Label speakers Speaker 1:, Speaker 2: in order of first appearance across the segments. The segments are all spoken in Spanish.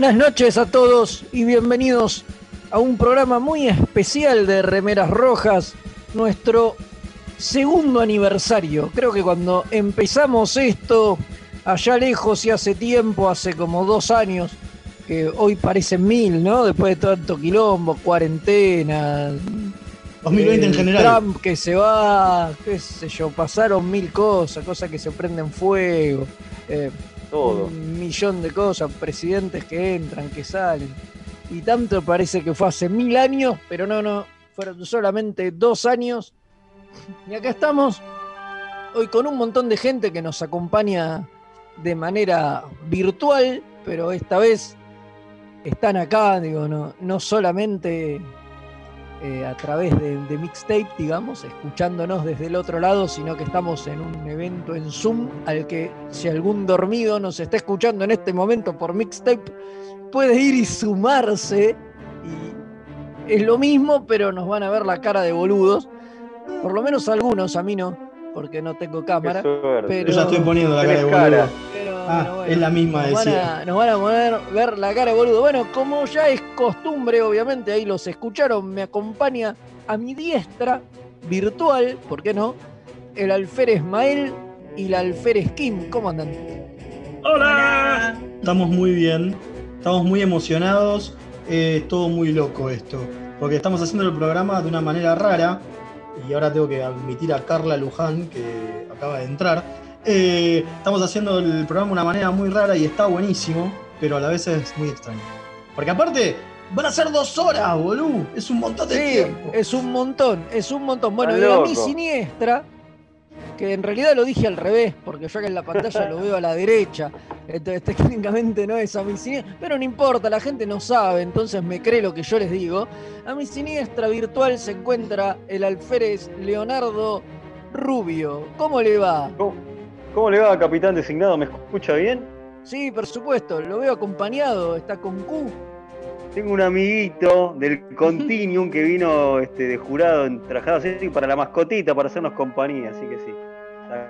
Speaker 1: Buenas noches a todos y bienvenidos a un programa muy especial de Remeras Rojas, nuestro segundo aniversario. Creo que cuando empezamos esto, allá lejos y hace tiempo, hace como dos años, que hoy parecen mil, ¿no? Después de tanto quilombo, cuarentena.
Speaker 2: 2020 en general.
Speaker 1: Trump que se va, qué sé yo, pasaron mil cosas, cosas que se prenden fuego. eh,
Speaker 3: Todo.
Speaker 1: un millón de cosas, presidentes que entran, que salen. Y tanto parece que fue hace mil años, pero no, no, fueron solamente dos años. Y acá estamos, hoy con un montón de gente que nos acompaña de manera virtual, pero esta vez están acá, digo, no, no solamente eh, a través de, de mixtape, digamos, escuchándonos desde el otro lado, sino que estamos en un evento en Zoom al que si algún dormido nos está escuchando en este momento por mixtape, puede ir y sumarse. Y es lo mismo, pero nos van a ver la cara de boludos. Por lo menos algunos, a mí no, porque no tengo cámara. Pero-
Speaker 2: Yo ya estoy poniendo la cara de boludo. Ah,
Speaker 1: bueno,
Speaker 2: es la misma,
Speaker 1: nos van,
Speaker 2: decía.
Speaker 1: a, nos van a poner ver la cara boludo. Bueno, como ya es costumbre, obviamente, ahí los escucharon, me acompaña a mi diestra virtual, ¿por qué no? El alférez Mael y la alférez Kim. ¿Cómo andan?
Speaker 2: ¡Hola! Estamos muy bien, estamos muy emocionados, eh, es todo muy loco esto, porque estamos haciendo el programa de una manera rara, y ahora tengo que admitir a Carla Luján, que acaba de entrar. Eh, estamos haciendo el programa de una manera muy rara y está buenísimo, pero a la vez es muy extraño. Porque aparte, van a ser dos horas, boludo, es un montón de
Speaker 1: Sí,
Speaker 2: tiempo.
Speaker 1: es un montón, es un montón. Bueno, y a mi siniestra, que en realidad lo dije al revés, porque yo que en la pantalla lo veo a la derecha, entonces técnicamente no es a mi siniestra, pero no importa, la gente no sabe, entonces me cree lo que yo les digo. A mi siniestra virtual se encuentra el alférez Leonardo Rubio. ¿Cómo le va?
Speaker 3: ¿Cómo, cómo le va, capitán designado? ¿Me escucha bien?
Speaker 1: Sí, por supuesto, lo veo acompañado, está con Q.
Speaker 3: Tengo un amiguito del Continuum que vino este, de jurado en trajado así para la mascotita, para hacernos compañía, así que sí.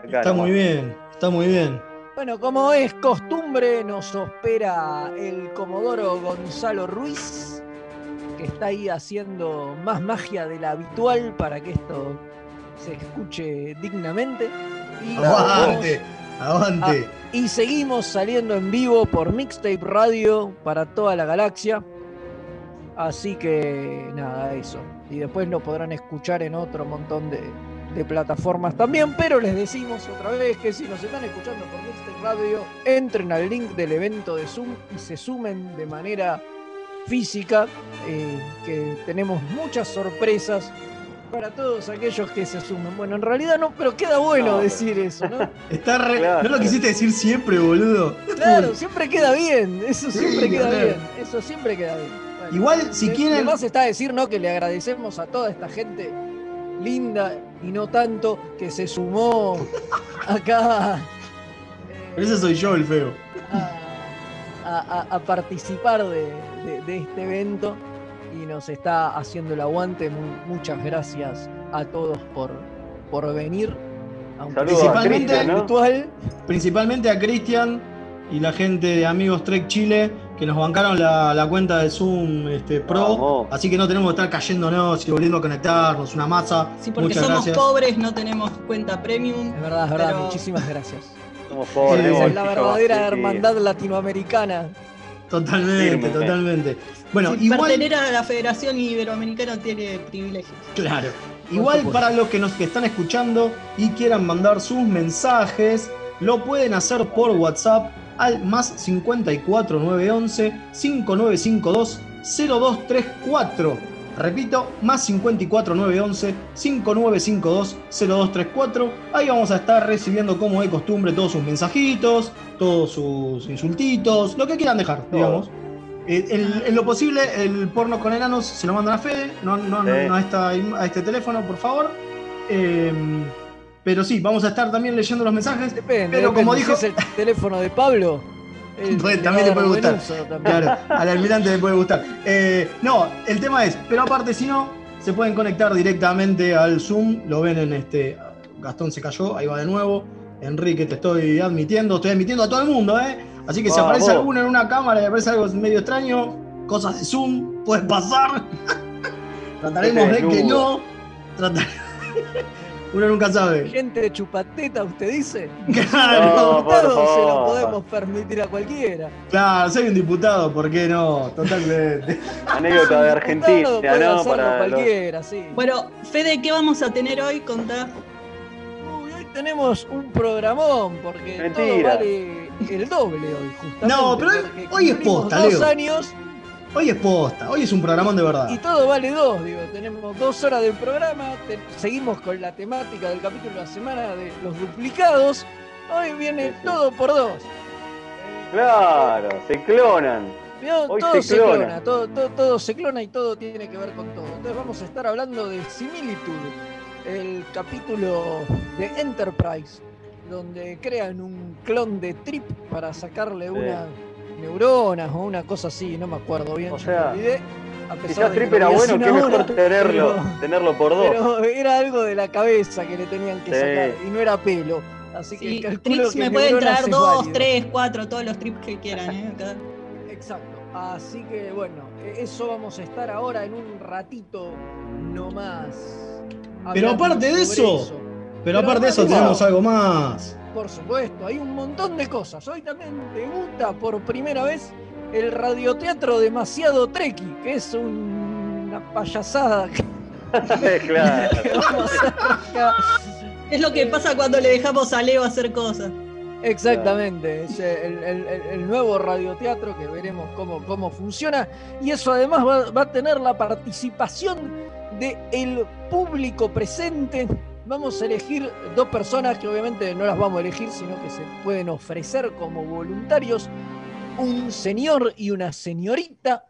Speaker 3: Acá
Speaker 2: Está muy bien, está muy bien.
Speaker 1: Bueno, como es costumbre, nos espera el Comodoro Gonzalo Ruiz, que está ahí haciendo más magia de la habitual para que esto se escuche dignamente. Y,
Speaker 2: Aguante, aguante.
Speaker 1: y seguimos saliendo en vivo por Mixtape Radio para toda la galaxia. Así que nada, eso. Y después lo podrán escuchar en otro montón de, de plataformas también. Pero les decimos otra vez que si nos están escuchando por Mixtape Radio, entren al link del evento de Zoom y se sumen de manera física. eh, que tenemos muchas sorpresas para todos aquellos que se sumen. Bueno, en realidad no, pero queda bueno
Speaker 3: No,
Speaker 1: decir eso, ¿no?
Speaker 2: Está re-
Speaker 3: Claro.
Speaker 2: ¿No lo quisiste decir siempre, boludo?
Speaker 1: Claro, siempre queda bien, eso
Speaker 2: Sí,
Speaker 1: siempre queda
Speaker 2: claro.
Speaker 1: bien, eso siempre queda bien. Bueno,
Speaker 2: Igual, si
Speaker 1: de-
Speaker 2: quieren-
Speaker 1: de más está decir, ¿no? Que le agradecemos a toda esta gente linda y no tanto, que se sumó acá
Speaker 2: Pero ese soy yo el feo.
Speaker 1: a, a- a participar de, de- de este evento y nos está haciendo el aguante. Mu- Muchas gracias a todos por, por venir. Sea
Speaker 2: a Cristian,
Speaker 3: ¿no?
Speaker 1: virtual.
Speaker 2: Principalmente a Cristian y la gente de Amigos Trek Chile que nos bancaron la, la cuenta de Zoom este, Pro.
Speaker 3: Vamos.
Speaker 2: Así que no tenemos que estar cayéndonos y volviendo a conectarnos. Una masa.
Speaker 4: Sí, porque
Speaker 2: Muchas
Speaker 4: somos
Speaker 2: gracias.
Speaker 4: pobres, no tenemos cuenta premium.
Speaker 1: Es verdad, es verdad.
Speaker 4: Pero-
Speaker 1: Muchísimas gracias.
Speaker 3: Somos pobres. Somos
Speaker 1: es la verdadera
Speaker 3: sí, sí.
Speaker 1: hermandad latinoamericana.
Speaker 2: Totalmente,
Speaker 3: Firme.
Speaker 2: totalmente. Bueno,
Speaker 4: Sí,
Speaker 2: igual.
Speaker 4: Pertenecer a la Federación Iberoamericana tiene privilegios.
Speaker 2: Claro. Igual para los que nos que están escuchando y quieran mandar sus mensajes, lo pueden hacer por WhatsApp al más 54 911 5952 0234. Repito, más 54 911 5952 0234. Ahí vamos a estar recibiendo como de costumbre todos sus mensajitos, todos sus insultitos, lo que quieran dejar, digamos. Eh, el- en lo posible, el porno con enanos se lo mandan a Fede, no, no, no-
Speaker 3: Sí.
Speaker 2: no a, esta- a este teléfono, por favor. Eh, pero sí, vamos a estar también leyendo los mensajes.
Speaker 1: Depende.
Speaker 2: Pero como
Speaker 1: depende.
Speaker 2: dijo-
Speaker 1: Si es el teléfono de Pablo.
Speaker 2: Pues,
Speaker 1: le
Speaker 2: también le puede gustar. Claro, al almirante le puede gustar. Eh, no, el tema es, pero aparte, si no, se pueden conectar directamente al Zoom. Lo ven en este. Gastón se cayó, ahí va de nuevo. Enrique, te estoy admitiendo, estoy admitiendo a todo el mundo, ¿eh? Así que si
Speaker 3: Vamos.
Speaker 2: aparece alguno en una cámara y aparece algo medio extraño, cosas de Zoom, puede pasar. Trataremos de que no. Tratar- Uno nunca sabe.
Speaker 1: Gente de chupateta, usted dice.
Speaker 2: Claro,
Speaker 3: No,
Speaker 1: se lo podemos permitir a cualquiera.
Speaker 2: claro, soy un diputado, ¿por qué no? Totalmente.
Speaker 3: Anécdota de Argentina,
Speaker 1: puede
Speaker 3: ¿no? Para los-
Speaker 1: cualquiera, sí.
Speaker 4: Bueno, Fede, ¿qué vamos a tener hoy? Contá.
Speaker 1: Uy, hoy tenemos un programón porque todo
Speaker 3: Mentira.
Speaker 1: vale el doble hoy, justamente.
Speaker 2: No, pero hoy-
Speaker 1: porque
Speaker 2: hoy es posta,
Speaker 1: dos
Speaker 2: Leo.
Speaker 1: años
Speaker 2: Hoy es posta, hoy es un programón de verdad.
Speaker 1: y todo vale dos, digo. Tenemos dos horas del programa, te- seguimos con la temática del capítulo de la semana de los duplicados. Hoy viene
Speaker 3: Sí, sí.
Speaker 1: todo por dos.
Speaker 3: Claro, se clonan. Hoy
Speaker 1: todo
Speaker 3: se
Speaker 1: se,
Speaker 3: clona.
Speaker 1: clona, todo, todo, todo se clona y todo tiene que ver con todo. Entonces vamos a estar hablando de Similitude, el capítulo de Enterprise, donde crean un clon de Trip para sacarle
Speaker 3: Sí.
Speaker 1: unas neuronas o una cosa así, no me acuerdo bien.
Speaker 3: O sea,
Speaker 1: a pesar
Speaker 3: Quizás
Speaker 1: de que
Speaker 3: Trip era bueno, qué mejor
Speaker 1: hora,
Speaker 3: tenerlo,
Speaker 1: pero-
Speaker 3: tenerlo por dos.
Speaker 1: Pero era algo de la cabeza que le tenían que
Speaker 3: Sí.
Speaker 1: sacar y no era pelo. Así que
Speaker 4: Sí, trips
Speaker 1: que
Speaker 4: me pueden traer dos,
Speaker 1: válido.
Speaker 4: tres, cuatro, todos los trips que quieran, ¿eh?
Speaker 1: Exacto. Así que bueno, eh, eso vamos a estar ahora en un ratito no más.
Speaker 2: Pero aparte de eso, Pero aparte de eso tenemos algo más.
Speaker 1: por supuesto, hay un montón de cosas. Hoy también debuta por primera vez el radioteatro demasiado treki, que es un- una payasada
Speaker 3: claro.
Speaker 4: Es lo que pasa cuando le dejamos a Leo hacer cosas.
Speaker 1: Exactamente, es el, el- el- el nuevo radioteatro que veremos cómo, cómo funciona y eso además va, va a tener la participación del público presente. Vamos a elegir dos personas que obviamente no las vamos a elegir, sino que se pueden ofrecer como voluntarios. Un señor y una señorita.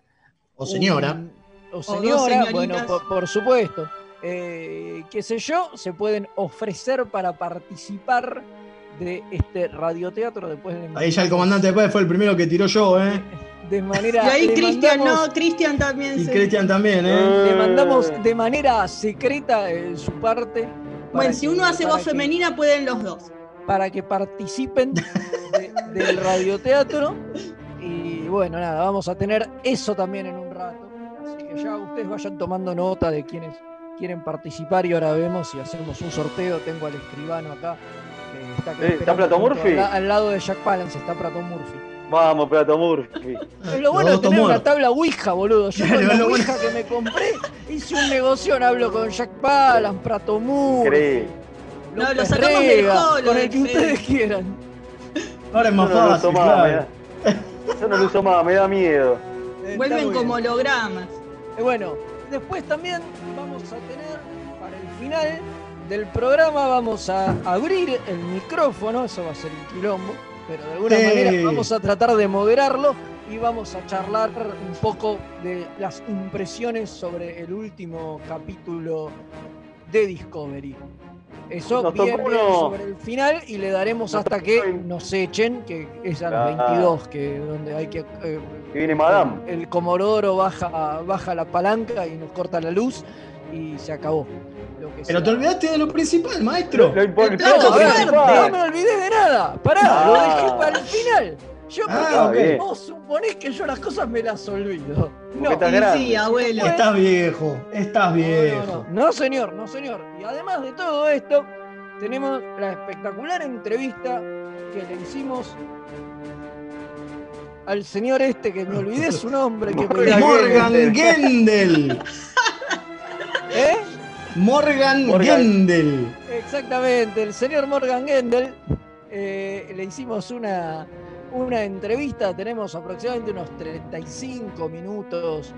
Speaker 2: O señora.
Speaker 1: un- o señora, bueno, por, por supuesto. Eh, qué sé yo, se pueden ofrecer para participar de este radioteatro. Después le
Speaker 2: Ahí ya el comandante después fue el primero que tiró yo, ¿eh?
Speaker 1: De manera.
Speaker 4: Y ahí Cristian, no, Cristian también
Speaker 2: Y. Cristian también, ¿eh?
Speaker 1: Le mandamos de manera secreta eh, su parte. Para
Speaker 4: Bueno, si
Speaker 1: que-
Speaker 4: uno hace voz
Speaker 1: que-
Speaker 4: femenina, pueden los dos.
Speaker 1: Para que participen de- del radioteatro. Y bueno, nada, vamos a tener eso también en un rato. Así que ya ustedes vayan tomando nota de quienes quieren participar y ahora vemos si hacemos un sorteo. Tengo al escribano acá. Que está, acá
Speaker 3: Eh, ¿está
Speaker 1: esperando
Speaker 3: Plato
Speaker 1: junto
Speaker 3: Murphy?
Speaker 1: Al lado de Jack Palance está Plato Murphy.
Speaker 3: Vamos, Plato Murphy.
Speaker 1: Es lo bueno
Speaker 2: dos
Speaker 1: tener una tabla Ouija, boludo. Yo con la. Ouija que me compré hice un negocio, hablo con Jack Palance, Prato Murphy.
Speaker 4: No, lo sacamos del hall,
Speaker 1: con el que ustedes quieran.
Speaker 2: Ahora es
Speaker 3: Yo
Speaker 2: más
Speaker 3: no lo uso
Speaker 2: fácil,
Speaker 3: Yo no lo uso más, me da miedo.
Speaker 4: Vuelven como hologramas.
Speaker 1: Bueno, después también vamos a tener, para el final del programa, vamos a abrir el micrófono, eso va a ser un quilombo, pero de alguna
Speaker 2: Sí.
Speaker 1: manera vamos a tratar de moderarlo y vamos a charlar un poco de las impresiones sobre el último capítulo de Discovery. Eso
Speaker 3: Nos uno-
Speaker 1: sobre el final y le daremos
Speaker 3: Nos
Speaker 1: hasta que nos echen, que es a las
Speaker 3: Claro.
Speaker 1: 22, que donde hay que... eh,
Speaker 3: Que viene Madame.
Speaker 1: el, el Comodoro baja, baja la palanca y nos corta la luz y se acabó. Lo que
Speaker 2: Pero
Speaker 1: sea.
Speaker 2: te olvidaste de lo principal, maestro.
Speaker 3: Lo impor- el
Speaker 4: plato
Speaker 1: No, me olvidé de nada. Pará,
Speaker 3: Ah.
Speaker 1: lo dejé para el final. Yo
Speaker 2: Ah,
Speaker 1: porque. Eh, vos suponés que yo las cosas me las olvido. No,
Speaker 3: estás
Speaker 4: sí, abuelo.
Speaker 2: Estás viejo, estás viejo.
Speaker 1: no, no. No, señor, no, señor. Y además de todo esto, tenemos la espectacular entrevista que le hicimos al señor este que me olvidé su nombre. Que
Speaker 3: Morgan Gendel.
Speaker 1: ¿Eh?
Speaker 2: Morgan,
Speaker 3: Morgan.
Speaker 2: Gendel.
Speaker 1: Exactamente, el señor Morgan Gendel. eh, le hicimos una, una entrevista, tenemos aproximadamente unos 35 minutos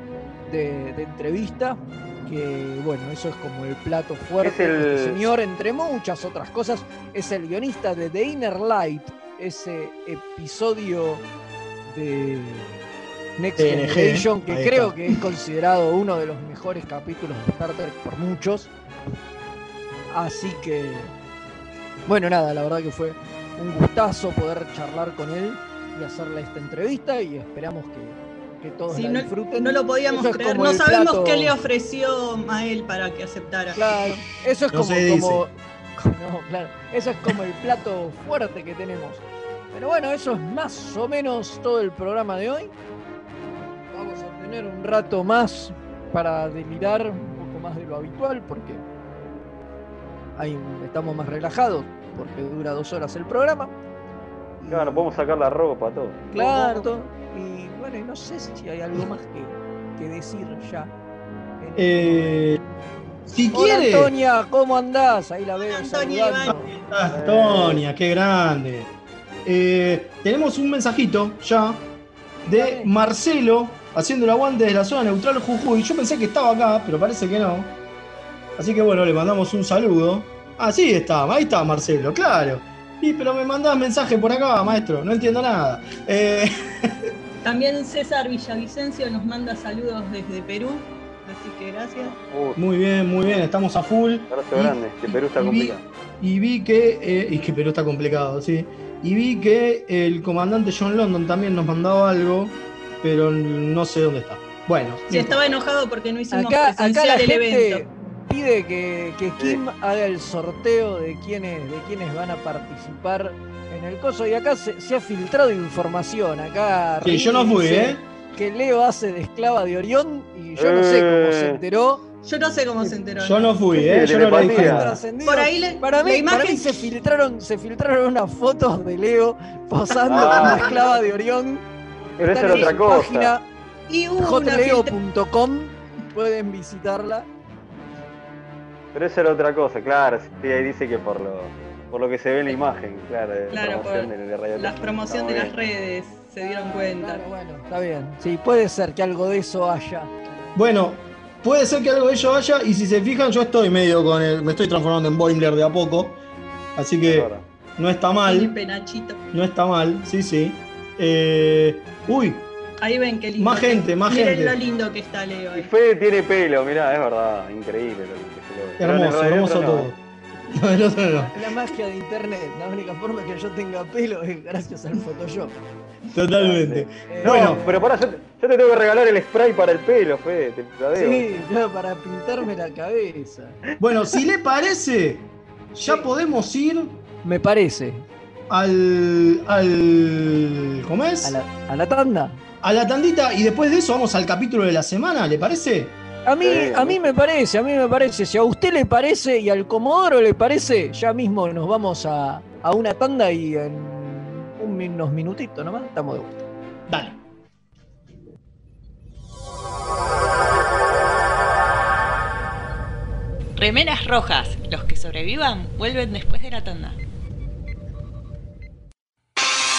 Speaker 1: de, de entrevista. Que bueno, eso es como el plato fuerte.
Speaker 3: Es el-
Speaker 1: este señor, entre muchas otras cosas, es el guionista de The Inner Light, ese episodio de Next
Speaker 2: TNG,
Speaker 1: Generation, que
Speaker 2: ahí
Speaker 1: creo
Speaker 2: está.
Speaker 1: que es considerado uno de los mejores capítulos de Star Trek por muchos. Así que, bueno, nada, la verdad que fue un gustazo poder charlar con él y hacerle esta entrevista y esperamos que, que todos
Speaker 4: Sí,
Speaker 1: la
Speaker 4: no,
Speaker 1: disfruten.
Speaker 4: no lo podíamos
Speaker 1: Eso es
Speaker 4: creer.
Speaker 1: como
Speaker 4: No sabemos
Speaker 1: plato-
Speaker 4: qué le ofreció Mael para que aceptara.
Speaker 1: Claro, eso es
Speaker 2: No
Speaker 1: como- no, claro, eso es como el plato fuerte que tenemos. Pero bueno, eso es más o menos todo el programa de hoy. Tener un rato más para delirar un poco más de lo habitual porque ahí estamos más relajados porque dura dos horas el programa.
Speaker 3: Claro, podemos sacar la ropa, todo.
Speaker 1: Claro, todo. y bueno, y no sé si hay algo más que, que decir ya.
Speaker 2: Eh, si
Speaker 1: Hola
Speaker 2: quiere.
Speaker 1: Antonia, ¿cómo andás? Ahí la veo
Speaker 4: Antonia
Speaker 2: qué grande. Eh, tenemos un mensajito ya de. Marcelo haciendo el aguante desde la zona neutral Jujuy. Yo pensé que estaba acá, pero parece que no. Así que bueno, le mandamos un saludo. Ah, sí está, ahí está Marcelo, claro. Sí, pero me mandás mensaje por acá, maestro, no entiendo nada. Eh,
Speaker 4: También César Villavicencio nos manda saludos desde Perú. Así que gracias.
Speaker 3: Uh,
Speaker 2: muy bien, muy bien, estamos a full.
Speaker 3: abrazo
Speaker 2: Y-
Speaker 3: grande, que Perú está
Speaker 2: y vi-
Speaker 3: complicado.
Speaker 2: Y vi que. eh, y que Perú está complicado, sí. Y vi que el comandante John London también nos mandaba algo, pero no sé dónde está. Bueno.
Speaker 4: Si estaba enojado porque no hicimos
Speaker 1: Acá, acá la
Speaker 4: el
Speaker 1: gente
Speaker 4: evento.
Speaker 1: pide que, que Kim haga el sorteo de quiénes, de quiénes van a participar en el coso. Y acá se, se ha filtrado información. Acá
Speaker 2: Sí, yo no fui, ¿eh?
Speaker 1: Que Leo hace de esclava de Orión y yo no sé cómo se
Speaker 3: Eh.
Speaker 1: enteró.
Speaker 4: Yo no sé cómo se enteró.
Speaker 2: Yo no fui,
Speaker 3: Sí,
Speaker 2: ¿eh? Yo no le.
Speaker 4: Por ahí le-
Speaker 1: para mí,
Speaker 4: la imagen-
Speaker 1: para mí se filtraron, se filtraron unas fotos de Leo posando
Speaker 3: Ah.
Speaker 1: como esclava de Orión.
Speaker 3: Pero eso era otra cosa.
Speaker 4: Y.
Speaker 1: Pueden visitarla.
Speaker 3: Pero eso era otra cosa, claro. Sí, ahí dice que por lo, por lo que se ve en la imagen, claro, de
Speaker 4: Claro,
Speaker 3: promoción
Speaker 4: por
Speaker 3: de, de Radio
Speaker 4: la promoción de las redes se dieron cuenta.
Speaker 1: Claro, bueno, está bien. Sí, puede ser que algo de eso haya.
Speaker 2: Bueno, puede ser que algo de ello haya, y si se fijan, yo estoy medio con el. Me estoy transformando en Boimler de a poco. Así que no está
Speaker 4: El
Speaker 2: mal.
Speaker 4: penachito.
Speaker 2: No está mal, sí, sí. Eh, uy,
Speaker 4: Ahí ven qué lindo.
Speaker 2: Más gente, más
Speaker 4: Miren
Speaker 2: gente.
Speaker 4: lo lindo que está Leo.
Speaker 3: Y
Speaker 4: ahí.
Speaker 3: Fede tiene pelo, mirá, es verdad, increíble lo que se
Speaker 2: hermoso, hermoso
Speaker 3: no,
Speaker 2: todo.
Speaker 3: ¿eh?
Speaker 2: No.
Speaker 1: La magia de internet. La única forma que yo tenga pelo es gracias al Photoshop.
Speaker 2: Totalmente.
Speaker 1: Eh,
Speaker 3: No,
Speaker 2: Bueno.
Speaker 3: pero pará, yo te, yo te tengo que regalar el spray para el pelo, Fede, te lo debo.
Speaker 1: Sí, claro, para pintarme la cabeza.
Speaker 2: Bueno, si le parece, ya
Speaker 1: Sí.
Speaker 2: podemos ir
Speaker 1: Me parece.
Speaker 2: Al. al. ¿Cómo es?
Speaker 1: A la, a la tanda.
Speaker 2: A la tandita y después de eso vamos al capítulo de la semana, ¿le parece?
Speaker 1: A mí, a mí me parece, a mí me parece. Si a usted le parece y al Comodoro le parece, ya mismo nos vamos a, a una tanda y en un unos minutitos nomás estamos de vuelta.
Speaker 2: Dale.
Speaker 5: Remeras rojas. Los que sobrevivan vuelven después de la tanda.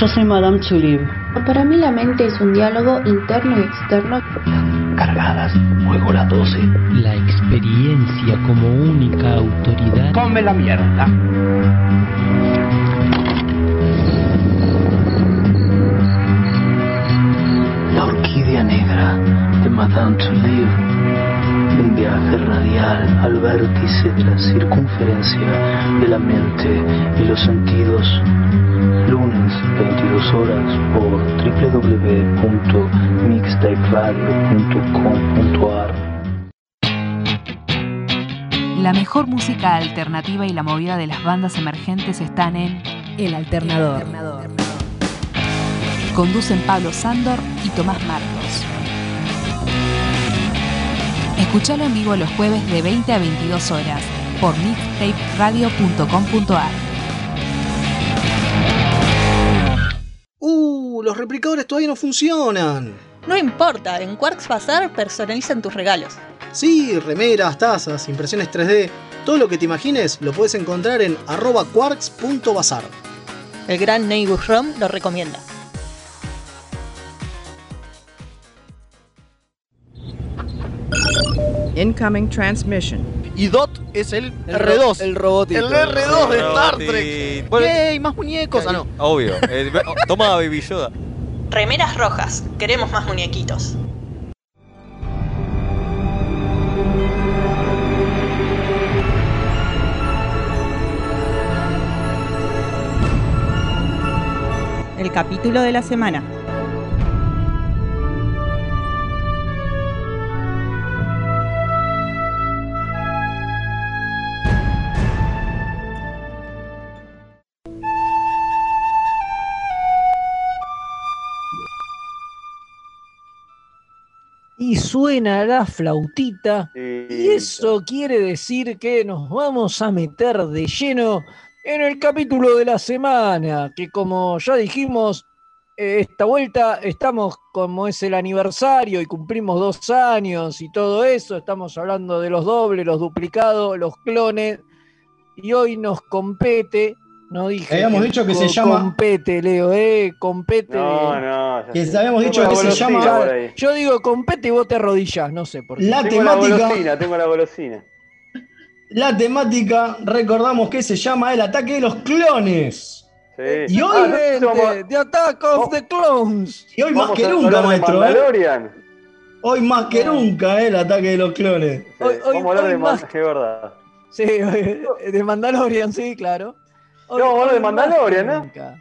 Speaker 6: Yo soy Madame Tulip.
Speaker 7: Para mí la mente es un diálogo interno y externo.
Speaker 8: Cargadas, juego las 12.
Speaker 9: La experiencia como única autoridad.
Speaker 8: Come la mierda. La orquídea negra de Madame Tulip. Un viaje radial al vértice de la circunferencia de la mente y los sentidos. Lunes, 22 horas por www.mixtaperadio.com.ar
Speaker 10: La mejor música alternativa y la movida de las bandas emergentes están en El Alternador. Conducen Pablo Sándor y Tomás Marcos. Escuchalo en vivo los jueves de 20 a 22 horas por mixtaperadio.com.ar.
Speaker 2: los replicadores todavía no funcionan.
Speaker 11: No importa, en Quarks Bazar personalizan tus regalos.
Speaker 2: Sí, remeras, tazas, impresiones 3D, todo lo que te imagines lo puedes encontrar en arroba quarks.bazar.
Speaker 11: El gran Neighbor Rom lo recomienda.
Speaker 12: Incoming transmission.
Speaker 13: Y Dot es el,
Speaker 1: El
Speaker 13: R2.
Speaker 1: ro- el robotito.
Speaker 13: El R2 de Star. Trek.
Speaker 14: Bueno,
Speaker 13: ¡Yay! Más muñecos. Ah, no.
Speaker 14: Obvio. Eh, toma Baby Yoda.
Speaker 5: Remeras rojas. Queremos más muñequitos.
Speaker 12: El capítulo de la semana.
Speaker 1: Y suena la flautita. Y eso quiere decir que nos vamos a meter de lleno en el capítulo de la semana. Que como ya dijimos, eh, esta vuelta estamos como es el aniversario y cumplimos dos años y todo eso. Estamos hablando de los dobles, los duplicados, los clones. Y hoy nos compete. No dije.
Speaker 2: Habíamos dicho que se llama-
Speaker 1: Compete, Leo, eh. Compete.
Speaker 3: No, no. ya
Speaker 2: Que
Speaker 3: sé.
Speaker 2: habíamos dicho que
Speaker 3: la
Speaker 2: se llama-.
Speaker 1: Yo digo compete y vos te arrodillás, no sé por qué.
Speaker 2: La
Speaker 3: Tengo la
Speaker 2: temática-
Speaker 3: golosina, tengo la golosina.
Speaker 2: La temática, recordamos que se llama el ataque de los clones.
Speaker 3: Sí.
Speaker 2: Y hoy-
Speaker 3: Ah, no, vamos-
Speaker 1: The Attack of the Clones.
Speaker 2: Y hoy más que nunca, maestro. ¿eh?
Speaker 3: Mandalorian.
Speaker 2: Hoy más que nunca, ¿eh? el ataque de los clones.
Speaker 3: Sí,
Speaker 1: Hoy- hoy-
Speaker 3: vamos a hablar
Speaker 1: hoy
Speaker 3: de
Speaker 1: más-
Speaker 3: más. Es verdad.
Speaker 1: Sí, de Mandalorian, sí, claro.
Speaker 3: No, hablar de Mandalorian, ¿no?
Speaker 1: nunca.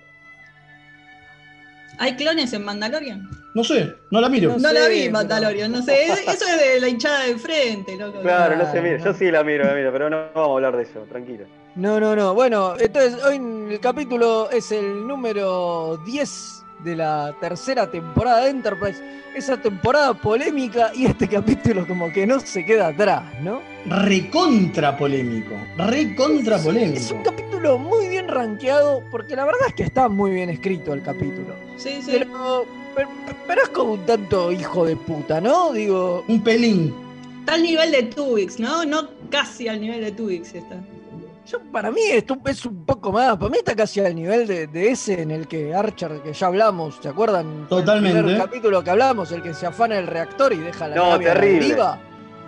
Speaker 4: ¿Hay clones en Mandalorian?
Speaker 2: No sé, no la miro.
Speaker 4: No,
Speaker 1: sé,
Speaker 4: la vi
Speaker 1: pero-
Speaker 4: Mandalorian, no sé. Eso es de la hinchada de frente, loco.
Speaker 3: Claro, no se mira.
Speaker 1: no.
Speaker 3: Yo sí la miro, la miro, pero no vamos a hablar de eso, tranquilo.
Speaker 1: No, no, no. Bueno, entonces hoy el capítulo es el número 10 de la tercera temporada de Enterprise. Esa temporada polémica y este capítulo como que no se queda atrás, ¿no?
Speaker 2: Recontra polémico. Recontra
Speaker 1: Es
Speaker 2: polémico.
Speaker 1: un capítulo muy bien rankeado porque la verdad es que está muy bien escrito el capítulo.
Speaker 4: Sí, sí.
Speaker 1: Pero, pero, pero es como un tanto hijo de puta, ¿no? Digo,
Speaker 2: Un pelín.
Speaker 4: Está al nivel de Tubix, ¿no? No casi al nivel de Tubix está.
Speaker 1: Yo, para mí esto es un poco más. Para mí está casi al nivel de, de ese en el que Archer, que ya hablamos, ¿se acuerdan?
Speaker 2: Totalmente.
Speaker 1: El primer capítulo que hablamos, el que se afana el reactor y deja la
Speaker 3: No, terrible.
Speaker 1: deriva.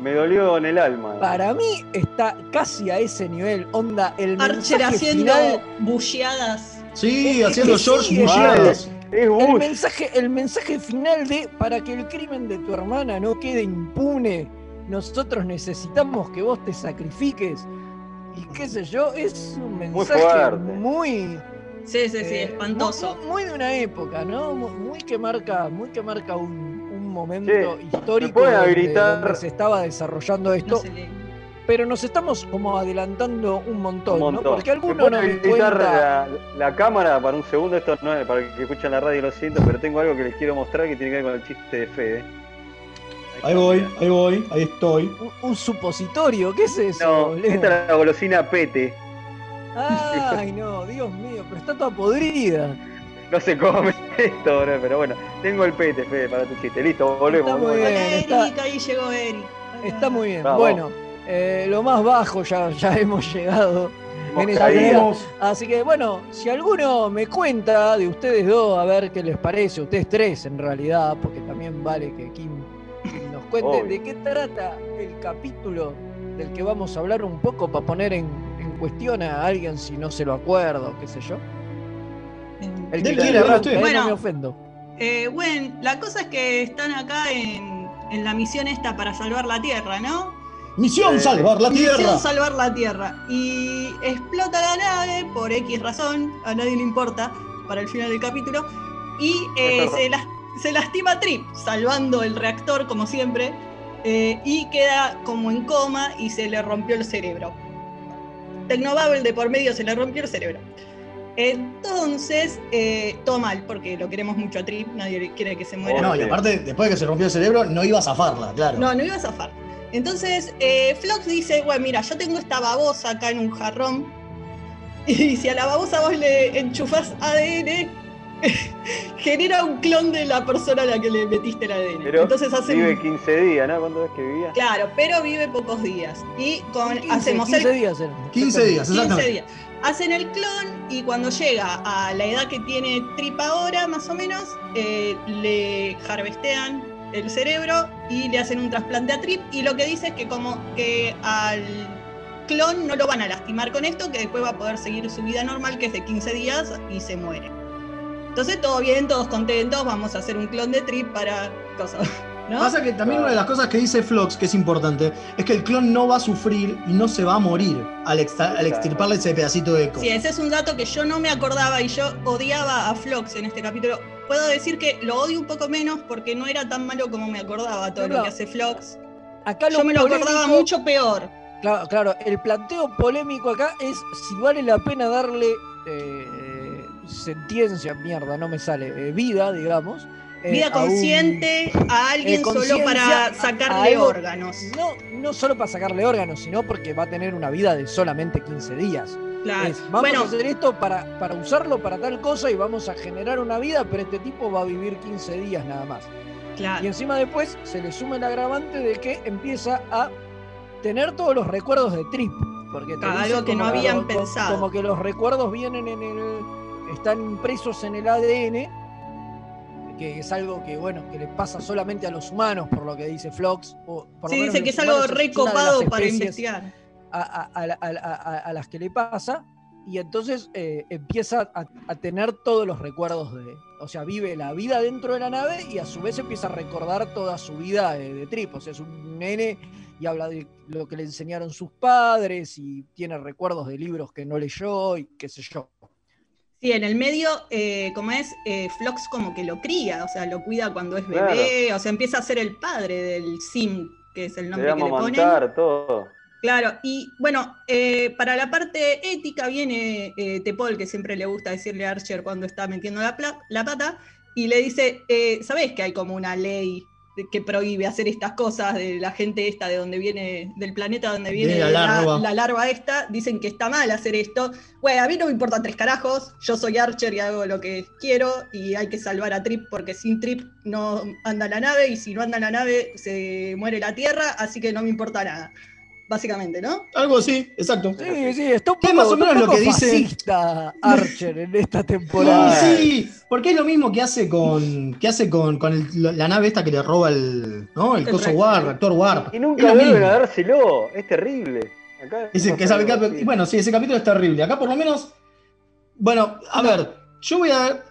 Speaker 3: Me dolió en el alma.
Speaker 1: Para mí está casi a ese nivel. Onda, el
Speaker 4: Archer
Speaker 1: mensaje
Speaker 4: haciendo
Speaker 1: final.
Speaker 4: bulleadas.
Speaker 2: Sí,
Speaker 1: Es
Speaker 2: haciendo
Speaker 1: que
Speaker 2: George.
Speaker 3: Es
Speaker 1: El mensaje, el mensaje final de para que el crimen de tu hermana no quede impune, nosotros necesitamos que vos te sacrifiques. Y qué sé yo, es un mensaje muy,
Speaker 4: Sí, sí, sí,
Speaker 1: eh,
Speaker 4: espantoso.
Speaker 1: Muy, muy de una época, ¿no? Mu- Muy que marca, muy que marca un, un momento histórico donde- se estaba desarrollando esto.
Speaker 4: No se lee.
Speaker 1: Pero nos estamos como adelantando un montón,
Speaker 3: Un
Speaker 1: ¿no?
Speaker 3: montón.
Speaker 1: Porque
Speaker 3: ¿Me
Speaker 1: alguno no
Speaker 3: habilitar
Speaker 1: cuenta.
Speaker 3: la, la cámara para un segundo? Esto no es para que escuchen la radio, lo siento, pero tengo algo que les quiero mostrar que tiene que ver con el chiste de Fede.
Speaker 2: Ahí voy, ahí voy, ahí estoy.
Speaker 1: Un, un supositorio, ¿qué es eso?
Speaker 3: No,
Speaker 1: Leo?
Speaker 3: esta es la golosina Pete.
Speaker 1: Ay, no, Dios mío, pero está toda podrida.
Speaker 3: no se come esto, bro, pero bueno, tengo el pete, Fede, para tu chiste. Listo, volvemos.
Speaker 1: Está muy bien,
Speaker 4: Hola
Speaker 1: está-
Speaker 4: ahí llegó Eric.
Speaker 1: Está muy bien. Bueno, eh, lo más bajo ya, ya hemos llegado en esta. Así que bueno, si alguno me cuenta de ustedes dos, a ver qué les parece, ustedes tres en realidad, porque también vale que Kim nos cuente
Speaker 3: Obvio.
Speaker 1: de qué trata el capítulo del que vamos a hablar un poco para poner en, en cuestión a alguien si no se lo acuerda o qué sé yo. El
Speaker 2: Del
Speaker 1: que quiera, arranque,
Speaker 2: usted.
Speaker 4: Bueno.
Speaker 1: no me ofendo.
Speaker 4: Eh, bueno, la cosa es que están acá en, en la misión esta para salvar la Tierra, ¿no?
Speaker 2: Misión
Speaker 3: Eh,
Speaker 2: salvar la tierra.
Speaker 4: Misión salvar la Tierra. Y explota la nave por X razón, a nadie le importa, para el final del capítulo. Y eh, se, las- se lastima Trip, salvando el reactor como siempre. eh, y queda como en coma y se le rompió el cerebro. Tecnobabel de por medio se le rompió el cerebro. Entonces, eh, todo mal, porque lo queremos mucho a Trip, nadie quiere que se muera.
Speaker 2: No, y aparte, después de que se rompió el cerebro, no iba a zafarla, claro.
Speaker 4: No, no iba a zafar. Entonces, eh, Flox dice, bueno, mira, yo tengo esta babosa acá en un jarrón. Y si a la babosa vos le enchufás ADN, genera un clon de la persona a la que le metiste el ADN.
Speaker 3: Pero
Speaker 4: Entonces hacen...
Speaker 3: vive 15 días, ¿no? ¿Cuánto es que vivía?
Speaker 4: Claro, pero vive pocos días. Y con,
Speaker 1: 15,
Speaker 4: hacemos
Speaker 1: 15
Speaker 4: el...
Speaker 1: días eran.
Speaker 2: 15 días,
Speaker 4: 15
Speaker 2: exactamente.
Speaker 4: días. Hacen el clon y cuando llega a la edad que tiene Trip ahora, más o menos, eh, le harvestean el cerebro y le hacen un trasplante a Trip. Y lo que dice es que como que al clon no lo van a lastimar con esto, que después va a poder seguir su vida normal, que es de 15 días, y se muere. Entonces todo bien, todos contentos, vamos a hacer un clon de Trip para cosas. ¿no?
Speaker 2: Pasa que también una de las cosas que dice Flox, que es importante, es que el clon no va a sufrir y no se va a morir al, extra- al extirparle ese pedacito de eco.
Speaker 4: Sí, ese es un dato que yo no me acordaba y yo odiaba a Flox en este capítulo. Puedo decir que lo odio un poco menos porque no era tan malo como me acordaba todo lo que hace Flox.
Speaker 1: Acá
Speaker 4: Yo me lo acordaba mucho peor.
Speaker 1: Claro, claro, el planteo polémico acá es si vale la pena darle eh, sentencia, mierda, no me sale, eh, vida, digamos. eh,
Speaker 4: Vida
Speaker 1: a un-
Speaker 4: consciente a alguien
Speaker 1: eh,
Speaker 4: solo para sacarle
Speaker 1: a
Speaker 4: órganos.
Speaker 1: No, no solo para sacarle órganos, sino porque va a tener una vida de solamente 15 días.
Speaker 4: Claro.
Speaker 1: Es, vamos
Speaker 4: Bueno.
Speaker 1: a hacer esto para, para usarlo para tal cosa y vamos a generar una vida, pero este tipo va a vivir 15 días nada más.
Speaker 4: Claro.
Speaker 1: Y encima después se le suma el agravante de que empieza a tener todos los recuerdos de Trip. Porque te
Speaker 4: Claro, algo que no habían
Speaker 1: como-
Speaker 4: pensado.
Speaker 1: Como que los recuerdos vienen en el. Están impresos en el ADN. Que es algo que, bueno, que le pasa solamente a los humanos, por lo que dice Flox. O por lo
Speaker 4: Sí,
Speaker 1: menos
Speaker 4: dice que es algo
Speaker 1: humanos
Speaker 4: re
Speaker 1: una de las
Speaker 4: copado para investigar.
Speaker 1: a, a- a a la- a- a las que le pasa y entonces eh, empieza a, a tener todos los recuerdos de, o sea, vive la vida dentro de la nave y a su vez empieza a recordar toda su vida de, de trip, o sea, es un nene y habla de lo que le enseñaron sus padres y tiene recuerdos de libros que no leyó y qué sé yo.
Speaker 4: Sí, en el medio, eh, como es, eh, Flox como que lo cría, o sea, lo cuida cuando es bebé, o sea, empieza a ser el padre del Sim, que es el nombre que le ponen.
Speaker 3: todo.
Speaker 4: Claro, y bueno, eh, para la parte ética viene eh, Tepol, que siempre le gusta decirle a Archer cuando está metiendo la, la pata, y le dice, eh, ¿sabés que hay como una ley que prohíbe hacer estas cosas de la gente esta de donde viene, del planeta donde viene
Speaker 2: la larva.
Speaker 4: la larva esta? Dicen que está mal hacer esto. Bueno, a mí no me importa tres carajos, yo soy Archer y hago lo que quiero, y hay que salvar a Trip porque sin Trip no anda la nave, y si no anda la nave se muere la Tierra, así que no me importa nada básicamente, ¿no?
Speaker 2: Algo así, exacto.
Speaker 1: Sí, sí, está un
Speaker 2: Que
Speaker 1: poco,
Speaker 2: es más o menos lo que dice-
Speaker 1: Archer en esta
Speaker 2: No,
Speaker 1: temporada.
Speaker 2: sí, porque es lo mismo que hace con que hace con, con el- la nave esta que le roba el, ¿no? el
Speaker 4: El
Speaker 2: coso
Speaker 4: reactor.
Speaker 2: Warp, reactor Warp.
Speaker 3: Y nunca vuelven a dárselo. Es terrible. Acá
Speaker 2: que capi-
Speaker 3: así.
Speaker 2: bueno, sí, ese capítulo es terrible. Acá por lo menos. Bueno, a ver, yo voy a.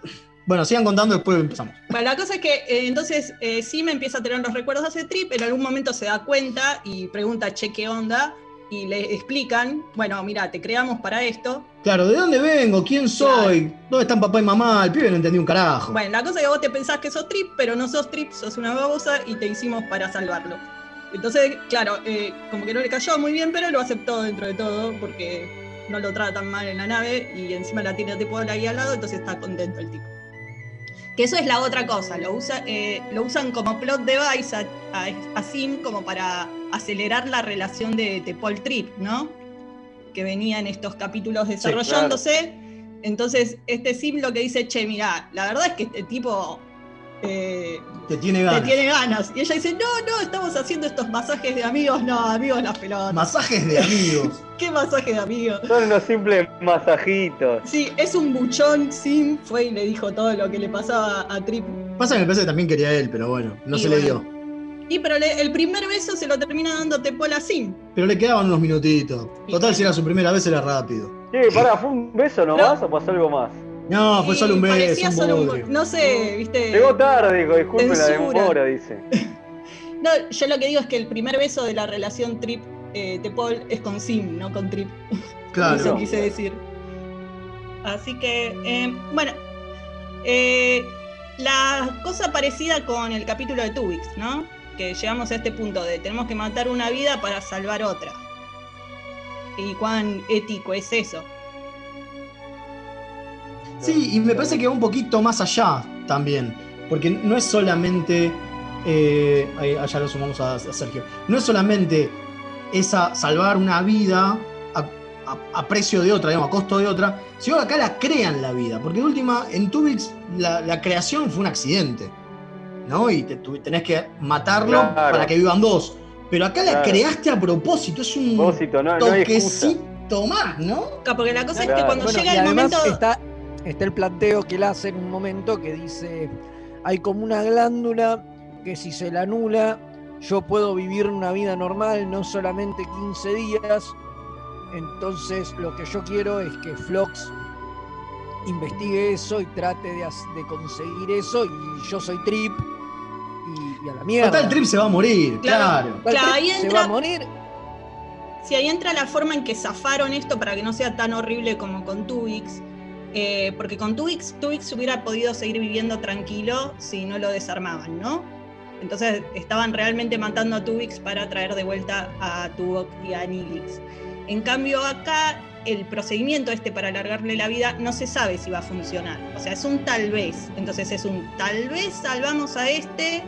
Speaker 2: Bueno, sigan contando, después empezamos.
Speaker 4: Bueno, la cosa es que eh, entonces eh, Sim empieza a tener los recuerdos de ese trip, en algún momento se da cuenta y pregunta, che, ¿qué onda? Y le explican, bueno, mira, te creamos para esto.
Speaker 2: Claro, ¿de dónde vengo? ¿Quién soy? ¿Dónde están papá y mamá? El pibe no entendí un carajo.
Speaker 4: Bueno, la cosa es que vos te pensás que sos trip, pero no sos trip, sos una babosa y te hicimos para salvarlo. Entonces, claro, eh, como que no le cayó muy bien, pero lo aceptó dentro de todo porque no lo tratan mal en la nave y encima la tiene tipo ahí al lado, entonces está contento el tipo. Que eso es la otra cosa, lo, usa, eh, lo usan como plot device a, a, a Sim como para acelerar la relación de Tepol Trip, ¿no? Que venía en estos capítulos desarrollándose. Entonces, este Sim lo que dice, che, mirá, la verdad es que este tipo eh,
Speaker 2: Te tiene
Speaker 4: te
Speaker 2: ganas.
Speaker 4: tiene ganas. Y ella dice, no, no, estamos haciendo estos masajes de amigos. No, amigos las pelotas.
Speaker 2: Masajes de amigos.
Speaker 4: ¿Qué masaje de amigos?
Speaker 3: Son unos simples masajitos.
Speaker 4: Sí, es un buchón, Sim fue y le dijo todo lo que le pasaba a Trip.
Speaker 2: Pasa que me parece que también quería él, pero bueno, no
Speaker 4: Y
Speaker 2: se le dio.
Speaker 4: Y pero le- el primer beso se lo termina dando Tepol a Sim.
Speaker 2: Pero le quedaban unos minutitos. Total, si era su primera vez, era rápido.
Speaker 3: Che, pará, ¿fue un beso nomás o pasó algo más?
Speaker 2: No, fue solo un beso,
Speaker 4: parecía
Speaker 2: un
Speaker 4: solo un-. No sé, viste.
Speaker 3: Llegó tarde, dijo, disculpe la demora, dice.
Speaker 4: No, yo lo que digo es que el primer beso de la relación Trip eh, Tepol es con Sim, no con Trip.
Speaker 2: Claro.
Speaker 4: Eso quise decir. Así que, eh, bueno. eh, la cosa parecida con el capítulo de Tubix, ¿no? Que llegamos a este punto de tenemos que matar una vida para salvar otra. ¿Y cuán ético es eso?
Speaker 2: Sí, y me parece que va un poquito más allá también. Porque no es solamente. eh, ahí- allá lo sumamos a, a Sergio. No es solamente esa salvar una vida a, a- a precio de otra, digamos, a costo de otra, sino que acá la crean la vida. Porque de última, en Tubix la, la creación fue un accidente. ¿No? Y te, tu- tenés que matarlo
Speaker 3: Claro.
Speaker 2: para que vivan dos. Pero acá la creaste a propósito, es un
Speaker 3: Propósito, no,
Speaker 2: toquecito más, ¿no?
Speaker 4: Porque la cosa es que cuando
Speaker 1: Bueno,
Speaker 4: llega
Speaker 1: y
Speaker 4: el momento.
Speaker 1: está, está el planteo que él hace en un momento que dice, hay como una glándula que si se la anula, yo puedo vivir una vida normal, no solamente 15 días. Entonces lo que yo quiero es que Flox investigue eso y trate de, conseguir eso y yo soy Trip y, y a la mierda.
Speaker 2: Total, Trip se va a morir, claro.
Speaker 4: Claro, ahí
Speaker 1: se
Speaker 4: entra-
Speaker 1: va a morir.
Speaker 4: Si ahí entra la forma en que zafaron esto para que no sea tan horrible como con Tubix. Eh, porque con Tubix, Tubix hubiera podido seguir viviendo tranquilo si no lo desarmaban, ¿no? Entonces estaban realmente matando a Tubix para traer de vuelta a Tuvok y a Nilix. En cambio acá el procedimiento este para alargarle la vida no se sabe si va a funcionar. O sea, es un tal vez. Entonces es un tal vez salvamos a este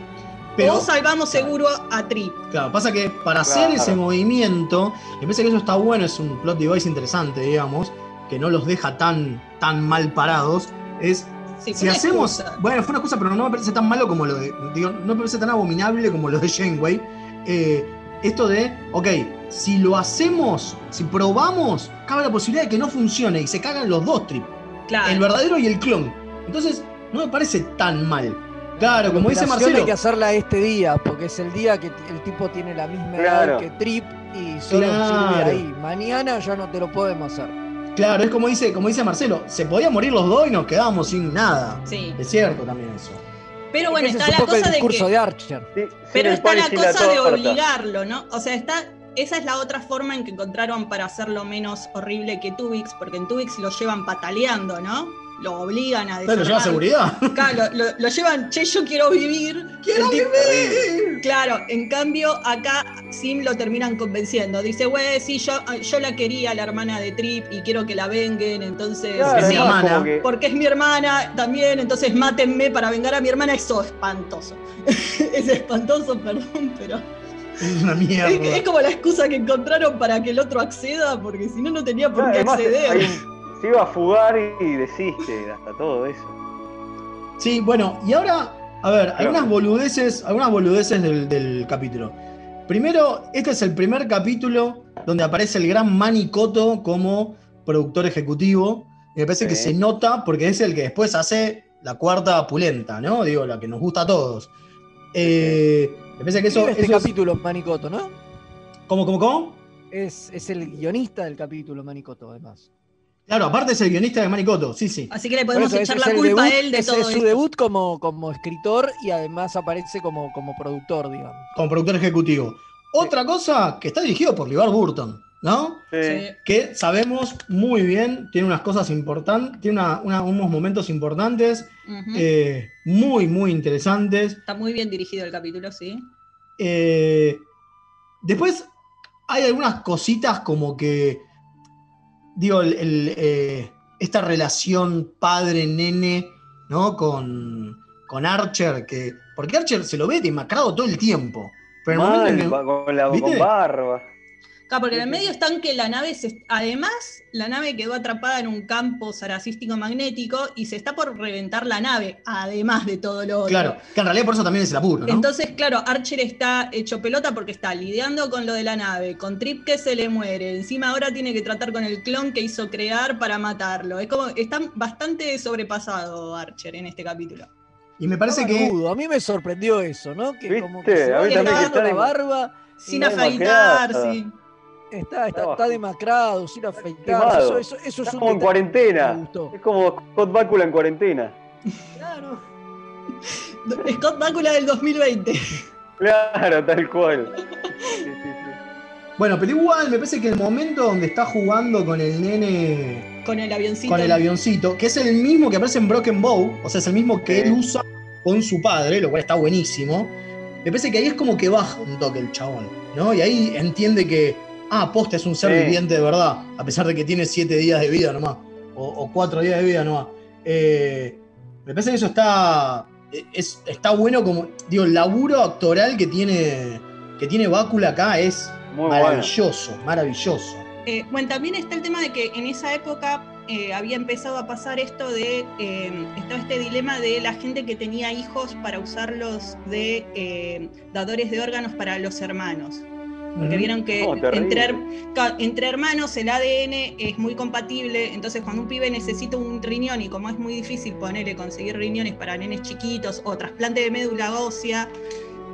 Speaker 2: Pero-
Speaker 4: o salvamos seguro a Trip.
Speaker 2: Claro, pasa que para
Speaker 3: Claro.
Speaker 2: hacer ese movimiento, me parece que eso está bueno, es un plot device interesante, digamos, que no los deja tan, tan mal parados. Es
Speaker 4: Sí,
Speaker 2: si hacemos.
Speaker 4: excusa.
Speaker 2: Bueno, fue una cosa, pero no me parece tan malo como lo de. Digo, no me parece tan abominable como lo de Janeway. Eh, esto de, ok, si lo hacemos, si probamos, cabe la posibilidad de que no funcione y se cagan los dos trip.
Speaker 4: Claro.
Speaker 2: El verdadero y el clon. Entonces, no me parece tan mal. Claro, como dice Marcelo.
Speaker 1: Hay que hacerla este día, porque es el día que el tipo tiene la misma
Speaker 2: Claro.
Speaker 1: edad que Trip y solo
Speaker 2: Claro.
Speaker 1: sirve ahí. Mañana ya no te lo podemos hacer.
Speaker 2: Claro, es como dice, como dice Marcelo, se podían morir los dos y nos quedábamos sin nada.
Speaker 4: Sí.
Speaker 2: Es cierto también eso.
Speaker 4: Pero bueno, está
Speaker 1: es
Speaker 4: la
Speaker 1: poco el
Speaker 4: cosa de que.
Speaker 1: de Archer.
Speaker 4: Pero
Speaker 3: el
Speaker 4: está la cosa de obligarlo, ¿no? O sea, está. Esa es la otra forma en que encontraron para hacerlo menos horrible que Tubix, porque en Tubix lo llevan pataleando, ¿no? Lo obligan a
Speaker 2: Claro, lo lleva
Speaker 4: desarmar.
Speaker 2: seguridad.
Speaker 4: Claro, lo, lo llevan, che, yo quiero vivir.
Speaker 2: ¡Quiero
Speaker 4: tipo-
Speaker 2: vivir!
Speaker 4: Claro, en cambio, acá Sim lo terminan convenciendo. Dice, güey, sí, yo, yo la quería, la hermana de Trip, y quiero que la venguen, entonces.
Speaker 3: Claro,
Speaker 4: sí,
Speaker 3: que-
Speaker 4: porque es mi hermana también, entonces mátenme para vengar a mi hermana. Eso es espantoso. es espantoso, perdón, pero.
Speaker 2: Es una mierda.
Speaker 4: Es, es como la excusa que encontraron para que el otro acceda, porque si no, no tenía por
Speaker 3: Claro,
Speaker 4: qué
Speaker 3: además,
Speaker 4: acceder.
Speaker 3: hay un- se iba a fugar y desiste, hasta todo eso.
Speaker 2: Sí, bueno, y ahora, a ver, algunas boludeces, algunas boludeces del, del capítulo. Primero, este es el primer capítulo donde aparece el gran Manny Cotto como productor ejecutivo. Y me parece que se nota porque es el que después hace la cuarta pulenta, ¿no? Digo, la que nos gusta a todos. Eh, me parece que eso,
Speaker 1: este
Speaker 2: eso es-
Speaker 1: capítulo Manicoto, ¿no?
Speaker 2: ¿Cómo, cómo, cómo?
Speaker 1: Es, es el guionista del capítulo Manicoto, además.
Speaker 2: Claro, aparte es el guionista de Manny Cotto, sí, sí.
Speaker 4: Así que le podemos
Speaker 1: eso,
Speaker 4: echar la culpa
Speaker 1: debut-
Speaker 4: a él de
Speaker 1: ese
Speaker 4: todo
Speaker 1: es su
Speaker 4: esto.
Speaker 1: debut como, como escritor y además aparece como, como productor, digamos.
Speaker 2: Como productor ejecutivo. Otra cosa que está dirigido por LeVar Burton, ¿no?
Speaker 4: Sí.
Speaker 2: que sabemos muy bien, tiene unas cosas importantes, tiene una- una- unos momentos importantes, eh, muy, muy interesantes.
Speaker 4: Está muy bien dirigido el capítulo, sí.
Speaker 2: Eh, después hay algunas cositas como que, digo, el- el, eh, esta relación padre-nene, ¿no? Con, con Archer, que, porque Archer se lo ve demacrado todo el tiempo. Pero en el momento en
Speaker 3: Mal,
Speaker 2: que-
Speaker 3: con, la, con barba.
Speaker 4: Claro, porque en el medio están que la nave se. Además, la nave quedó atrapada en un campo saracístico magnético y se está por reventar la nave, además de todo lo otro.
Speaker 2: Claro, que en realidad por eso también es el apuro, ¿no?
Speaker 4: Entonces, claro, Archer está hecho pelota porque está lidiando con lo de la nave, con Trip que se le muere. Encima ahora tiene que tratar con el clon que hizo crear para matarlo. Es como, está bastante sobrepasado Archer en este capítulo.
Speaker 2: y me parece que.
Speaker 1: Dudo, A mí me sorprendió eso, ¿no? Que
Speaker 3: ¿Viste?
Speaker 1: como que se
Speaker 3: A
Speaker 1: va
Speaker 3: mí también que
Speaker 1: dejando
Speaker 3: está
Speaker 1: la
Speaker 3: de-
Speaker 1: barba.
Speaker 4: Sin
Speaker 1: y-
Speaker 4: afeitar,
Speaker 3: demacrado.
Speaker 4: sí.
Speaker 1: Está, está,
Speaker 3: Está
Speaker 1: está demacrado, sin afeitar. Eso, eso, eso es un
Speaker 3: como en cuarentena. Es como Scott Bakula en cuarentena.
Speaker 1: Claro.
Speaker 4: Scott Bakula del 2020.
Speaker 3: Claro, tal cual.
Speaker 2: Bueno, pero igual me parece que el momento donde está jugando con el nene.
Speaker 4: Con el avioncito.
Speaker 2: Con el avioncito, que es el mismo que aparece en Broken Bow, o sea, es el mismo que
Speaker 3: Sí.
Speaker 2: él usa con su padre, lo cual está buenísimo. Me parece que ahí es como que baja un toque el chabón, ¿no? Y ahí entiende que, ah, posta es un ser
Speaker 3: Sí.
Speaker 2: viviente de verdad, a pesar de que tiene siete días de vida nomás, o, o cuatro días de vida nomás. Eh, me parece que eso está, es, está bueno como, digo, el laburo actoral que tiene, que tiene Bácula acá es
Speaker 3: Muy bueno.
Speaker 2: maravilloso, maravilloso.
Speaker 4: Eh, bueno, también está el tema de que en esa época eh, había empezado a pasar esto de, eh, estaba este dilema de la gente que tenía hijos para usarlos de eh, dadores de órganos para los hermanos. Porque vieron que
Speaker 3: Oh,
Speaker 4: entre hermanos el ADN es muy compatible, entonces cuando un pibe necesita un riñón y como es muy difícil ponerle conseguir riñones para nenes chiquitos o trasplante de médula ósea,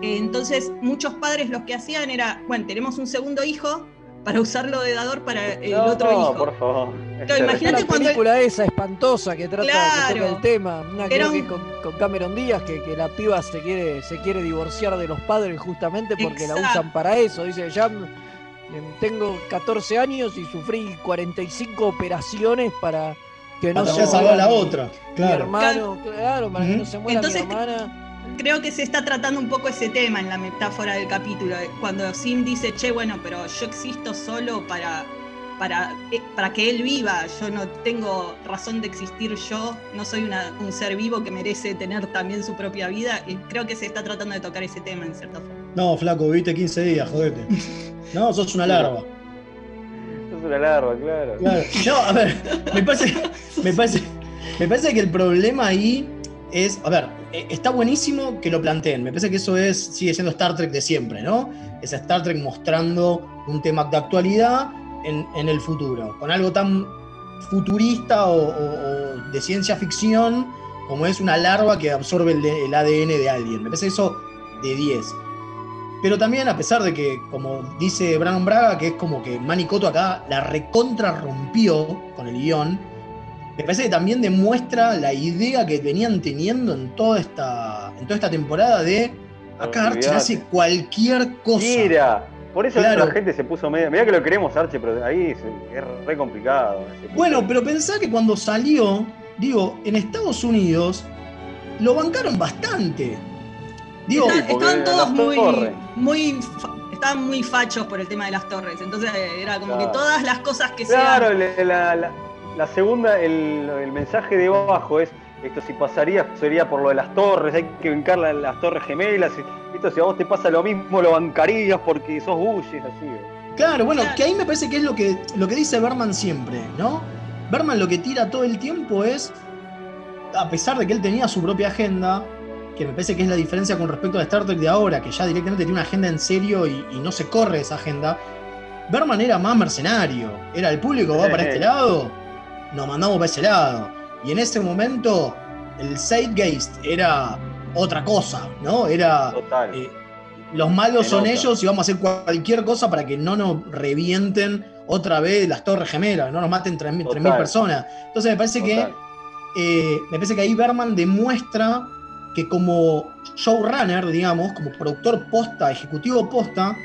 Speaker 4: eh, entonces muchos padres lo que hacían era, bueno, tenemos un segundo hijo para usarlo de dador para el
Speaker 3: no,
Speaker 4: otro hijo.
Speaker 3: por favor.
Speaker 4: Claro, imagínate
Speaker 1: la
Speaker 4: cuando-
Speaker 1: película esa espantosa que trata que
Speaker 4: Claro.
Speaker 1: toca el tema, una
Speaker 4: Era
Speaker 1: creo que
Speaker 4: un-
Speaker 1: con, con Cameron Díaz, que, que la piba se quiere, se quiere divorciar de los padres justamente porque la usan para eso. Dice, ya mm, tengo 14 años y sufrí 45 operaciones para que no
Speaker 2: Para
Speaker 1: se
Speaker 2: la
Speaker 1: muera mi-
Speaker 2: otra,
Speaker 1: Mi
Speaker 2: claro.
Speaker 1: hermano, claro, para que no se muera
Speaker 4: Entonces,
Speaker 1: mi hermana.
Speaker 4: Creo que se está tratando un poco ese tema en la metáfora del capítulo. eh, Cuando Sim dice, che, bueno, pero yo existo solo para, para, eh, para que él viva. Yo no tengo razón de existir yo. No soy una- un ser vivo que merece tener también su propia vida. Y creo que se está tratando de tocar ese tema en cierta forma.
Speaker 2: No, flaco, viviste 15 días, jodete. No, sos una larva.
Speaker 3: Es una larva, claro.
Speaker 2: Claro. No, a ver, me parece, me parece, me parece que el problema ahí es, a ver, eh, está buenísimo que lo planteen. Me parece que eso es, sigue siendo Star Trek de siempre, ¿no? Es Star Trek mostrando un tema de actualidad en, en el futuro, con algo tan futurista o, de ciencia ficción como es una larva que absorbe el, el ADN de alguien. Me parece eso de 10. Pero también, a pesar de que, como dice Brandon Braga, que es como que Manicoto acá la recontra rompió con el guion, me parece que también demuestra la idea que venían teniendo en toda esta, en toda esta temporada de acá Archer
Speaker 3: Olvídate.
Speaker 2: hace cualquier cosa.
Speaker 3: Mira, por eso
Speaker 2: Claro.
Speaker 3: la gente se puso media. Mirá que lo queremos, Arche, pero ahí es, es re complicado.
Speaker 2: Bueno, pero pensá que cuando salió, digo, en Estados Unidos lo bancaron bastante. Digo,
Speaker 4: Está- estaban todos muy, muy, estaban muy fachos por el tema de las torres. Entonces era como que
Speaker 3: Claro.
Speaker 4: todas las cosas que
Speaker 3: Claro,
Speaker 4: sean.
Speaker 3: la, la- la segunda, el, el mensaje de abajo es, esto si pasaría sería por lo de las torres, hay que bancar la- las torres gemelas, esto si a vos te pasa lo mismo lo bancarías porque sos Bullies, así.
Speaker 2: Claro, bueno, que ahí me parece que es lo que, lo que dice Berman siempre, ¿no? Berman lo que tira todo el tiempo es, a pesar de que él tenía su propia agenda, que me parece que es la diferencia con respecto a Star Trek de ahora, que ya directamente tiene una agenda en serio y, y no se corre esa agenda, Berman era más mercenario, era el público va para este lado, nos mandamos para ese lado. Y en ese momento el Zeitgeist era otra cosa, ¿no? Era...
Speaker 3: Total.
Speaker 2: eh, los malos son ellos y vamos a hacer cualquier cosa para que no nos revienten otra vez las torres gemelas, no nos maten 3.000
Speaker 3: Total.
Speaker 2: 3.000 personas. Entonces me parece que eh, me parece que ahí Berman demuestra que como showrunner, digamos, como productor posta, ejecutivo posta,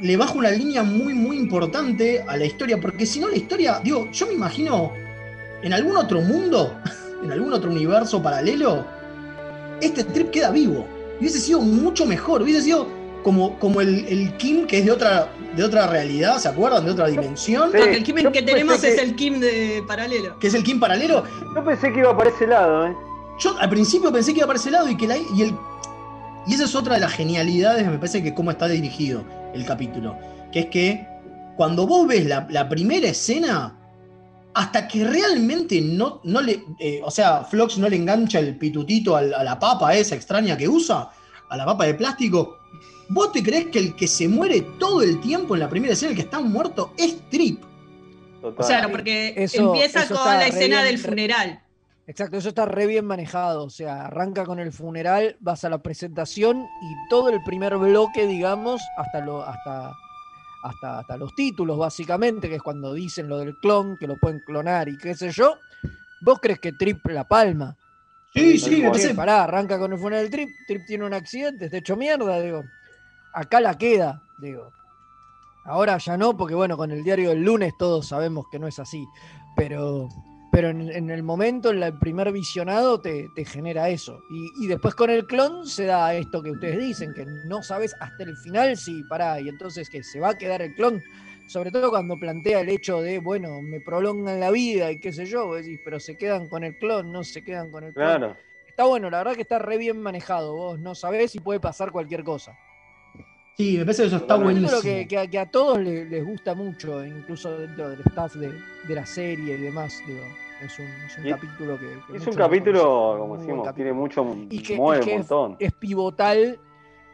Speaker 2: le baja una línea muy, muy importante a la historia, porque si no la historia, digo, yo me imagino en algún otro mundo, en algún otro universo paralelo, este trip queda vivo. Y hubiese sido mucho mejor, hubiese sido como, como el, el Kim que es de otra, de otra realidad, ¿se acuerdan? De otra dimensión.
Speaker 4: El Kim que tenemos
Speaker 3: que-
Speaker 4: es el Kim de paralelo.
Speaker 2: Que es el Kim paralelo.
Speaker 3: Yo pensé que iba para ese lado, ¿eh?
Speaker 2: Yo al principio pensé que iba para ese lado y que la, y el y esa es otra de las genialidades, me parece que cómo está dirigido el capítulo, que es que cuando vos ves la, la primera escena, hasta que realmente no, no le. eh, o sea, Flox no le engancha el pitutito a la papa esa extraña que usa, a la papa de plástico. ¿Vos te crees que el que se muere todo el tiempo en la primera escena, el que está muerto, es Trip?
Speaker 3: Total.
Speaker 4: Claro, porque
Speaker 1: Eso-
Speaker 4: empieza
Speaker 1: eso
Speaker 4: con la escena
Speaker 1: bien,
Speaker 4: del
Speaker 1: re-
Speaker 4: funeral.
Speaker 1: Exacto, eso está re bien manejado. O sea, arranca con el funeral, vas a la presentación y todo el primer bloque, digamos, hasta lo, hasta, hasta, hasta los títulos, básicamente, que es cuando dicen lo del clon, que lo pueden clonar y qué sé yo. Vos crees que Trip la palma.
Speaker 2: Sí, sí, me parece.
Speaker 1: Pará, arranca con el funeral del Trip, Trip tiene un accidente, está hecho mierda, digo. Acá la queda, digo. Ahora ya no, porque bueno, con el diario del lunes todos sabemos que no es así. Pero, pero en, en el momento, en la- el primer visionado, te, te genera eso. Y, y después con el clon se da esto que ustedes dicen, que no sabes hasta el final si pará, y entonces que se va a quedar el clon. Sobre todo cuando plantea el hecho de, bueno, me prolongan la vida y qué sé yo, vos decís, pero se quedan con el clon, no se quedan con el clon.
Speaker 3: Claro.
Speaker 1: Está bueno, la verdad que está re bien manejado. Vos no sabés si puede pasar cualquier cosa.
Speaker 2: Sí, me parece que eso está buenísimo.
Speaker 1: título que, que a, que a todos le- les, gusta mucho, incluso dentro del staff de, de la serie y demás. Digo, es un, es un
Speaker 3: Y-
Speaker 1: capítulo que. que
Speaker 3: Es un
Speaker 1: lo
Speaker 3: capítulo,
Speaker 1: conocen,
Speaker 3: como decimos,
Speaker 1: capítulo.
Speaker 3: tiene mucho.
Speaker 1: y que, y
Speaker 3: mueve
Speaker 1: que
Speaker 3: un
Speaker 1: es,
Speaker 3: montón.
Speaker 1: es pivotal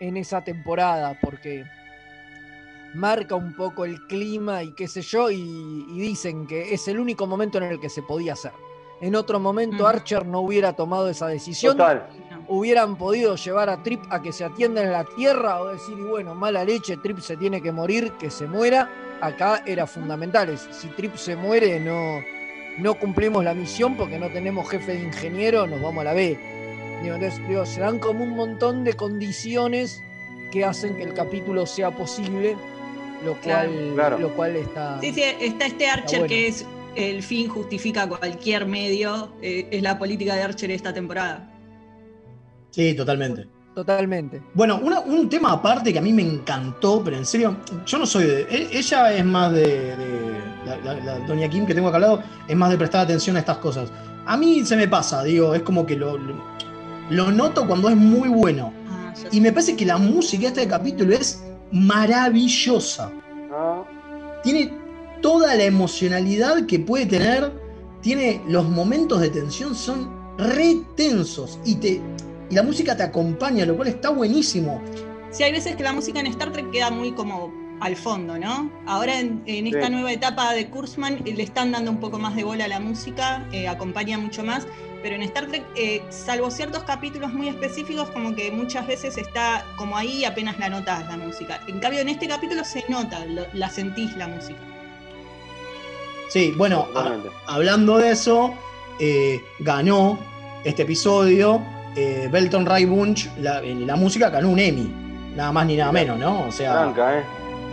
Speaker 1: en esa temporada porque marca un poco el clima y qué sé yo, y, y dicen que es el único momento en el que se podía hacer. En otro momento Archer no hubiera tomado esa decisión.
Speaker 3: Total.
Speaker 1: Hubieran podido llevar a Trip a que se atienda en la tierra o decir, y bueno, mala leche, Trip se tiene que morir, que se muera. Acá era fundamental. Si Trip se muere, no, no cumplimos la misión porque no tenemos jefe de ingeniero, nos vamos a la B. Digo, entonces, digo, se dan como un montón de condiciones que hacen que el capítulo sea posible, lo cual,
Speaker 3: Claro.
Speaker 1: Lo cual está.
Speaker 4: Sí, sí, está este Archer
Speaker 1: bueno.
Speaker 4: que es el fin justifica cualquier medio. eh, es la política de Archer esta temporada.
Speaker 2: Sí, totalmente.
Speaker 1: Totalmente.
Speaker 2: Bueno, una- un tema aparte que a mí me encantó, pero en serio, yo no soy de. e- Ella es más de. de- la, la- la doña Kim que tengo acá al lado, es más de prestar atención a estas cosas. A mí se me pasa, digo, es como que lo, lo, lo noto cuando es muy bueno.
Speaker 4: Ah,
Speaker 2: Y me parece que la música de este capítulo es maravillosa.
Speaker 3: Ah,
Speaker 2: Tiene toda la emocionalidad que puede tener. Tiene los momentos de tensión, son re tensos. Y, te, y la música te acompaña, lo cual está buenísimo.
Speaker 4: Sí, hay veces que la música en Star Trek queda muy como al fondo, ¿no? Ahora en, en esta
Speaker 3: Sí.
Speaker 4: nueva etapa de Kurzman eh, le están dando un poco más de bola a la música, eh, acompaña mucho más, pero en Star Trek, eh, salvo ciertos capítulos muy específicos, como que muchas veces está como ahí y apenas la notas la música. En cambio, en este capítulo se nota, lo- la sentís la música.
Speaker 2: Sí, bueno, a- hablando de eso, eh, ganó este episodio eh, Belton Ray Bunch, la, en la música ganó un Emmy, nada más ni nada menos, ¿no? O sea,
Speaker 3: Tranca, ¿eh?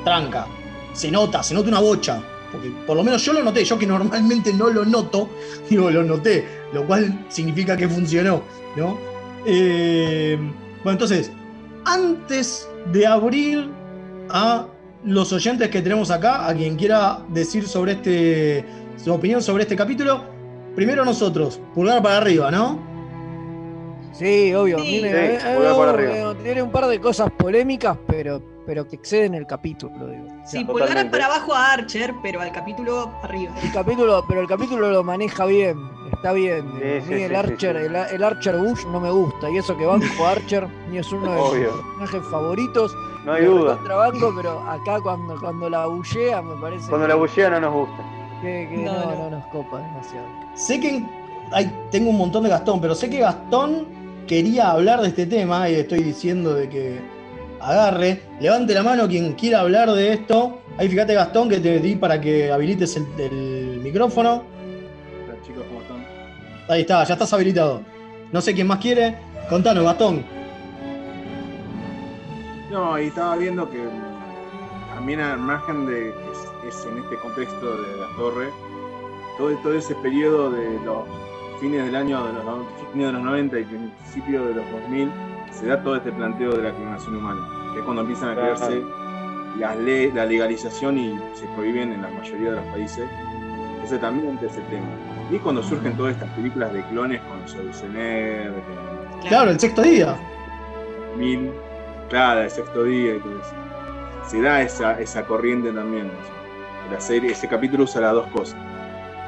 Speaker 2: tranca. Se nota, se nota una bocha. Porque por lo menos yo lo noté, yo que normalmente no lo noto, digo, lo noté, lo cual significa que funcionó, ¿no? Eh, bueno, entonces, antes de abrir a los oyentes que tenemos acá, a quien quiera decir sobre este, su opinión sobre este capítulo, primero nosotros, pulgar para arriba, ¿no?
Speaker 1: Sí, obvio.
Speaker 4: Sí.
Speaker 3: Sí,
Speaker 1: eh,
Speaker 3: arriba.
Speaker 1: Tiene un par de cosas polémicas, pero, pero que exceden el capítulo, digo. O sea,
Speaker 4: Sí, pulgar
Speaker 3: totalmente.
Speaker 4: para abajo a Archer, pero al capítulo arriba.
Speaker 1: el capítulo, pero el capítulo lo maneja bien, está bien.
Speaker 3: Sí, sí,
Speaker 1: mí el Archer,
Speaker 3: sí, sí.
Speaker 1: El, el Archer Bush no me gusta, y eso que banco Archer, ni es uno de mis
Speaker 3: Obvio.
Speaker 1: personajes favoritos.
Speaker 3: No hay duda.
Speaker 1: pero acá cuando, cuando la bullea me parece
Speaker 3: Cuando la bullea no nos gusta.
Speaker 1: que, que
Speaker 4: No,
Speaker 1: no,
Speaker 4: no.
Speaker 1: no nos copa demasiado.
Speaker 2: Sé que ay, tengo un montón de Gastón, pero sé que Gastón quería hablar de este tema y estoy diciendo de que agarre. Levante la mano quien quiera hablar de esto. Ahí fíjate Gastón que te di para que habilites el, el micrófono.
Speaker 6: Hola chicos, ¿cómo están?
Speaker 2: Ahí está, ya estás habilitado. No sé quién más quiere. Contanos, Gastón.
Speaker 6: No, y estaba viendo que también al margen de que es, es en este contexto de la torre, todo, todo ese periodo de los fines del año de los, fines de los 90 y principios de los 2000, se da todo este planteo de la clonación humana, que es cuando empiezan a
Speaker 3: Claro.
Speaker 6: crearse las le- la legalización y se prohíben en la mayoría de los países. Ese también es ese tema. Y cuando surgen todas estas películas de clones con Schwarzenegger, con
Speaker 2: Claro, el sexto día.
Speaker 6: mil, claro, el sexto día y todo eso. Se da esa, esa corriente también. ¿no? la serie, ese capítulo usa las dos cosas.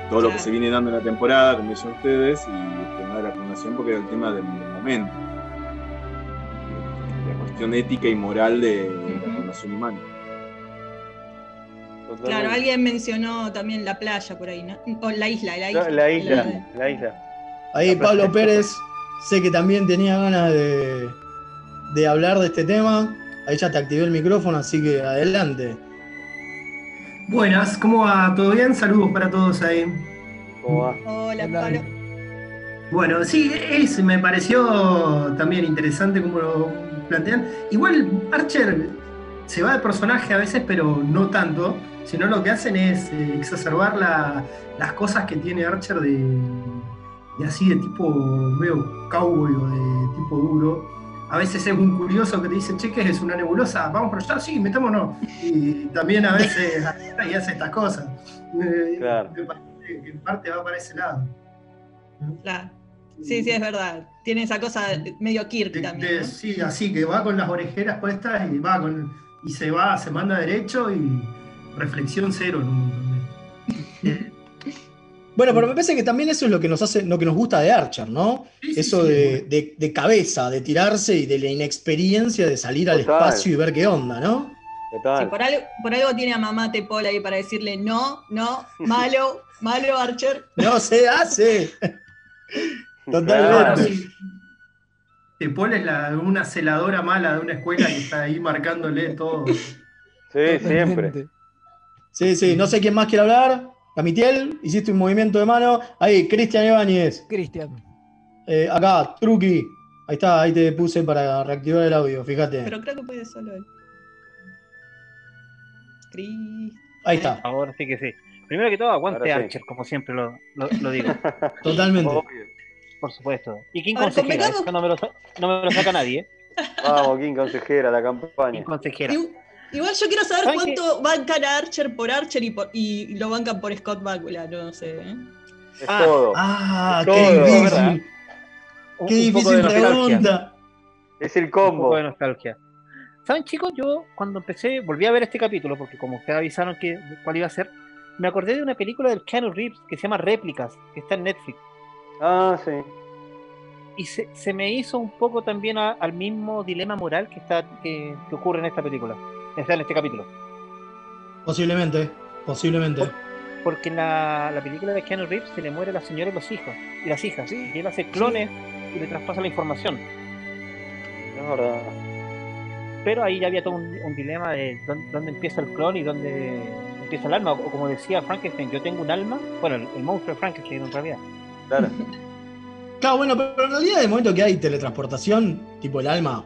Speaker 6: Todo lo que se viene dando en la temporada, como dicen ustedes, y el tema de la clonación porque era el tema del, del momento. La cuestión ética y moral de, de la clonación humana.
Speaker 4: Claro, alguien mencionó también la playa por ahí, ¿no? O la isla, la isla.
Speaker 3: La isla, la isla.
Speaker 2: Ahí Pablo Pérez, sé que también tenía ganas de, de hablar de este tema. Ahí ya te activé el micrófono, así que adelante.
Speaker 15: Buenas, ¿cómo va? ¿Todo bien? Saludos para todos ahí.
Speaker 4: Hola, Pablo.
Speaker 15: Bueno, sí, es, me pareció también interesante como lo plantean. Igual Archer se va de personaje a veces, pero no tanto, sino lo que hacen es eh, exacerbar la- las cosas que tiene Archer de, de así de tipo medio cowboy o de tipo duro. A veces es un curioso que te dice, che, ¿qué es una nebulosa? Vamos por allá, sí, metámonos. Y también a veces y hace estas cosas. Eh,
Speaker 3: Claro.
Speaker 15: Me parece que en parte va para ese lado.
Speaker 4: Claro. Sí, sí, es verdad. Tiene esa cosa medio Kirk también. ¿no?
Speaker 15: Sí, así que va con las orejeras puestas y va con y se va, se manda derecho y reflexión cero en un montón de-
Speaker 2: Bueno, pero me parece que también eso es lo que nos hace, lo que nos gusta de Archer, ¿no? eso de, de- de cabeza, de tirarse y de la inexperiencia de salir al espacio y ver qué onda, ¿no?
Speaker 4: Sí, por, algo, por algo tiene a mamá Tepol ahí para decirle no, no, malo, malo, Archer.
Speaker 2: No se hace. Totalmente.
Speaker 15: Tepol es la, una celadora mala de una escuela y está ahí marcándole todo.
Speaker 3: Sí, siempre.
Speaker 2: Sí, sí, no sé quién más quiere hablar. Camitiel, hiciste un movimiento de mano. Ahí, Cristian Ibáñez.
Speaker 1: Cristian.
Speaker 2: Eh, acá, Truqui. Ahí está, ahí te puse para reactivar el audio, fíjate.
Speaker 4: Pero creo que puede solo él. Cris.
Speaker 2: Ahí está.
Speaker 16: Ahora sí que sí. Primero que todo, aguante
Speaker 3: sí.
Speaker 16: Archer, como siempre lo, lo- lo digo.
Speaker 2: Totalmente.
Speaker 16: Por supuesto. Y King
Speaker 4: ver,
Speaker 16: Consejera, no me, lo, no me lo saca nadie, ¿eh?
Speaker 3: Vamos, King Consejera, la campaña.
Speaker 16: Consejera.
Speaker 4: Igu- Igual yo quiero saber
Speaker 16: ¿Saben
Speaker 4: cuánto bancan a Archer por Archer y, por- y lo bancan por Scott Bakula, no sé. ¿eh?
Speaker 3: Es todo.
Speaker 2: Ah,
Speaker 3: Es
Speaker 2: qué
Speaker 3: todo,
Speaker 2: difícil.
Speaker 3: ¿verdad?
Speaker 16: Un-
Speaker 2: Qué
Speaker 16: un
Speaker 2: difícil
Speaker 16: nostalgia.
Speaker 2: pregunta.
Speaker 3: Es el
Speaker 16: Un poco
Speaker 3: combo.
Speaker 16: de nostalgia. ¿Saben, chicos? Yo cuando empecé, volví a ver este capítulo, porque como ustedes avisaron que cuál iba a ser, me acordé de una película del Keanu Reeves que se llama Réplicas, que está en Netflix.
Speaker 3: Ah, sí.
Speaker 16: Y se, se me hizo un poco también a- al mismo dilema moral que está que, que ocurre en esta película, sea, en este capítulo.
Speaker 2: Posiblemente, posiblemente.
Speaker 16: Porque en la, la película de Keanu Reeves se le muere la señora y los hijos, y las hijas. Y él hace clones y le traspasa la información.
Speaker 3: Es verdad.
Speaker 16: Pero ahí ya había todo un, un dilema de dónde, dónde empieza el clon y dónde empieza el alma. O como decía Frankenstein, yo tengo un alma. Bueno, el, el monstruo de Frankenstein en realidad.
Speaker 3: Claro.
Speaker 2: Claro, bueno, pero en realidad de momento que hay teletransportación, tipo el alma,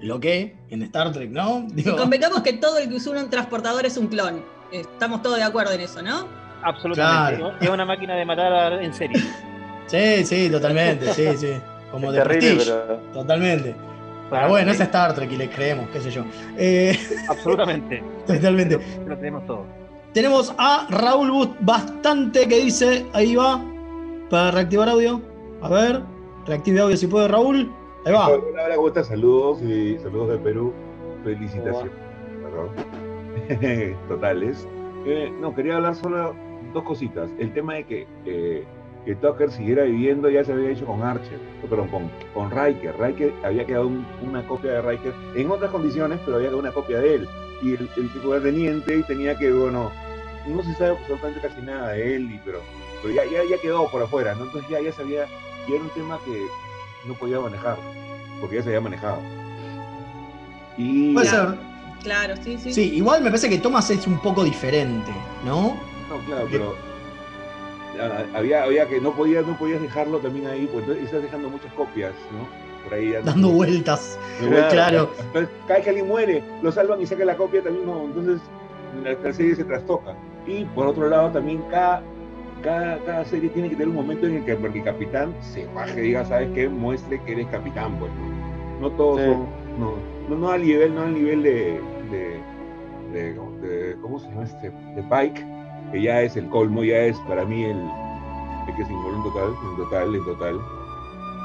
Speaker 2: lo que en Star Trek, ¿no? Digo,
Speaker 4: convengamos que todo el que usa un transportador es un clon. Estamos todos de acuerdo en eso, ¿no?
Speaker 16: Absolutamente.
Speaker 2: Claro.
Speaker 16: Es una máquina de matar en serie.
Speaker 2: sí, sí, totalmente, sí, sí. Como
Speaker 3: Es
Speaker 2: de
Speaker 3: terrible,
Speaker 2: prestige.
Speaker 3: pero.
Speaker 2: Totalmente. Pero bueno, es Star Trek y le creemos, qué sé yo. Eh,
Speaker 16: Absolutamente.
Speaker 2: totalmente.
Speaker 16: Lo tenemos todo.
Speaker 2: Tenemos a Raúl Bust bastante que dice, ahí va, para reactivar audio. A ver, reactive audio si puede Raúl. Ahí va.
Speaker 17: Hola, hola. Saludos y saludos de Perú. Felicitaciones. Totales. Eh, no, quería hablar solo dos cositas. El tema de que, eh, que Tucker siguiera viviendo ya se había hecho con Archer, perdón, con, con Riker. Riker había quedado un- una copia de Riker en otras condiciones, pero había quedado una copia de él. Y el, el teniente y tenía que, bueno, no se sabe absolutamente casi nada de él, y, pero, pero ya, ya, ya quedó por afuera, ¿no? Entonces ya, ya sabía, y era un tema que no podía manejar, porque ya se había manejado. Y
Speaker 2: Puede ser.
Speaker 4: Claro, sí, sí.
Speaker 2: Sí, igual me parece que Thomas es un poco diferente, ¿no?
Speaker 17: No, claro, pero había, había que no podías, no podías dejarlo también ahí, pues entonces estás dejando muchas copias, ¿no? Por ahí dando,
Speaker 2: Dando vueltas.
Speaker 17: vueltas.
Speaker 2: Claro.
Speaker 17: Entonces, cada vez que alguien muere, lo salvan y sacan la copia también, no, entonces la, la serie se trastoca. Y por otro lado, también cada, cada, cada serie tiene que tener un momento en el que el capitán se baje, diga, ¿sabes qué? Muestre que eres capitán, pues. No, no todos
Speaker 3: Sí.
Speaker 17: son, no, no, no al nivel, no al nivel de, de, de- de- ¿cómo se llama este? De Pike, que ya es el colmo, ya es para mí el, el que se involucra en total, en total, en total.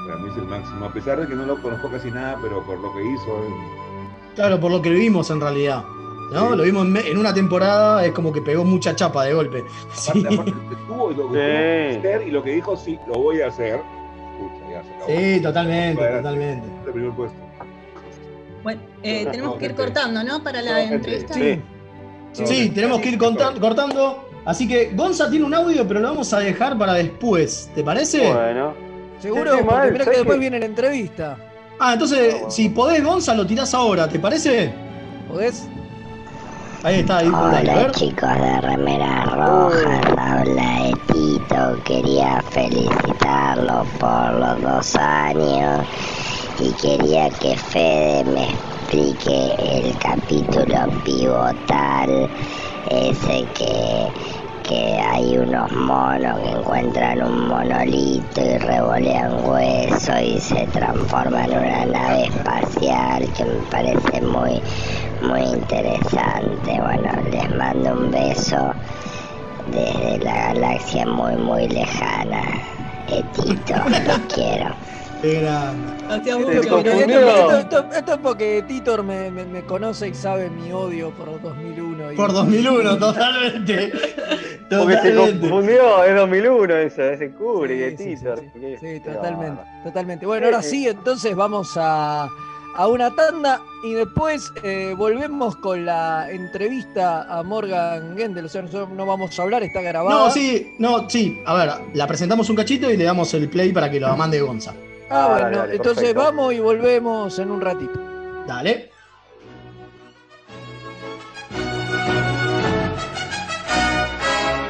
Speaker 17: Para mí es el máximo, a pesar de que no lo conozco casi nada, pero por lo que hizo, eh,
Speaker 2: Claro, por lo que vivimos en realidad. ¿No? Lo vimos en, una temporada, es como que pegó mucha chapa de golpe. Sí,
Speaker 17: Aparte, aparte, tuvo lo que tuvo que hacer y lo que dijo, sí, lo voy a hacer. Escucha, ya se acabó.
Speaker 2: sí totalmente, totalmente.
Speaker 17: El primer puesto.
Speaker 4: Bueno, eh, tenemos
Speaker 17: no,
Speaker 4: que ir
Speaker 17: gente.
Speaker 4: cortando, ¿no? Para la
Speaker 17: No,
Speaker 4: entrevista.
Speaker 17: sí.
Speaker 2: Sí, tenemos que ir cortando. Así que Gonza tiene un audio, pero lo vamos a dejar para después. ¿Te parece?
Speaker 3: Bueno.
Speaker 1: Seguro,
Speaker 3: Sí, sí,
Speaker 1: porque
Speaker 3: mal,
Speaker 1: mirá que
Speaker 3: ¿sabes
Speaker 1: después viene la entrevista.
Speaker 2: Ah, entonces, si podés, Gonza, lo tirás ahora, ¿te parece?
Speaker 1: ¿Podés?
Speaker 2: Ahí está, ahí
Speaker 18: Hola chicos de Remeras Rojas, habla de Tito, quería felicitarlos por los dos años y quería que Fede me explique el capítulo pivotal, ese que, que hay unos monos que encuentran un monolito y revolean hueso y se transforman en una nave espacial que me parece muy muy interesante. Bueno, les mando un beso desde la galaxia muy, muy lejana. Etito, los quiero.
Speaker 2: Qué grande.
Speaker 4: Gracias,
Speaker 1: Esto, es porque-
Speaker 3: confundió.
Speaker 1: esto- esto- esto es porque Titor me, me- me conoce y sabe mi odio por 2001. y-
Speaker 2: Por 2001, totalmente.
Speaker 3: Porque se confundió, es 2001 eso, ese Kubrick, de
Speaker 1: Sí, sí,
Speaker 3: Tito.
Speaker 1: sí,
Speaker 3: Qué-
Speaker 1: Sí,
Speaker 3: qué
Speaker 1: totalmente, totalmente. Bueno, ahora
Speaker 3: Sí,
Speaker 1: sí, entonces vamos a, a una tanda y después eh, volvemos con la entrevista a Morgan Gendel. O sea, nosotros no vamos a hablar, está grabada.
Speaker 2: No, sí, no, sí. A ver, la presentamos un cachito y le damos el play para que lo mande Gonza.
Speaker 1: Ah,
Speaker 3: Ah,
Speaker 1: bueno,
Speaker 3: dale, dale,
Speaker 1: entonces
Speaker 3: perfecto.
Speaker 1: vamos y volvemos en un ratito.
Speaker 2: Dale.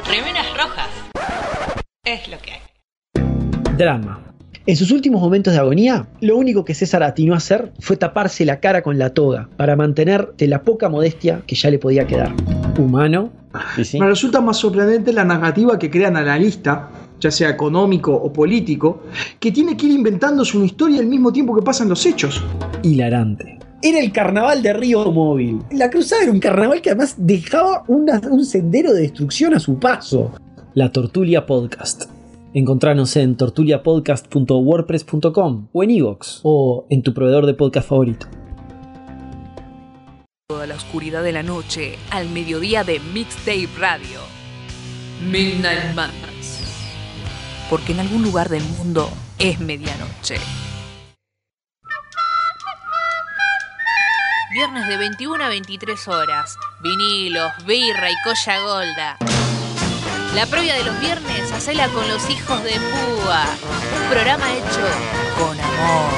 Speaker 5: Remeras rojas. Es lo que hay.
Speaker 19: Drama. En sus últimos momentos de agonía, lo único que César atinó a hacer fue taparse la cara con la toga para mantener de la poca modestia que ya le podía quedar. Humano.
Speaker 20: Me resulta más sorprendente la narrativa que crea el analista, ya sea económico o político, que tiene que ir inventándose una historia al mismo tiempo que pasan los hechos.
Speaker 19: Hilarante. Era el carnaval de Río Móvil. La cruzada era un carnaval que además dejaba una- un sendero de destrucción a su paso. La Tortulia Podcast. Encontranos en tortuliapodcast.wordpress.com o en iVoox o en tu proveedor de podcast favorito.
Speaker 10: Toda la oscuridad de la noche al mediodía de Mixtape Radio. Midnight Madness. Porque en algún lugar del mundo es medianoche. Viernes de 21 a 23 horas. Vinilos, birra y colla golda. La previa de los viernes, hacela con los hijos de Púa. Un programa hecho con amor.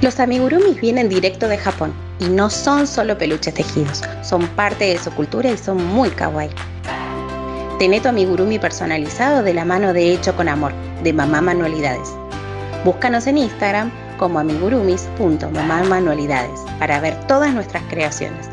Speaker 21: Los amigurumis vienen directo de Japón y no son solo peluches tejidos, son parte de su cultura y son muy kawaii. Tené amigurumi personalizado de la mano de Hecho con Amor, de Mamá Manualidades. Búscanos en Instagram como amigurumis.mamamanualidades para ver todas nuestras creaciones.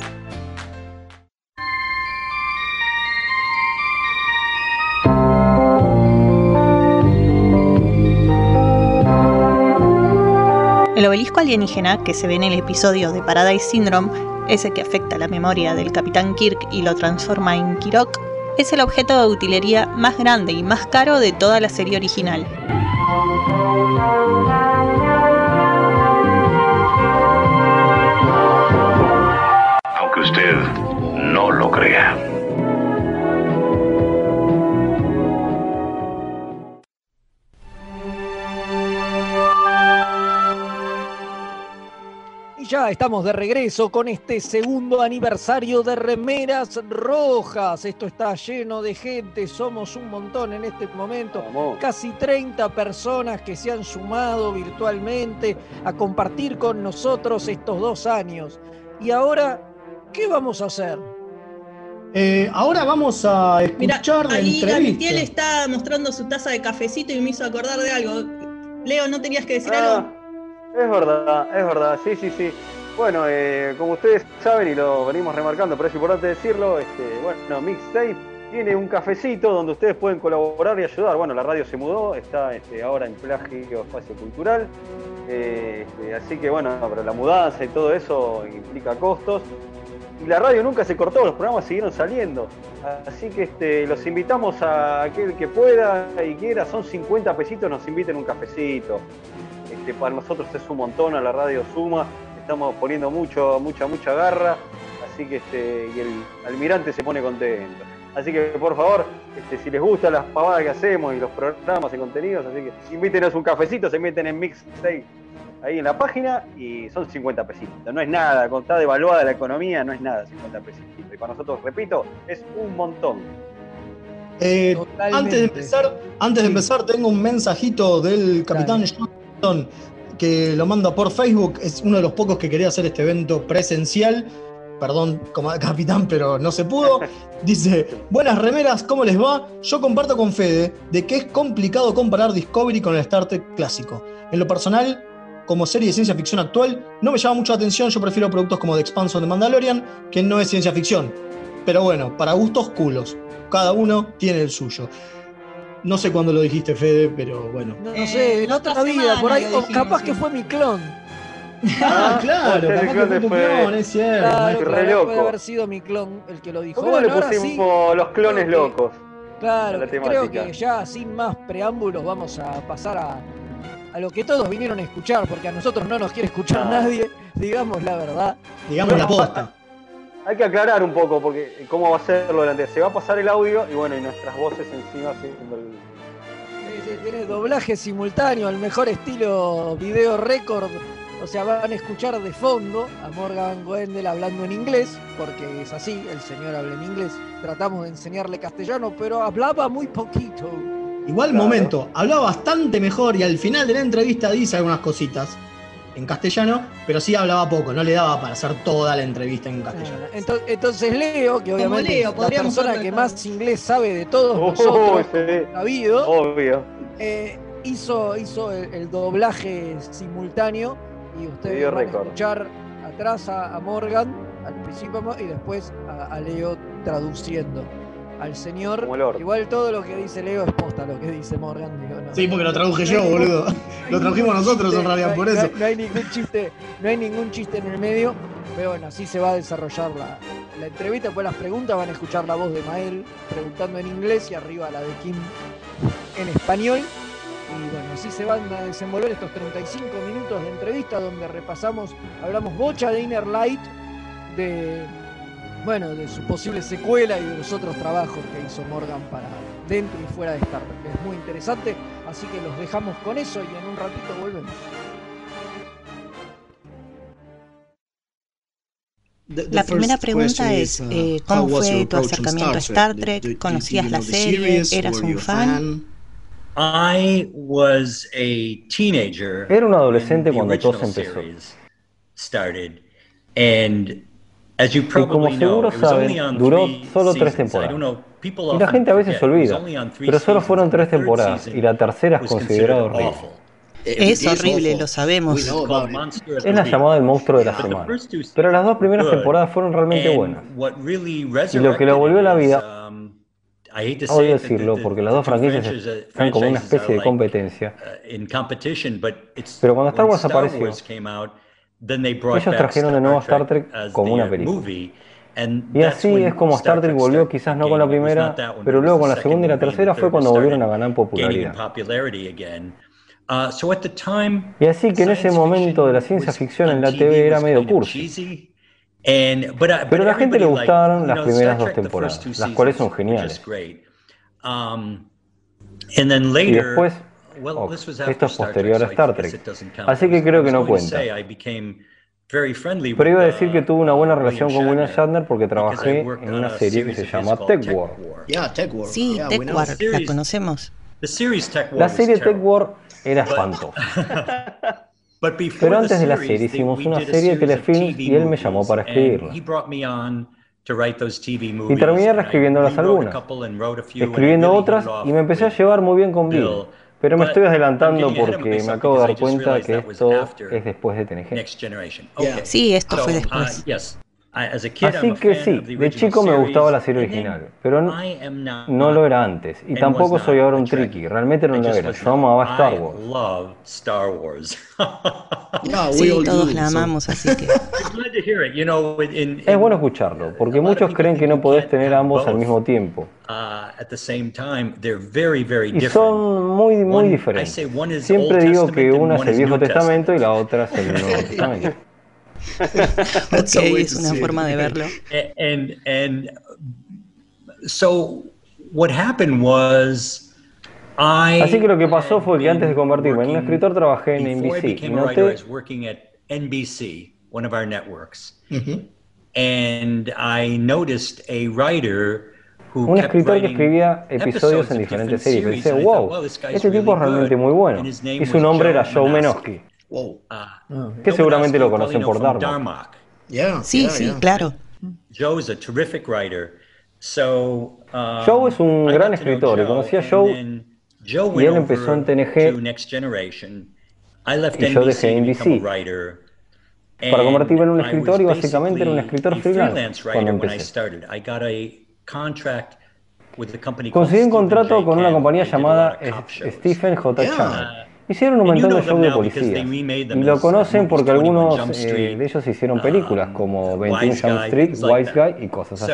Speaker 11: El obelisco alienígena que se ve en el episodio de Paradise Syndrome, ese que afecta la memoria del Capitán Kirk y lo transforma en Kirok, es el objeto de utilería más grande y más caro de toda la serie original.
Speaker 22: Aunque usted no lo crea.
Speaker 1: Ya estamos de regreso con este segundo aniversario de Remeras Rojas. Esto está lleno de gente, somos un montón en este momento. Casi 30 personas que se han sumado virtualmente a compartir con nosotros estos dos años. Y ahora, ¿qué vamos a hacer?
Speaker 2: Eh, ahora vamos a escuchar la
Speaker 4: ahí
Speaker 2: entrevista.
Speaker 4: Gabitiel está mostrando su taza de cafecito y me hizo acordar de algo. Leo, ¿no tenías que decir
Speaker 3: Ah,
Speaker 4: algo?
Speaker 3: Es verdad, es verdad, sí, sí, sí. Bueno, eh, como ustedes saben y lo venimos remarcando, pero es importante decirlo, este, bueno, Mixtape tiene un cafecito donde ustedes pueden colaborar y ayudar. Bueno, la radio se mudó, está este, ahora en Plagio Espacio Cultural, eh, este, así que bueno, pero la mudanza y todo eso implica costos. Y la radio nunca se cortó, los programas siguieron saliendo. Así que este, los invitamos a aquel que pueda y quiera, son 50 pesitos, nos inviten un cafecito. Este, para nosotros es un montón, a la radio suma. estamos poniendo mucho, mucha, mucha garra, así que este, y el almirante se pone contento. Así que por favor, este, si les gustan las pavadas que hacemos y los programas y contenidos, así que invítenos un cafecito, se meten en Mixtape ahí en la página y son 50 pesitos. No es nada, con está devaluada la economía, no es nada 50 pesitos. Y para nosotros, repito, es un montón.
Speaker 2: Eh, antes de empezar, antes de empezar, tengo un mensajito del capitán Johnson que lo manda por Facebook. Es uno de los pocos que quería hacer este evento presencial. Perdón, como capitán, pero no se pudo. Dice: Buenas remeras, ¿cómo les va? Yo comparto con Fede de que es complicado comparar Discovery con el Star Trek clásico. En lo personal, como serie de ciencia ficción actual, no me llama mucho la atención. Yo prefiero productos como The Expanse de Mandalorian, que no es ciencia ficción. Pero bueno, para gustos culos. Cada uno tiene el suyo. No sé cuándo lo dijiste, Fede, pero bueno.
Speaker 1: No, no sé, en otra vida, por ahí, o capaz que fue mi clon.
Speaker 2: Ah, claro,
Speaker 3: Ese
Speaker 2: capaz que
Speaker 3: clon
Speaker 2: fue tu
Speaker 3: fue-
Speaker 2: clon, es cierto.
Speaker 1: Claro,
Speaker 3: re
Speaker 1: claro,
Speaker 3: loco.
Speaker 1: puede haber sido mi clon el que lo dijo.
Speaker 3: ¿Cómo le
Speaker 1: Bueno, ahora
Speaker 3: pusimos
Speaker 1: sí,
Speaker 3: los clones
Speaker 1: creo que-
Speaker 3: locos?
Speaker 1: Claro,
Speaker 3: la
Speaker 1: creo que ya sin más preámbulos vamos a pasar a, a lo que todos vinieron a escuchar, porque a nosotros no nos quiere escuchar
Speaker 3: Ah.
Speaker 1: nadie, digamos la verdad.
Speaker 2: Digamos la posta.
Speaker 3: Hay que aclarar un poco, porque cómo va a ser lo delante. Se va a pasar el audio y bueno, y nuestras voces encima haciendo el.
Speaker 1: Sí, sí, Tiene doblaje simultáneo, al mejor estilo video récord. O sea, van a escuchar de fondo a Morgan Goendel hablando en inglés, porque es así, el señor habla en inglés. Tratamos de enseñarle castellano, pero hablaba muy poquito.
Speaker 2: Igual
Speaker 1: Claro.
Speaker 2: momento, hablaba bastante mejor y al final de la entrevista dice algunas cositas en castellano, pero sí hablaba poco, no le daba para hacer toda la entrevista en castellano.
Speaker 1: Ento- Entonces Leo, que obviamente
Speaker 4: Leo,
Speaker 1: es la persona que más inglés sabe de todos
Speaker 3: Oh,
Speaker 1: nosotros,
Speaker 3: sí.
Speaker 1: habido,
Speaker 3: Obvio.
Speaker 1: eh, hizo, hizo el, el doblaje simultáneo y ustedes van a escuchar atrás a, a Morgan al principio y después a, a Leo traduciendo al señor. Igual todo lo que dice Leo es posta lo que dice Morgan. digo, no.
Speaker 2: Sí, porque lo traduje yo, boludo. Lo trajimos nosotros en realidad,
Speaker 1: no hay-
Speaker 2: por eso.
Speaker 1: No hay ningún chiste, no hay ningún chiste en el medio, pero bueno, así se va a desarrollar la, la entrevista. Después las preguntas van a escuchar la voz de Mael preguntando en inglés y arriba la de Kim en español. Y bueno, así se van a desenvolver estos 35 minutos de entrevista donde repasamos, hablamos bocha de Inner Light, de bueno, de su posible secuela y de los otros trabajos que hizo Morgan para dentro y fuera de Star Trek. Es muy interesante, así que los dejamos con eso y en un ratito volvemos.
Speaker 11: La primera pregunta es, eh, ¿cómo fue tu acercamiento a Star Trek? ¿Conocías la serie? ¿Eras un fan?
Speaker 23: I was a teenager.
Speaker 24: Era un adolescente cuando todo empezó. Y como
Speaker 23: probably know,
Speaker 24: seguro saben, duró solo tres temporadas. Y la gente a veces olvida, pero solo fueron tres
Speaker 23: third
Speaker 24: temporadas y la tercera es
Speaker 23: was
Speaker 24: considerada horrible.
Speaker 11: Es horrible, lo sabemos.
Speaker 24: Es la llamada del monstruo de la
Speaker 23: But the
Speaker 24: semana.
Speaker 23: first two
Speaker 24: Pero las dos primeras
Speaker 23: good.
Speaker 24: temporadas fueron realmente buenas.
Speaker 23: what really
Speaker 24: Y lo que lo volvió a la vida,
Speaker 23: um,
Speaker 24: odio decirlo
Speaker 23: the-
Speaker 24: porque las dos
Speaker 23: two
Speaker 24: franquicias
Speaker 23: franchises-
Speaker 24: están como una especie de competencia.
Speaker 23: uh,
Speaker 24: Pero cuando Star Wars apareció, Ellos trajeron de nuevo Star Trek como una
Speaker 23: uh,
Speaker 24: película. Y así es como Star Trek volvió, quizás no con la primera, pero luego con la segunda y la tercera fue cuando volvieron a ganar popularidad.
Speaker 23: Uh,
Speaker 24: Y así que en ese momento de la ciencia ficción en la TV era medio cursi.
Speaker 23: uh,
Speaker 24: Pero a la gente le gustaron las primeras dos temporadas, las cuales son geniales.
Speaker 23: Um,
Speaker 24: Y después, oh,
Speaker 23: this was
Speaker 24: esto
Speaker 23: after
Speaker 24: es
Speaker 23: Star
Speaker 24: posterior
Speaker 23: Trek,
Speaker 24: a Star Trek. Así que creo que no cuenta. Pero iba a decir
Speaker 23: uh,
Speaker 24: que tuve una buena
Speaker 23: uh,
Speaker 24: relación con William
Speaker 23: Shatner,
Speaker 24: porque trabajé en una serie que se llama Tech War.
Speaker 11: Sí, Tech. War, la conocemos.
Speaker 23: The series Tech War
Speaker 24: La serie Tech. War era
Speaker 23: before
Speaker 24: Pero antes de la serie hicimos una serie de telefilms y él me llamó para escribirla.
Speaker 23: he brought me on to write those TV
Speaker 24: Y
Speaker 23: movies,
Speaker 24: terminé reescribiéndolas algunas, escribiendo otras y me empecé a llevar muy bien con Bill. Pero me estoy adelantando porque me acabo de dar cuenta que esto es después de TNG.
Speaker 11: Sí, esto fue
Speaker 23: So,
Speaker 11: después.
Speaker 24: Así que sí, de chico me gustaba la serie original, pero no, no lo era antes. Y tampoco soy ahora un tricky, realmente no lo era. Yo amaba Star Wars.
Speaker 23: Star Wars.
Speaker 11: Sí, todos
Speaker 2: do,
Speaker 11: la amamos, así que.
Speaker 24: Es bueno escucharlo, porque muchos creen que no podés tener ambos al mismo tiempo.
Speaker 23: uh, at the same time, they're very, very
Speaker 24: Y Okay, es
Speaker 11: una forma de verlo.
Speaker 23: And, and so what happened was
Speaker 24: Así que lo que pasó fue que antes de convertirme en un escritor trabajé en NBC.
Speaker 23: One of our networks. And I noticed a writer
Speaker 24: un escritor que escribía episodios en diferentes series. Pensé, wow, este tipo es realmente muy bueno. Y su nombre era Joe Menosky. Ah, que seguramente lo conocen por Darmok.
Speaker 11: Yeah, sí, sí, claro.
Speaker 23: Joe is a terrific writer. So, um,
Speaker 24: Joe es un gran escritor
Speaker 23: Joe,
Speaker 24: conocí a Joe,
Speaker 23: Joe
Speaker 24: y él empezó en TNG y yo dejé NBC para convertirme en un escritor y básicamente era un escritor freelance cuando empecé. Conseguí un contrato con una compañía llamada Stephen J. Chan Hicieron un montón de shows de policías y lo conocen porque algunos eh, de ellos hicieron películas como 21 Jump Street, Wise Guy y cosas así.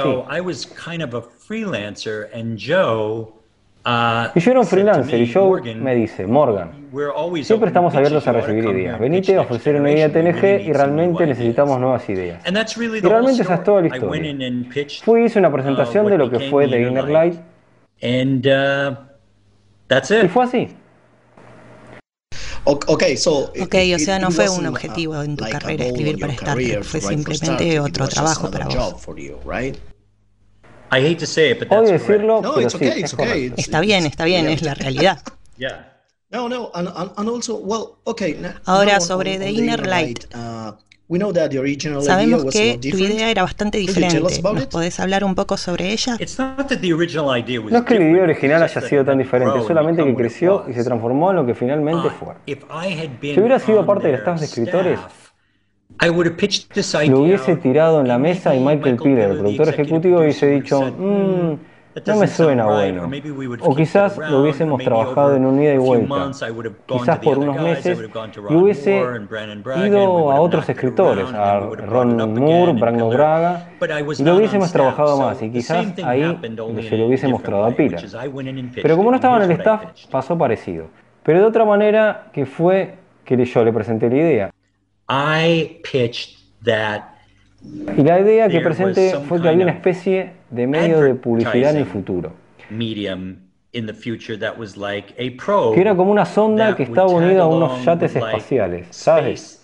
Speaker 24: Y yo era un freelancer y Joe me dice, Morgan, siempre estamos abiertos a recibir ideas. Venite a ofrecer una idea a TNG y realmente necesitamos nuevas ideas. Y realmente esa es toda la historia. Fui hice una presentación de lo que fue
Speaker 23: The Inner Light.
Speaker 24: Y fue así.
Speaker 25: Okay, so
Speaker 11: ok, o sea, no fue un objetivo en tu like carrera escribir para Star Trek, fue simplemente otro trabajo para vos.
Speaker 24: Odio decirlo,
Speaker 25: no,
Speaker 24: pero
Speaker 25: okay, okay.
Speaker 11: Está bien, está bien, es la realidad. Ahora sobre The Inner Light. Sabemos que tu idea era bastante diferente. ¿Nos podés hablar un poco sobre ella?
Speaker 24: No es que la idea original haya sido tan diferente, solamente que creció y se transformó en lo que finalmente fue. Si hubiera sido parte del staff de escritores, lo hubiese tirado en la mesa y Michael Peter, el productor ejecutivo, hubiese dicho, mm, no me suena bueno. O quizás lo hubiésemos trabajado en un ida y vuelta. Quizás por unos meses y hubiese ido a otros escritores, a Ron Moore, Brandon Braga, y lo hubiésemos trabajado más. Y quizás ahí se lo hubiese mostrado a
Speaker 23: Pila.
Speaker 24: Pero como no estaba en el staff, pasó parecido. Pero de otra manera que fue que yo le presenté la idea. Y la idea que presenté fue que había una especie de medio de publicidad en el futuro. que era como una sonda que estaba unida a unos yates espaciales, ¿sabes?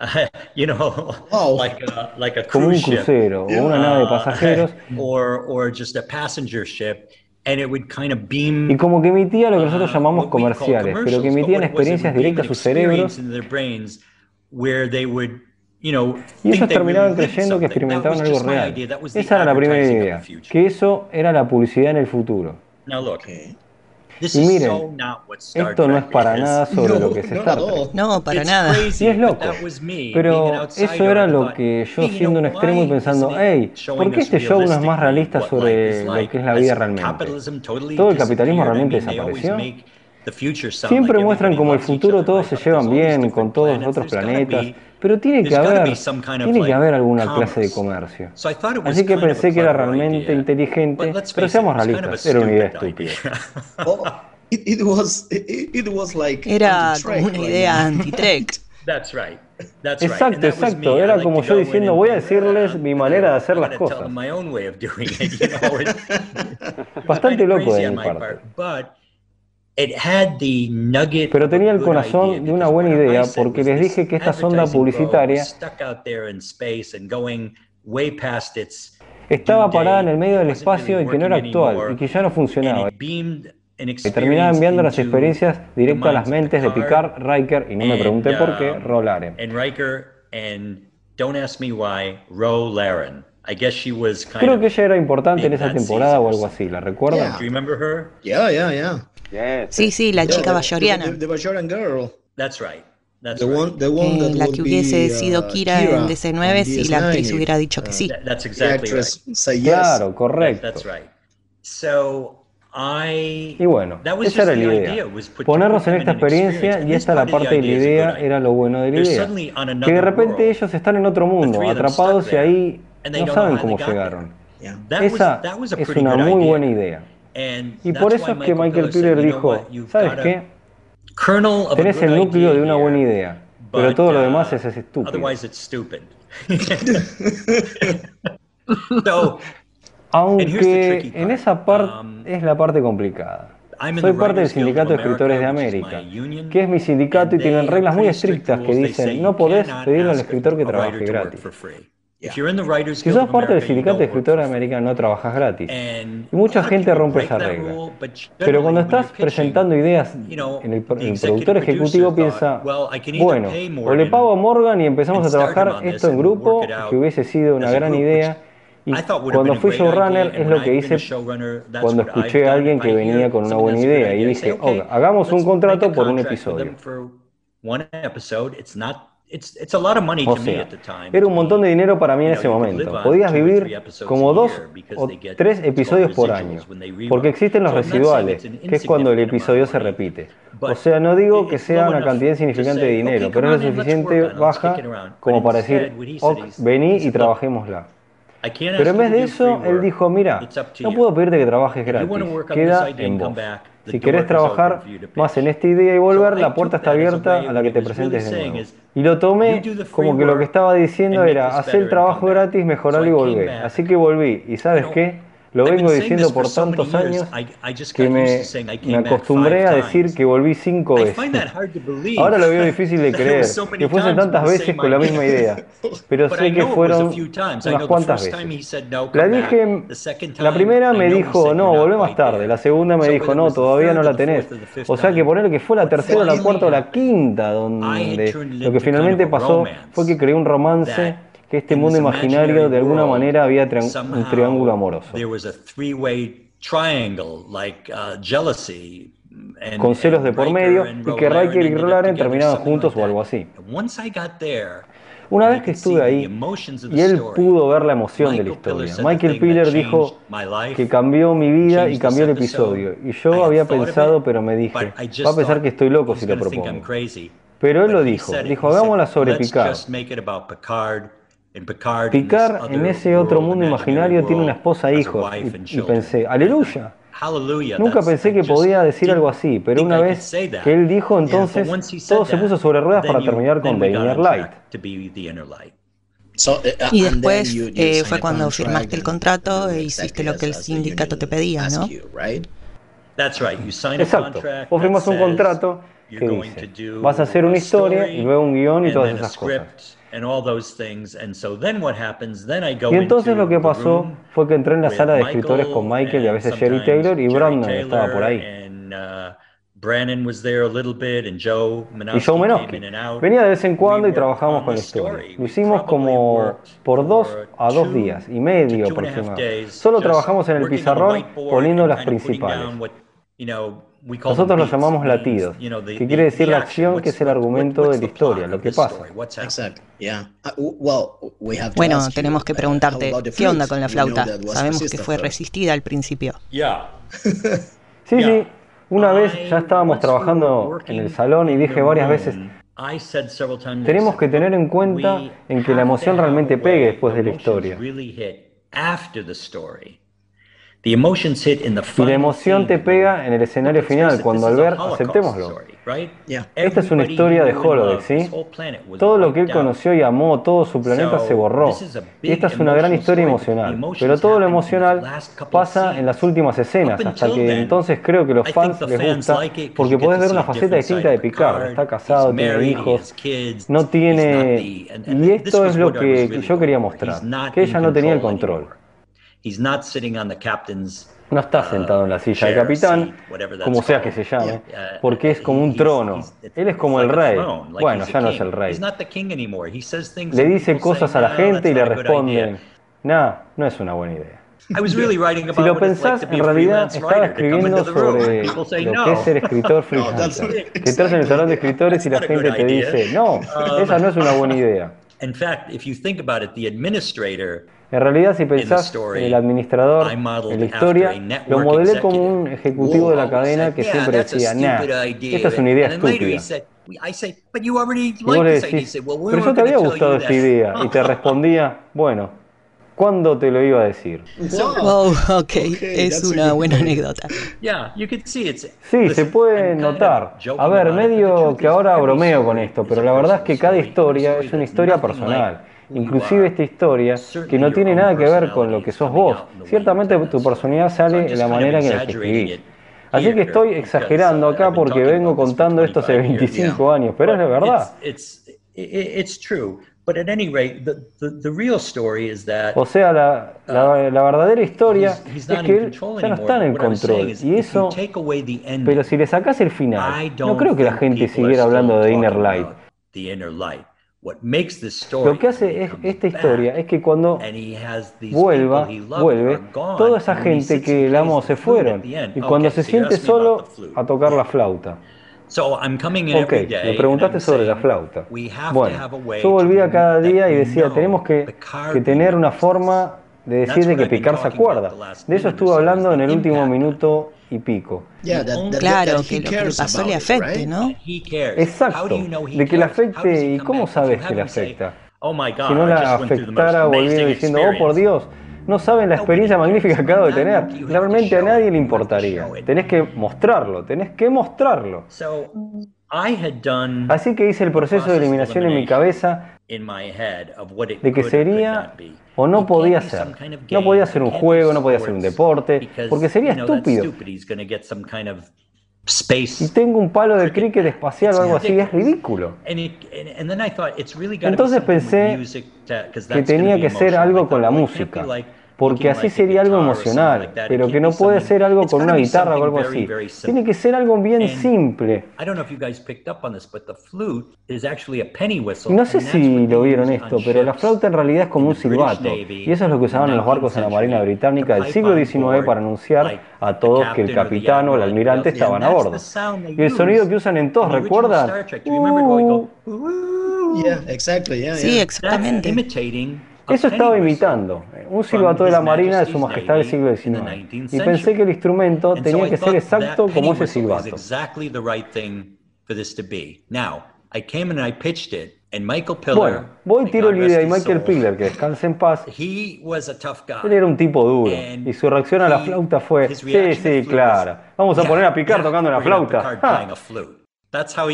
Speaker 23: Uh, you know, oh. like a, like a
Speaker 24: como un
Speaker 23: crucero ship,
Speaker 24: o una nave de pasajeros.
Speaker 23: Or, or just a passenger ship. And it would kind of beam,
Speaker 24: y como que emitía lo que nosotros
Speaker 23: ah,
Speaker 24: llamamos
Speaker 23: uh,
Speaker 24: comerciales, pero que emitían experiencias directas a sus cerebros, y ellos terminaban creyendo que experimentaban algo real. Esa era la primera idea, que eso era la publicidad en el futuro. Y miren, esto no es para nada sobre lo que es Star Trek.
Speaker 11: No, para nada.
Speaker 24: Y es loco. Pero eso era lo que yo siendo un extremo y pensando, hey, ¿por qué este show no es más realista sobre lo que es la vida realmente? Todo el capitalismo realmente desapareció. Siempre muestran como el futuro todos se llevan bien con todos los otros planetas pero tiene que haber, tiene que haber alguna clase de comercio. Así que pensé que era realmente inteligente, pero seamos realistas, era una idea estúpida.
Speaker 11: Era como una idea anti-trek.
Speaker 24: exacto, exacto. Era como yo diciendo, voy a decirles mi manera de hacer las cosas. Bastante loco de mi parte. Pero tenía el corazón de una buena idea porque les dije que esta sonda publicitaria estaba parada en el medio del espacio y que no era actual y que ya no funcionaba. Y terminaba enviando las experiencias directo a las mentes de
Speaker 23: Picard,
Speaker 24: Riker y no me pregunté por qué, Rolaren. Creo que ella era importante en esa temporada o algo así, ¿la recuerdan?
Speaker 25: Yeah, yeah, yeah. Yes.
Speaker 11: Sí, sí, la
Speaker 25: yeah,
Speaker 11: chica bayoriana.
Speaker 25: The, the, girl.
Speaker 23: That's right. That's
Speaker 25: the one, the one
Speaker 11: eh,
Speaker 25: that
Speaker 11: la que hubiese
Speaker 25: be,
Speaker 11: sido
Speaker 25: Kira,
Speaker 11: Kira, en DC9 si la actriz hubiera dicho que sí.
Speaker 23: That, that's exactly right.
Speaker 25: Yes.
Speaker 24: Claro, correcto.
Speaker 23: That's right. So, I...
Speaker 24: Y bueno, esa era la idea. Ponernos en esta experiencia y esta la parte de la idea era lo bueno de la idea. Que de repente ellos están en otro mundo, atrapados y ahí no saben cómo llegaron. Esa es una muy buena idea. Y por eso es que Michael Piller dijo, ¿sabes qué? Tenés el núcleo de una buena idea, pero todo lo demás es, es estúpido. Aunque en esa parte es la parte complicada. Soy parte del Sindicato de Escritores de América, que es mi sindicato y tienen reglas muy estrictas que dicen no podés pedirle al escritor que trabaje gratis. Si sos parte del sindicato de escritores América no trabajas gratis. Y mucha gente rompe esa regla. Pero cuando estás presentando ideas, en el, el productor ejecutivo piensa, bueno, o le pago a Morgan y empezamos a trabajar esto en grupo, que hubiese sido una gran idea, y cuando fui showrunner es lo que hice cuando escuché a alguien que venía con una buena idea y dije, oh, hagamos un contrato por un episodio. O sea, era un montón de dinero para mí en ese momento. Podías vivir como dos o tres episodios por año, porque existen los residuales, que es cuando el episodio se repite. O sea, no digo que sea una cantidad insignificante de dinero, pero es lo suficiente baja como para decir, ok, vení y trabajémosla. Pero en vez de eso, él dijo, mira, no puedo pedirte que trabajes gratis, queda en vos. Si querés trabajar más en esta idea y volver, la puerta está abierta a la que te presentes de nuevo. Y lo tomé como que lo que estaba diciendo era, hacer el trabajo gratis, mejorar y volver. Así que volví. ¿Y sabes qué? Lo vengo diciendo por tantos años que me, me acostumbré a decir que volví cinco veces. Ahora lo veo difícil de creer, que fuesen tantas veces con la misma idea, pero sé que fueron unas cuantas veces. La dije, la primera me dijo, no, volvé más tarde, la segunda me dijo, no, todavía no la tenés. O sea que ponerle que fue la tercera, la cuarta o la quinta, donde lo que finalmente pasó fue que creé un romance que este mundo imaginario de alguna manera había un triángulo amoroso. Con celos de por medio y que Riker y Rolaren terminaban juntos o algo así. Una vez que estuve ahí y él pudo ver la emoción de la historia, Michael Piller dijo que cambió mi vida y cambió el episodio. Y yo había pensado, pero me dije, va a pensar que estoy loco si lo propongo. Pero él lo dijo, dijo, hagámosla sobre Picard. Picard en ese otro mundo imaginario tiene una esposa e hijos. Y, pensé, aleluya. Nunca pensé que podía decir algo así, pero una vez que él dijo, entonces todo se puso sobre ruedas para terminar con The Inner Light.
Speaker 11: Uh, y después eh, fue cuando firmaste el contrato e hiciste lo que el sindicato te pedía, ¿no?
Speaker 24: Exacto. Vos firmas un contrato que dice, vas a hacer una historia y luego un guion y todas esas cosas. Y entonces lo que pasó fue que entré en la sala de escritores con Michael y a veces Sherry Taylor y Brandon estaba por ahí. Uh, y Joe Menosky. Venía de vez en cuando y trabajábamos con la historia. Lo hicimos como por dos a dos días y medio aproximadamente. Solo trabajamos en el pizarrón poniendo las principales. Nosotros lo llamamos latidos, que quiere decir la acción, que es el argumento de la historia, lo que pasa.
Speaker 11: Uh, bueno, tenemos que preguntarte, ¿qué onda con la flauta? Sabemos que fue resistida al principio.
Speaker 24: Sí, sí. Una vez ya estábamos trabajando en el salón y dije varias veces, tenemos que tener en cuenta en que la emoción realmente pegue después de la historia. Y la emoción te pega en el escenario final, cuando al ver, aceptémoslo. Esta es una historia de Holodeck, ¿sí? Todo lo que él conoció y amó, todo su planeta se borró. Y esta es una gran historia emocional. Pero todo lo emocional pasa en las últimas escenas, hasta que entonces creo que los fans les gusta, porque podés ver una faceta distinta de Picard. Está casado, tiene hijos, no tiene... Y esto es lo que yo quería mostrar, que ella no tenía el control. No está uh, sentado en la silla del capitán, como sea que se llame, porque es como un trono. Él es como el rey. Bueno, ya no es el rey. Le dice cosas a la gente y le responden, nah, no es una buena idea. Si lo pensás, en realidad estaba escribiendo sobre lo que es ser escritor freelancer. Que estás en el salón de escritores y la gente te dice, no, um, esa no es una buena idea. En realidad, si pensás en el administrador en la historia, lo modelé como un ejecutivo de la cadena que siempre decía, nah, esta es una idea estúpida. Y vos le decís, pero yo te había gustado esta idea. Y te respondía, bueno, ¿Cuándo te lo iba a decir?
Speaker 11: Wow, ok, es una buena anécdota.
Speaker 24: Sí, se puede notar. A ver, medio que ahora bromeo con esto, pero la verdad es que cada historia es una historia personal. Inclusive esta historia que no tiene nada que ver con lo que sos vos. Ciertamente tu personalidad sale en la manera en la que escribís. Así que estoy exagerando acá porque vengo contando esto hace 25 años, pero es la verdad. O sea, la, la, la verdadera historia es que él ya no está en el control. Y eso, pero si le sacas el final, no creo que la gente siguiera hablando de Inner Light. Lo que hace es, esta historia es que cuando vuelva, vuelve, toda esa gente que él amó se fueron. Y cuando se siente solo, a tocar la flauta. Ok, me preguntaste sobre la flauta. Bueno, yo volvía cada día y decía, tenemos que, que tener una forma de decir que picar se acuerda. De eso estuve hablando en el último minuto y pico.
Speaker 11: claro, que lo que le pasó le afecte, ¿no?
Speaker 24: Exacto, de que le afecte y cómo sabes que le afecta. Si no la afectara volviendo diciendo, oh por Dios, no saben la experiencia magnífica que acabo de tener. Realmente a nadie le importaría. Tenés que mostrarlo, tenés que mostrarlo. Así que hice el proceso de eliminación en mi cabeza de que sería o no podía ser. No podía ser un juego, no podía ser un deporte, porque sería estúpido. Y tengo un palo de cricket espacial o algo así, es ridículo. Entonces pensé que tenía que ser algo con la música porque así sería algo emocional, pero que no puede ser algo con una guitarra o algo así. Tiene que ser algo bien simple. No sé si lo vieron esto, pero la flauta en realidad es como un silbato, y eso es lo que usaban en los barcos en la Marina Británica del siglo XIX para anunciar a todos que el capitán o el almirante estaban a bordo. Y el sonido que usan en todos, ¿recuerdan? Uh.
Speaker 11: Sí, exactamente.
Speaker 24: Eso estaba imitando, un silbato de la Marina de Su Majestad del siglo XIX. Y pensé que el instrumento tenía que ser exacto como ese silbato. Bueno, voy tiro la idea y Michael Piller, que descanse en paz, él era un tipo duro y su reacción a la flauta fue, sí, sí, claro, vamos a poner a picar tocando la flauta.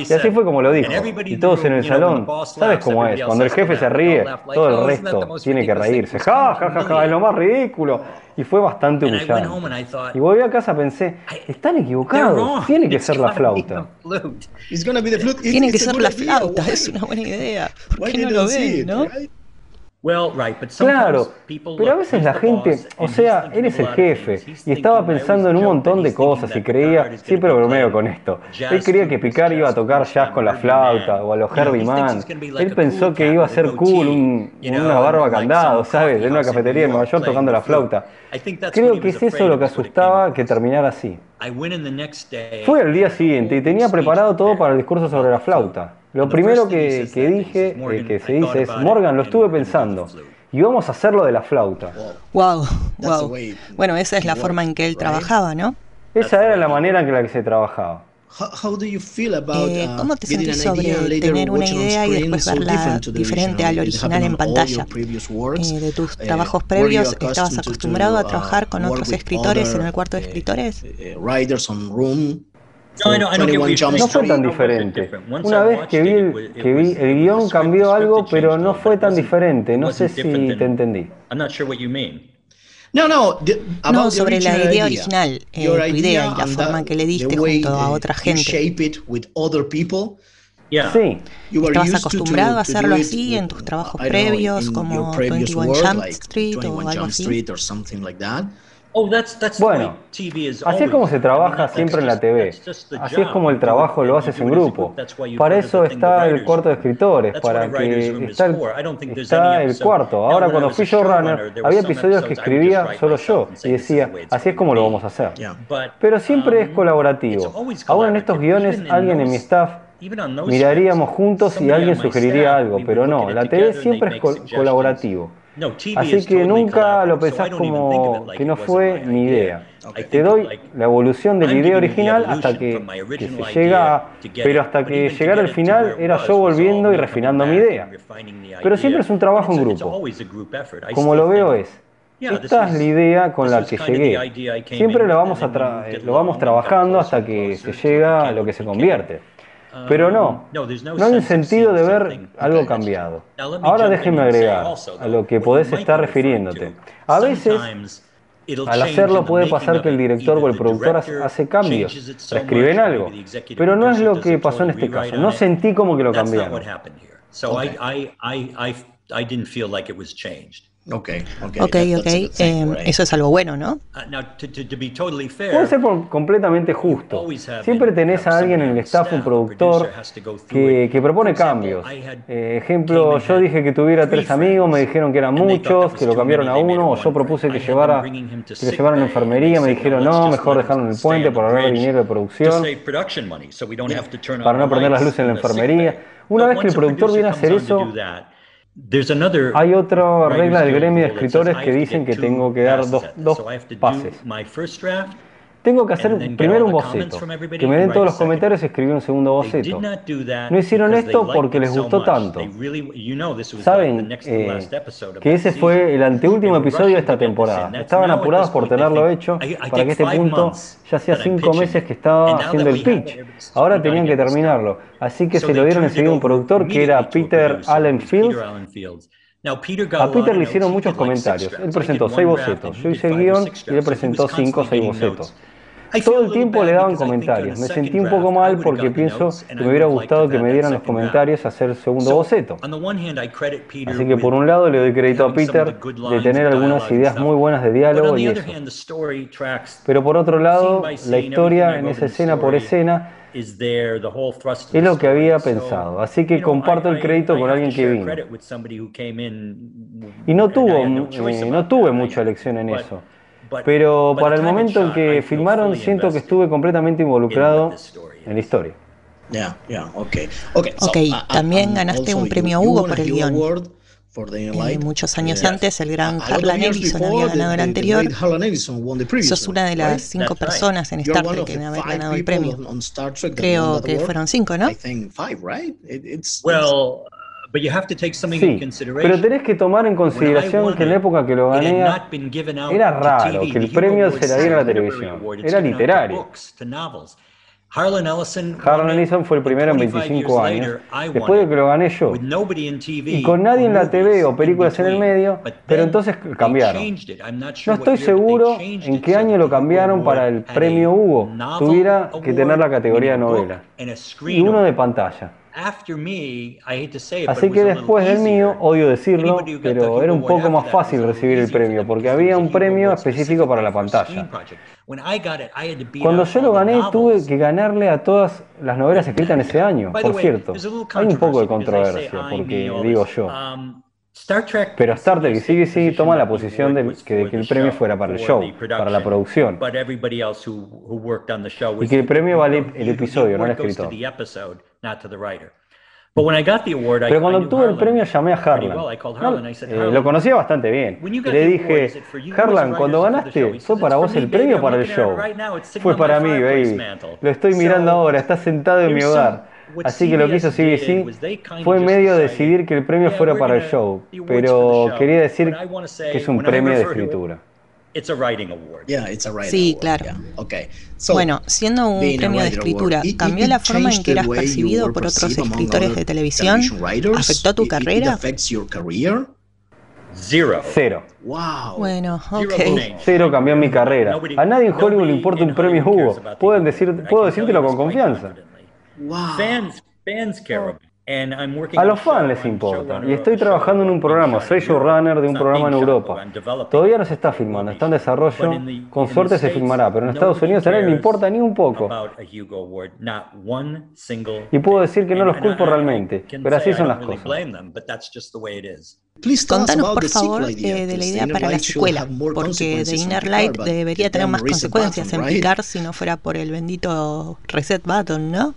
Speaker 24: Y así fue como lo dijo. Y todos en el salón, ¿sabes cómo es? Cuando el jefe se ríe, todo el resto tiene que reírse. Ja, ja, ja, ja, es lo más ridículo. Y fue bastante humillante. Y volví a casa pensé, están equivocados, tiene que ser la flauta.
Speaker 11: Tiene que ser la flauta, es una buena idea. ¿Por qué no lo ven, no?
Speaker 24: Claro, pero a veces la gente, o sea, eres el jefe y estaba pensando en un montón de cosas y creía, siempre bromeo con esto, él creía que Picard iba a tocar jazz con la flauta o a los Herbie Mann, él pensó que iba a ser cool un, una barba candado, ¿sabes? En una cafetería en Nueva York tocando la flauta. Creo que es eso lo que asustaba que terminara así. Fue el día siguiente y tenía preparado todo para el discurso sobre la flauta. Lo primero que, dije, eh, que se dice es, Morgan, lo estuve pensando. Y vamos a hacerlo de la flauta.
Speaker 11: Wow, wow. Bueno, esa es la forma en que él trabajaba, ¿no?
Speaker 24: Esa era la manera en la que se trabajaba.
Speaker 11: Eh, uh, ¿Cómo te sentís sobre tener una idea y después verla diferente al original en pantalla? Eh, de tus trabajos previos, ¿estabas acostumbrado a trabajar con otros escritores en el cuarto de escritores?
Speaker 24: No, fue tan diferente. Una vez que vi, el, que vi el guion cambió algo, pero no fue tan diferente. No sé si te entendí.
Speaker 11: No, no, sobre la idea original, eh, tu idea y la forma en que le diste junto a otra gente.
Speaker 24: Sí.
Speaker 11: ¿Estabas acostumbrado a hacerlo así en tus trabajos previos, como 21 Jump Street o algo así?
Speaker 24: Oh, bueno, así es como se trabaja siempre en la TV. Así es como el trabajo lo haces en grupo. Para eso está el cuarto de escritores, para que está el, cuarto. Ahora cuando fui showrunner, había episodios que escribía solo yo y decía, así es como lo vamos a hacer. Pero siempre es um, colaborativo. Aún en estos guiones, alguien en mi staff miraríamos juntos y alguien sugeriría algo, pero no, la TV siempre es colaborativo. Así que nunca lo pensás como que no fue mi idea. Te doy la evolución de la idea original hasta que, que se llega, pero hasta que llegara al final era yo volviendo y refinando mi idea. Pero siempre es un trabajo en grupo. Como lo veo es, esta es la idea con la que llegué. Siempre lo vamos, a lo vamos trabajando hasta que se llega a lo que se convierte. Pero no, no hay un sentido de ver algo cambiado. Ahora déjeme agregar a lo que podés estar refiriéndote. A veces, al hacerlo puede pasar que el director o el productor hace cambios, reescriben algo, pero no es lo que pasó en este caso. No sentí como que lo cambiaron.
Speaker 19: Ok, ok.
Speaker 11: Ok, ok. Eh, eso es algo bueno, ¿no?
Speaker 24: Puede ser completamente justo. Siempre tenés a alguien en el staff, un productor, que, que propone cambios. Eh, ejemplo, yo dije que tuviera tres amigos, me dijeron que eran muchos, que lo cambiaron a uno, o yo propuse que, llevara, que le llevaran a enfermería, me dijeron no, mejor dejarlo en el puente por ahorrar dinero de producción, para no prender las luces en la enfermería. Una vez que el productor viene a hacer eso, hay otra regla del gremio de escritores que dicen que tengo que dar dos, dos pases. Tengo que hacer primero un boceto, que me den todos los comentarios y escribir un segundo boceto. No hicieron esto porque les gustó tanto. Saben eh, que ese fue el anteúltimo episodio de esta temporada. Estaban apurados por tenerlo hecho para que este punto ya hacía cinco meses que estaba haciendo el pitch. Ahora tenían que terminarlo. Así que se lo dieron enseguida a un productor que era Peter Allen Fields. A Peter le hicieron muchos comentarios. Él presentó seis bocetos. Yo hice el guion y él presentó cinco o seis bocetos. Todo el tiempo le daban comentarios. Me sentí un poco mal porque pienso que me hubiera gustado que me dieran los comentarios a hacer el segundo boceto. Así que por un lado le doy crédito a Peter de tener algunas ideas muy buenas de diálogo y eso. Pero por otro lado, la historia en esa escena por escena es lo que había pensado. Así que comparto el crédito con alguien que vino. Y no, tuvo, eh, no tuve mucha elección en eso. Pero para el momento en que filmaron, siento que estuve completamente involucrado en la historia.
Speaker 19: Ya, ya, ok.
Speaker 11: Ok, también ganaste un premio Hugo por el guion. Eh, muchos años antes, el gran Harlan Ellison había ganado el anterior. Sos una de las cinco personas en Star Trek en haber ganado el premio. Creo que fueron cinco, ¿no?
Speaker 24: Sí, pero tenés que tomar en consideración que en la época que lo gané era raro que el premio se la diera a la televisión. Era literario. Harlan Ellison fue el primero en 25 años, después de que lo gané yo. Y con nadie en la TV o películas en el medio, pero entonces cambiaron. No estoy seguro en qué año lo cambiaron para el premio Hugo. Tuviera que tener la categoría de novela. Y uno de pantalla. Así que después del mío, odio decirlo, pero era un poco más fácil recibir el premio, porque había un premio específico para la pantalla. Cuando yo lo gané, tuve que ganarle a todas las novelas escritas en ese año, por cierto. Hay un poco de controversia, porque digo yo.
Speaker 19: Um,
Speaker 24: pero Star Trek y CBC toma la posición de que, el premio fuera para el show, para la producción. Y que el premio vale el episodio, no el escritor. Pero cuando obtuve el premio llamé a Harlan. Eh, lo conocía bastante bien. Le dije, Harlan, cuando ganaste, ¿fue para vos el premio o para el show? Fue para mí, baby. Lo estoy mirando ahora, está sentado en mi hogar. Así que lo que hizo CBC fue medio decidir que el premio fuera para el show, pero quería decir que es un premio de escritura.
Speaker 11: Sí, claro. Bueno, siendo un premio de escritura, ¿cambió la forma en que eras percibido por otros escritores de televisión? ¿Afectó tu carrera?
Speaker 24: Cero.
Speaker 11: Bueno, ok.
Speaker 24: Cero cambió mi carrera. A nadie en Hollywood le importa un premio Hugo. Pueden decir, puedo decírtelo con confianza. A los fans les importa. Y estoy trabajando en un programa, soy showrunner de un programa en Europa. Todavía no se está filmando, está en desarrollo. Con suerte se filmará, pero en Estados Unidos a nadie me importa ni un poco. Y puedo decir que no los culpo realmente, pero así son las cosas.
Speaker 11: Contanos, por favor, eh, de la idea para la secuela, porque The Inner Light debería tener más consecuencias en Picard si no fuera por el bendito reset button, ¿no?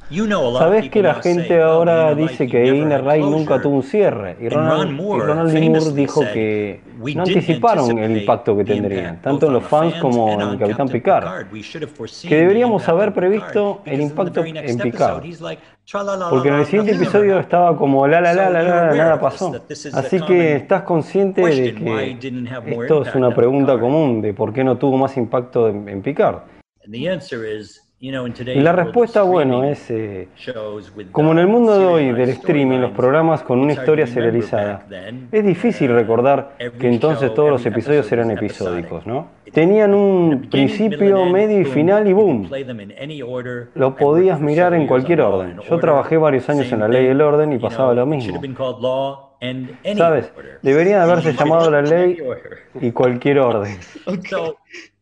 Speaker 24: Sabes que la gente ahora dice que Inner Light nunca tuvo un cierre, y Ronald, y Ronald. Moore dijo que no anticiparon el impacto que tendrían, tanto en los fans como en el Capitán Picard, que deberíamos haber previsto el impacto en Picard. Porque en el siguiente episodio estaba como la la la la la, nada pasó. Así que estás consciente de que esto es una pregunta común de por qué no tuvo más impacto en, Picard. Y la respuesta, bueno, es eh, como en el mundo de hoy del streaming, los programas con una historia serializada, es difícil recordar que entonces todos los episodios eran episódicos, ¿no? Tenían un principio, medio y final y boom. Lo podías mirar en cualquier orden. Yo trabajé varios años en la ley del orden y pasaba lo mismo. ¿Sabes? Deberían haberse llamado la ley y cualquier orden.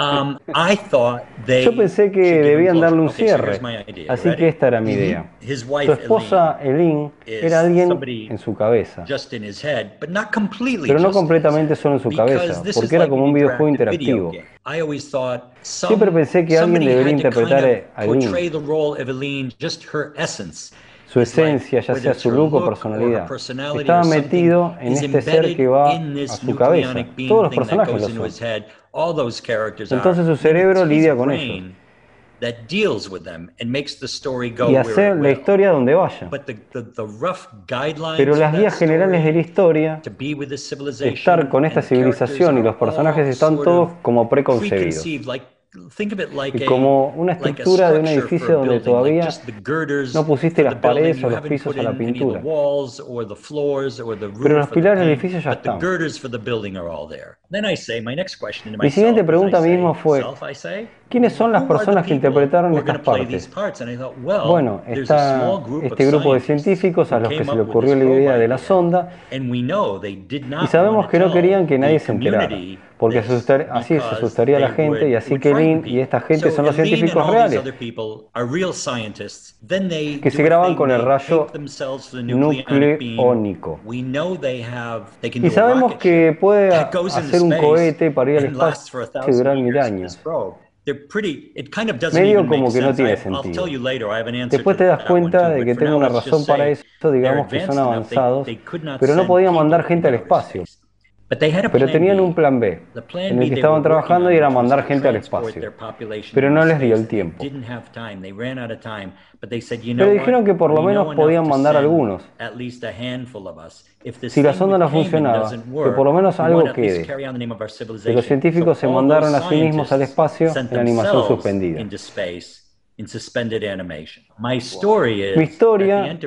Speaker 23: Um,
Speaker 24: Yo pensé que debían darle un cierre, así que esta era mi idea. Su esposa, Eileen, era alguien en su cabeza, pero no completamente solo en su cabeza, porque era como un videojuego interactivo. Siempre pensé que alguien debería interpretar a Eileen su esencia, ya sea su look o personalidad, estaba metido en este ser que va a su cabeza. Todos los personajes lo son. Entonces su cerebro lidia con ellos y hacer la historia donde vaya. Pero las guías generales de la historia, estar con esta civilización y los personajes están todos como preconcebidos como una estructura de un edificio donde todavía no pusiste las paredes o los pisos o la pintura. Pero los pilares del edificio ya están. Mi siguiente pregunta mismo fue, ¿quiénes son las personas que interpretaron estas partes? Bueno, está este grupo de científicos a los que se le ocurrió la idea de la sonda. Y sabemos que no querían que nadie se enterara porque así se asustaría a la gente y así que Lin y esta gente son los científicos reales. que se graban con el rayo nucleónico. Y sabemos que puede hacer un cohete para ir al espacio que dura mil años. Medio como que no tiene sentido. Después te das cuenta de que tengo una razón para eso, digamos que son avanzados, pero no podían mandar gente al espacio. Pero tenían un plan B, en el que estaban trabajando y era mandar gente al espacio. Pero no les dio el tiempo. Pero dijeron que por lo menos podían mandar algunos. Si la sonda no funcionaba, que por lo menos algo quede. Y los científicos se mandaron a sí mismos al espacio en animación suspendida. Mi historia,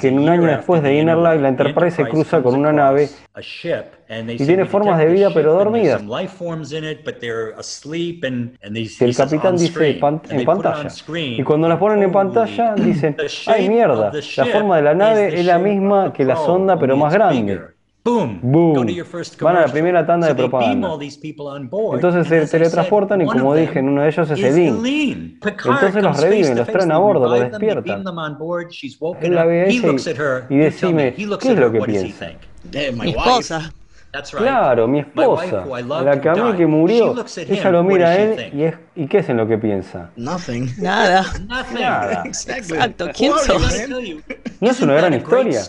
Speaker 24: que en un año después de Inner Light, la Enterprise se cruza con una nave y tiene formas de vida pero dormidas. Y el capitán dice en pantalla. Y cuando las ponen en pantalla dicen, ay mierda, la forma de la nave es la misma que la sonda pero más grande. Boom. Van a la primera tanda de propaganda. Entonces se teletransportan y como dije, en uno de ellos es Eileen. Entonces los reviven, los traen a bordo, los despiertan. Él la ve a ella y, y decime, ¿qué es lo que piensa?
Speaker 11: Mi esposa.
Speaker 24: Claro, mi esposa, la que a mí que murió, ella lo mira a él y, es, ¿y qué es en lo que piensa?
Speaker 11: Nada.
Speaker 24: Nada.
Speaker 11: Exacto, ¿quién sos?
Speaker 24: ¿No es una gran historia?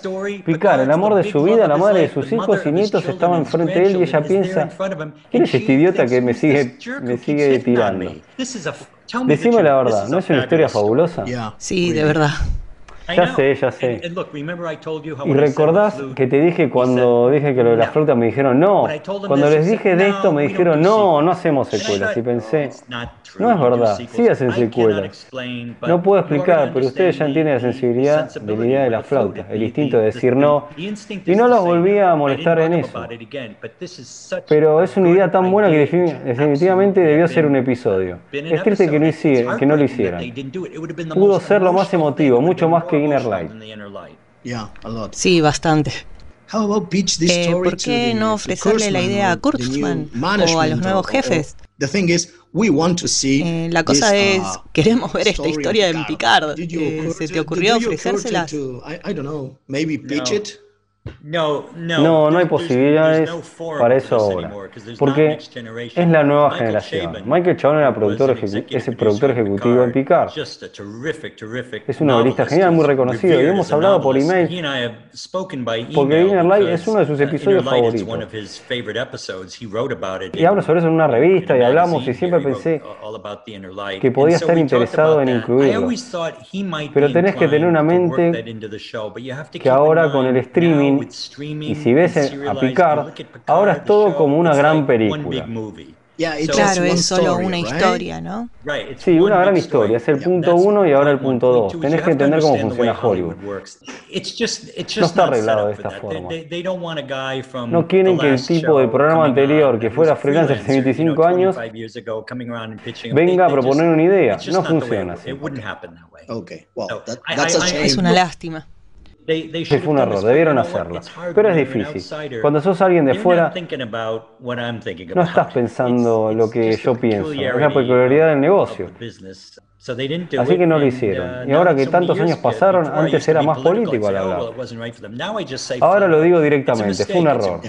Speaker 24: Picar, el amor de su vida, la madre de sus hijos y nietos estaban frente a él y ella piensa, ¿quién es este idiota que me sigue, me sigue tirando? Decime la verdad, ¿no es una historia fabulosa?
Speaker 11: Sí, de verdad.
Speaker 24: Ya sé, ya sé. Y recordás que te dije cuando dije que lo de la flauta me dijeron no. Cuando les dije de esto me dijeron no, no hacemos secuelas. Y pensé, no es verdad, sí hacen secuelas. No puedo explicar, pero ustedes ya entienden la sensibilidad de la idea de la flauta, el instinto de decir no. Y no los volví a molestar en eso. Pero es una idea tan buena que definitivamente debió ser un episodio. Es triste que no, que no lo hicieran. Pudo ser lo más emotivo, mucho más que Inner Light.
Speaker 11: Sí, bastante. Eh, ¿Por qué no ofrecerle la idea a Kurtzman o a los nuevos jefes? Eh, la cosa es, uh, queremos ver esta historia en Picard. Eh, ¿Se te ocurrió ofrecérsela?
Speaker 17: No,
Speaker 24: no, no hay posibilidades para eso ahora, porque es la nueva generación. Michael Chabon era productor es el productor ejecutivo en Picard. Es un novelista genial, muy reconocido, y hemos hablado por email, porque Inner Light es uno de sus episodios favoritos. Y hablo sobre eso en una revista y hablamos y siempre pensé que podía estar interesado en incluirlo. Pero tenés que tener una mente que ahora con el streaming y si ves a Picard, ahora es todo como una gran película.
Speaker 11: Claro, es solo una historia, ¿no?
Speaker 24: Sí, una gran historia. Es el punto uno y ahora el punto dos. Tenés que entender cómo funciona Hollywood. No está arreglado de esta forma. No quieren que el tipo del programa anterior, que fuera freelancer hace 25 años, venga a proponer una idea. No funciona así.
Speaker 11: Es una lástima.
Speaker 24: Sí, fue un error, debieron hacerlo. Pero es difícil. Cuando sos alguien de fuera, no estás pensando lo que yo pienso. Es la peculiaridad del negocio. Así que no lo hicieron. Uh, y ahora que tantos años pasaron, antes era más político al hablar. Ahora lo digo directamente, fue un error.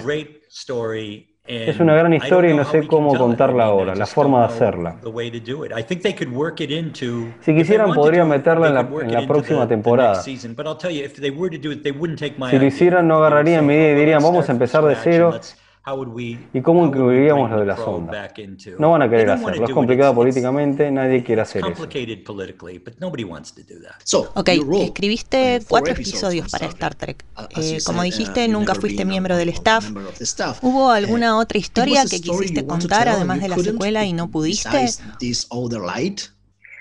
Speaker 24: Es una gran historia y no sé cómo contarla ahora, la forma de hacerla. Si quisieran podrían meterla en la, en la próxima temporada. Si lo hicieran no agarrarían mi idea y dirían vamos a empezar de cero ¿Y cómo incluiríamos lo de la sonda? No van a querer hacerlo, es complicado políticamente, nadie quiere hacer eso.
Speaker 11: Ok, escribiste cuatro episodios para Star Trek. Eh, como dijiste, uh, nunca fuiste miembro del staff. ¿Hubo uh, alguna otra historia que quisiste contar además de la secuela y no pudiste?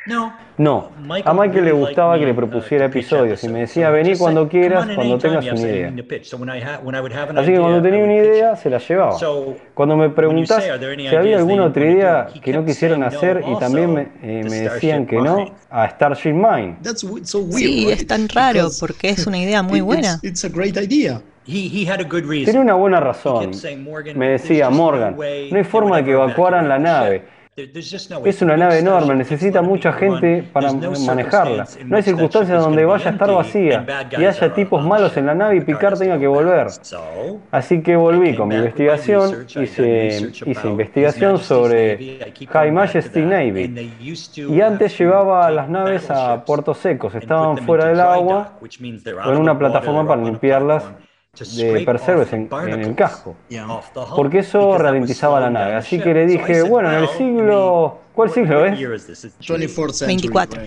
Speaker 24: No. No. A Michael le gustaba que le propusiera episodios y me decía, vení cuando quieras, cuando tengas una idea. Así que cuando tenía una idea, se la llevaba. Cuando me preguntás si había alguna otra idea que no quisieran hacer y también me, eh, me decían que no, a Starship Mine.
Speaker 11: Sí, es tan raro porque es una idea muy buena.
Speaker 24: Tiene una buena razón. Me decía, Morgan, no hay forma de que evacuaran la nave. Es una nave enorme, necesita mucha gente para manejarla. No hay circunstancias donde vaya a estar vacía y haya tipos malos en la nave y Picard tenga que volver. Así que volví con mi investigación, hice, hice investigación sobre High Majesty Navy. Y antes llevaba las naves a puertos secos, estaban fuera del agua, con una plataforma para limpiarlas de Perseus en, en, el casco, porque eso ralentizaba la nave. Así que le dije, bueno, en el siglo... ¿Cuál siglo es?
Speaker 11: 24.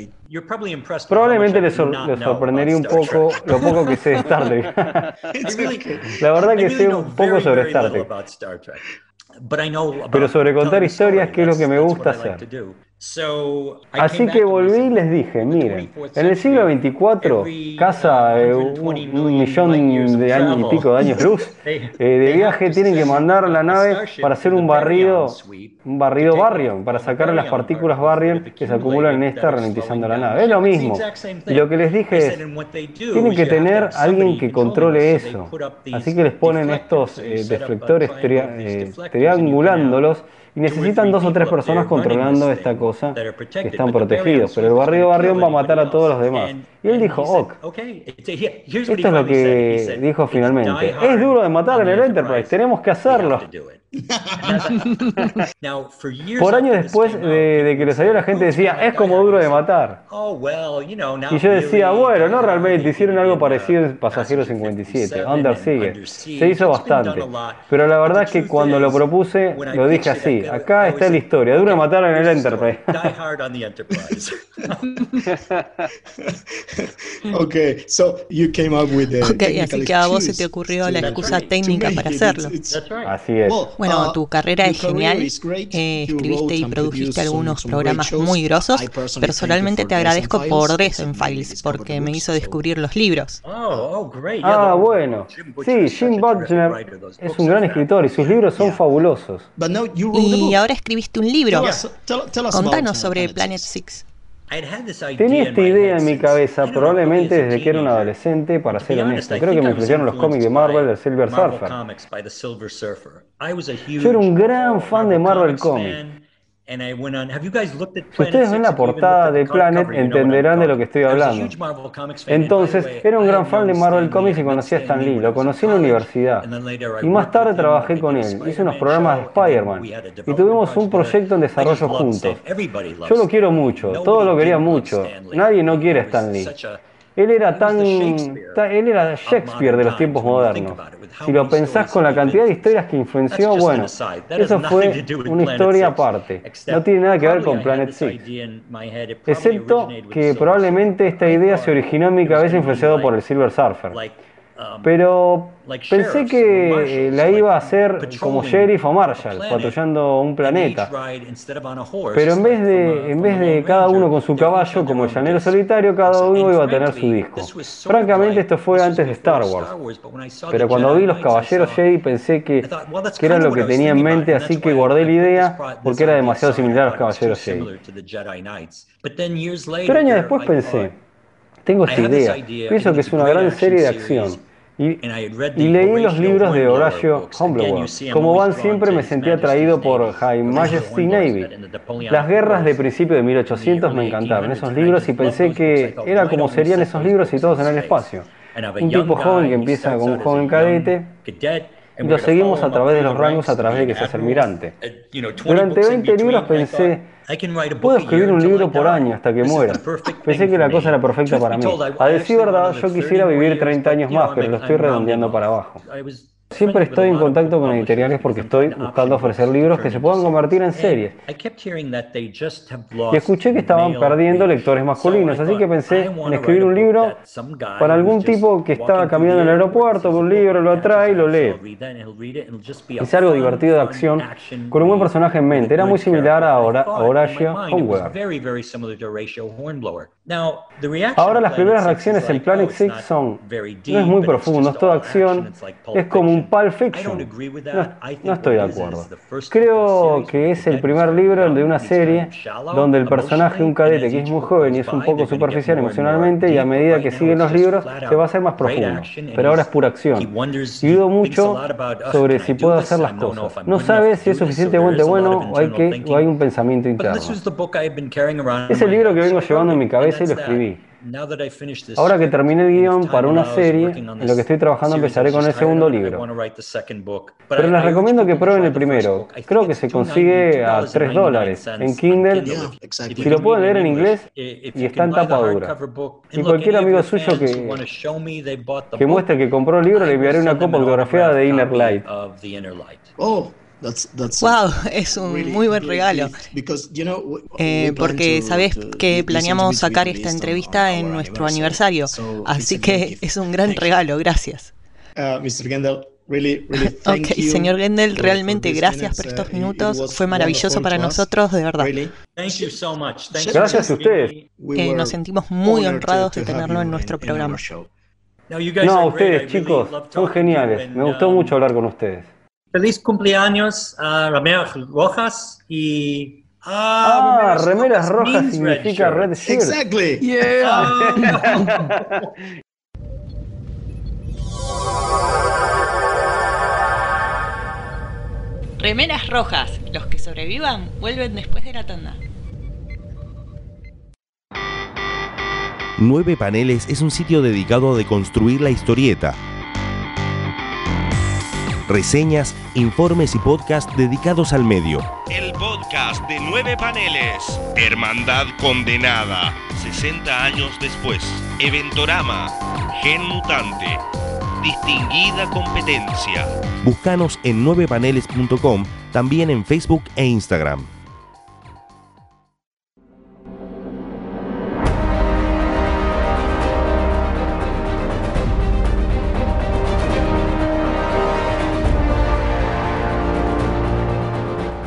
Speaker 24: Probablemente le, sorprendería un poco lo poco que sé de Star Trek. la verdad que sé un poco sobre Star Trek. Pero sobre contar historias, que es lo que me gusta hacer. Así que volví y les dije, miren, en el siglo XXIV, casa un, millón de años y pico de años luz, eh, de viaje tienen que mandar la nave para hacer un barrido, un barrido barrion, para sacar las partículas barrion que se acumulan en esta ralentizando la nave. Es lo mismo. Y lo que les dije es, tienen que tener alguien que controle eso. Así que les ponen estos eh, deflectores eh, triangulándolos y necesitan dos o tres personas controlando esta cosa que están protegidos, pero el barrio barrión va a matar a todos los demás. Y él dijo, ok, esto es lo que dijo finalmente, es duro de matar en el Enterprise, tenemos que hacerlo. Por años después de, que le salió la gente decía, es como duro de matar. Y yo decía, bueno, no realmente, hicieron algo parecido en Pasajero 57, Under sigue. Se hizo bastante. Pero la verdad es que cuando lo propuse, lo dije así, acá está la historia, duro de matar en el Enterprise.
Speaker 20: ok, so you came up with
Speaker 11: así que a vos se te ocurrió la excusa técnica para hacerlo.
Speaker 24: Así es.
Speaker 11: Bueno, uh, tu carrera es genial. Eh, escribiste y produjiste algunos programas muy grosos. Personalmente te agradezco por Dresden Files, porque me hizo descubrir los libros.
Speaker 24: Oh, oh, ah, bueno. Sí, Jim Butler es un gran escritor y sus libros son fabulosos.
Speaker 11: Y ahora escribiste un libro. Contanos sobre Planet Six.
Speaker 24: Tenía esta idea en mi cabeza probablemente desde que era un adolescente, para ser honesto. Creo que me influyeron los cómics de Marvel del Silver Surfer. Yo era un gran fan de Marvel Comics. Si ustedes ven la portada de Planet, entenderán de lo que estoy hablando. Entonces, era un gran fan de Marvel Comics y conocía a Stan Lee. Lo conocí en la universidad. Y más tarde trabajé con él. Hice unos programas de Spider-Man. Y tuvimos un proyecto en desarrollo juntos. Yo lo quiero mucho. Todos lo querían mucho. Nadie no quiere a Stan Lee. Él era tan, él era Shakespeare de los tiempos modernos. Si lo pensás con la cantidad de historias que influenció, bueno, eso fue una historia aparte. No tiene nada que ver con Planet Six. Excepto que probablemente esta idea se originó en mi cabeza influenciado por el Silver Surfer. Um, Pero pensé que la iba a hacer como sheriff o marshal, patrullando un planeta. Pero en vez de, en vez de cada uno con su caballo, como el llanero solitario, cada uno iba a tener su disco. Francamente, esto fue antes de Star Wars. Pero cuando vi los caballeros Jedi pensé que, que era lo que tenía en mente, así que guardé la idea porque era demasiado similar a los caballeros Jedi. Pero años después pensé, tengo esta idea. Pienso que es una gran serie de acción. Y, leí los libros de Horacio Humblewell. Como van siempre me sentí atraído por High Majesty Navy. Las guerras de principio de 1800 me encantaron, esos libros, y pensé que era como serían esos libros y todos en el espacio. Un tipo joven que empieza con un joven cadete y lo seguimos a través de los rangos a través de que seas almirante. Durante 20 libros pensé, puedo escribir un libro por año hasta que muera. Pensé que la cosa era perfecta para mí. A decir verdad, yo quisiera vivir 30 años más, pero lo estoy redondeando para abajo. Siempre estoy en contacto con editoriales porque estoy buscando ofrecer libros que se puedan convertir en series. Y escuché que estaban perdiendo lectores masculinos, así que pensé en escribir un libro para algún tipo que estaba caminando en el aeropuerto, un libro, lo atrae y lo lee. Hice algo divertido de acción con un buen personaje en mente. Era muy similar a Horacio Hornblower. Ahora las primeras reacciones en Planet Six son, no es muy profundo, es toda acción, es como un Pulp Fiction. No, estoy de acuerdo. Creo que es el primer libro de una serie donde el personaje, un cadete que es muy joven y es un poco superficial emocionalmente y a medida que siguen los libros se va a hacer más profundo. Pero ahora es pura acción. Y dudo mucho sobre si puedo hacer las cosas. No sabe si es suficientemente bueno o hay, que, o hay un pensamiento interno. Es el libro que vengo llevando en mi cabeza y lo escribí. Ahora que terminé el guion para una serie, en lo que estoy trabajando empezaré con el segundo libro. Pero les recomiendo que prueben el primero. Creo que se consigue a 3 dólares en Kindle. Si lo pueden leer en inglés y está en tapa dura. Y cualquier amigo suyo que, que muestre que compró el libro, le enviaré una copia autografiada de Inner Light.
Speaker 11: Oh, wow, es un muy buen regalo. Eh, porque sabes que planeamos sacar esta entrevista en nuestro aniversario, así que es un gran regalo, gracias. Uh, ok, señor Gendel, realmente gracias por estos minutos. Fue maravilloso para nosotros, de verdad.
Speaker 24: Gracias a ustedes.
Speaker 11: Eh, nos sentimos muy honrados de tenerlo en nuestro programa.
Speaker 24: No, ustedes, chicos, son geniales. Me gustó um, mucho hablar con ustedes
Speaker 16: feliz cumpleaños a Remeras Rojas y
Speaker 24: Ah, remeras, rojas significa red shirt.
Speaker 20: Exactly.
Speaker 24: Yeah.
Speaker 10: remeras rojas. Los que sobrevivan vuelven después de la tanda.
Speaker 26: Nueve Paneles es un sitio dedicado a deconstruir la historieta reseñas, informes y podcast dedicados al medio. El podcast de nueve paneles. Hermandad condenada. 60 años después. Eventorama. Gen mutante. Distinguida competencia. Búscanos en 9paneles.com, también en Facebook e Instagram.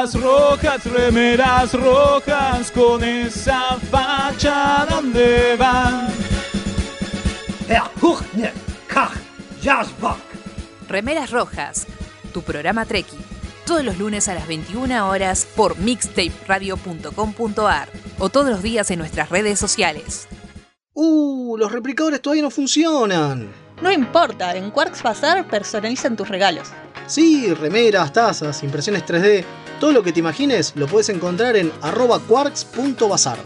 Speaker 27: Remeras rojas, remeras rojas, con esa facha donde van
Speaker 10: Remeras Rojas, tu programa Treki, todos los lunes a las 21 horas por mixtaperadio.com.ar o todos los días en nuestras redes sociales.
Speaker 28: ¡Uh! Los replicadores todavía no funcionan.
Speaker 11: No importa, en Quarks Bazar personalizan tus regalos.
Speaker 28: Sí, remeras, tazas, impresiones 3D, todo lo que te imagines lo puedes encontrar en arroba quarks.bazar.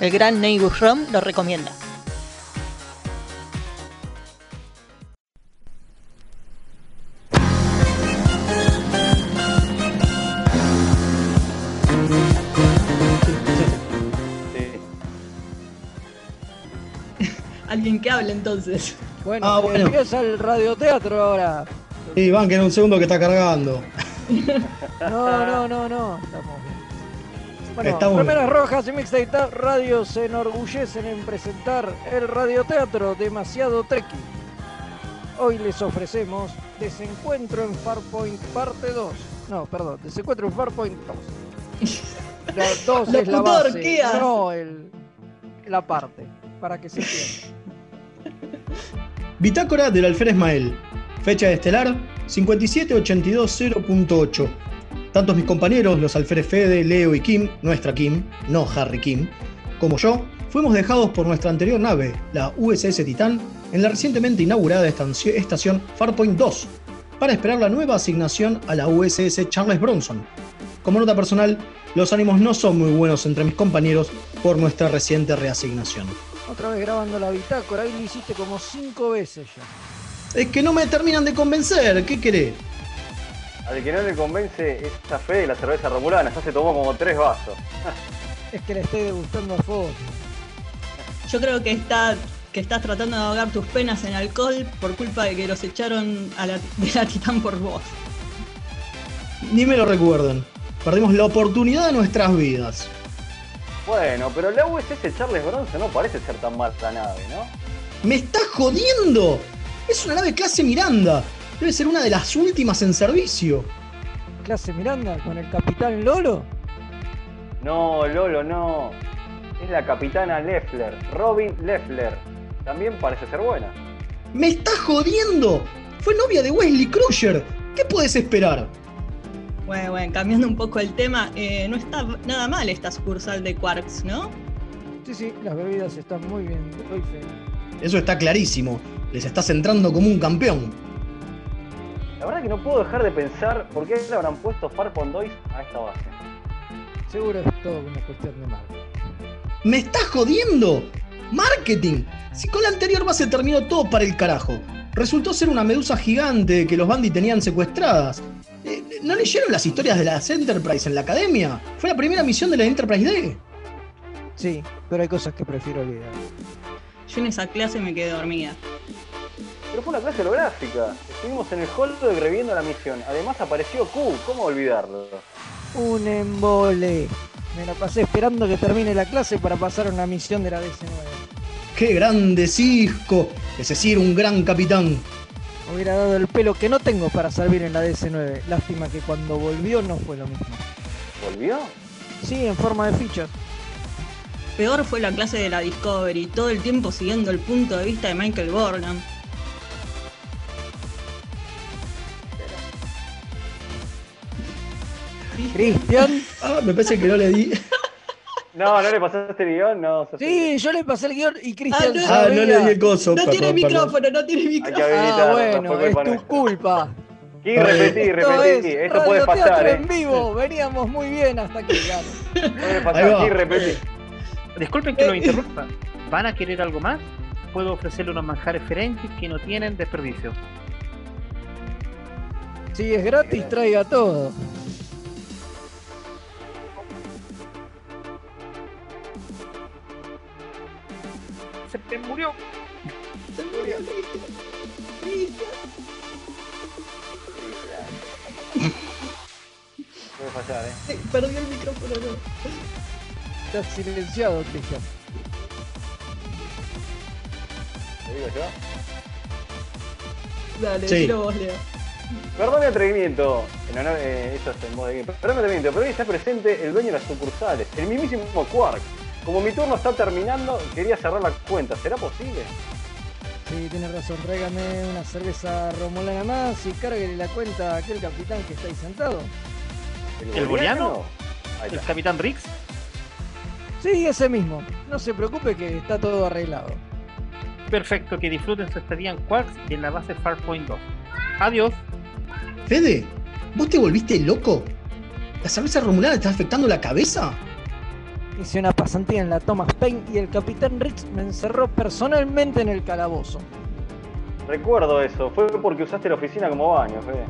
Speaker 11: El gran Neighbor Rom lo recomienda.
Speaker 4: Alguien que hable entonces.
Speaker 1: Bueno,
Speaker 28: Ah, bueno.
Speaker 1: empieza el radioteatro ahora.
Speaker 2: Sí, van, que en un segundo que está cargando.
Speaker 1: No, no, no, no. Estamos bien. Bueno,
Speaker 2: Estamos bien.
Speaker 1: Remeras Rojas y Mixtape Tap Radio se enorgullecen en presentar el radioteatro Demasiado Treki. Hoy les ofrecemos Desencuentro en Farpoint parte 2. No, perdón, Desencuentro en Farpoint 2. La 2 es la base,
Speaker 4: ¿qué hace?
Speaker 1: no el, la parte, para que se entienda.
Speaker 2: Bitácora del Alférez Mael. Fecha de estelar 57820.8. Tantos mis compañeros, los Alférez Fede, Leo y Kim, nuestra Kim, no Harry Kim, como yo, fuimos dejados por nuestra anterior nave, la USS Titán, en la recientemente inaugurada estación Farpoint 2, para esperar la nueva asignación a la USS Charles Bronson. Como nota personal, los ánimos no son muy buenos entre mis compañeros por nuestra reciente reasignación.
Speaker 1: Otra vez grabando la bitácora, ahí lo hiciste como 5 veces ya.
Speaker 2: Es que no me terminan de convencer, ¿qué querés?
Speaker 3: Al que no le convence esta fe de la cerveza romulana, ya se tomó como tres vasos.
Speaker 1: Es que la estoy degustando a fuego.
Speaker 4: Yo creo que está que estás tratando de ahogar tus penas en alcohol por culpa de que los echaron a la, de la Titán por vos.
Speaker 2: Ni me lo recuerden. Perdimos la oportunidad de nuestras vidas.
Speaker 3: Bueno, pero la USS Charles Bronson no parece ser tan mala nave, ¿no?
Speaker 2: ¡Me estás jodiendo! Es una nave clase Miranda. Debe ser una de las últimas en servicio.
Speaker 1: Clase Miranda con el capitán Lolo.
Speaker 3: No, Lolo, no. Es la capitana Leffler, Robin Leffler. También parece ser buena.
Speaker 2: ¡Me estás jodiendo! Fue novia de Wesley Crusher. ¿Qué puedes esperar?
Speaker 4: Bueno, bueno, cambiando un poco el tema, eh, no está nada mal esta sucursal de Quarks, ¿no?
Speaker 1: Sí, sí, las bebidas están muy bien. Doy fe.
Speaker 2: Eso está clarísimo. Les estás entrando como un campeón.
Speaker 3: La verdad que no puedo dejar de pensar por qué le habrán puesto Farpon 2 a esta base.
Speaker 1: Seguro es todo una cuestión de marketing.
Speaker 2: ¿Me estás jodiendo? ¡Marketing! Si con la anterior base terminó todo para el carajo. Resultó ser una medusa gigante que los bandits tenían secuestradas. Eh, ¿No leyeron las historias de las Enterprise en la academia? Fue la primera misión de la Enterprise D.
Speaker 1: Sí, pero hay cosas que prefiero olvidar.
Speaker 4: Yo en esa clase me quedé dormida.
Speaker 3: Pero fue una clase holográfica. Estuvimos en el holodeck reviendo la misión. Además apareció Q, ¿cómo olvidarlo?
Speaker 1: Un embole. Me la pasé esperando que termine la clase para pasar a una misión de la DC9.
Speaker 2: ¡Qué grande Cisco! Es decir, un gran capitán.
Speaker 1: Hubiera dado el pelo que no tengo para servir en la DC9. Lástima que cuando volvió no fue lo mismo.
Speaker 3: ¿Volvió?
Speaker 1: Sí, en forma de fichas.
Speaker 4: Peor fue la clase de la Discovery, todo el tiempo siguiendo el punto de vista de Michael Burnham.
Speaker 1: Cristian.
Speaker 2: Ah, me parece que no le di.
Speaker 3: No, no le pasaste el guion, no.
Speaker 1: Sí, yo le pasé el guion y Cristian
Speaker 4: no.
Speaker 2: Ah, no le di el coso.
Speaker 4: No
Speaker 2: perdón,
Speaker 4: tiene
Speaker 2: perdón.
Speaker 4: micrófono, no tiene micrófono.
Speaker 1: Ah, bueno, es tu culpa.
Speaker 3: Aquí repetí,
Speaker 1: Esto
Speaker 3: repetí.
Speaker 1: es
Speaker 3: Esto puede pasar, ¿eh?
Speaker 1: en vivo. Veníamos muy bien hasta aquí, claro.
Speaker 3: Puede pasar, aquí repetí.
Speaker 16: Disculpen que lo interrumpa. ¿Van a querer algo más? Puedo ofrecerle unos manjares Ferengi que no tienen desperdicio.
Speaker 1: Si es gratis, traiga todo.
Speaker 16: Se te murió.
Speaker 3: Puede fallar, ¿eh?
Speaker 4: Sí, Perdí el micrófono, no.
Speaker 1: Estás silenciado, Cristian.
Speaker 3: ¿Lo digo yo?
Speaker 4: Dale,
Speaker 2: Sí.
Speaker 4: tiro vos, Leo.
Speaker 3: Perdón mi atrevimiento. En honor, eh, eso es en modo de game. Perdón mi atrevimiento, pero hoy está presente el dueño de las sucursales, el mismísimo Quark. Como mi turno está terminando, quería cerrar la cuenta. ¿Será posible?
Speaker 1: Sí, tiene razón. Tráigame una cerveza romulana más y cárguele la cuenta a aquel capitán que está ahí sentado.
Speaker 16: ¿El, boliano? ¿El capitán Rix?
Speaker 1: Sí, ese mismo. No se preocupe que está todo arreglado.
Speaker 16: Perfecto, que disfruten su estadía en Quarks y en la base Farpoint 2. Adiós.
Speaker 2: Fede, ¿vos te volviste loco? ¿La cerveza romulana te está afectando la cabeza?
Speaker 1: Hice una pasantía en la Thomas Paine y el capitán Rix me encerró personalmente en el calabozo.
Speaker 3: Recuerdo eso, fue porque usaste la oficina como baño, Fede.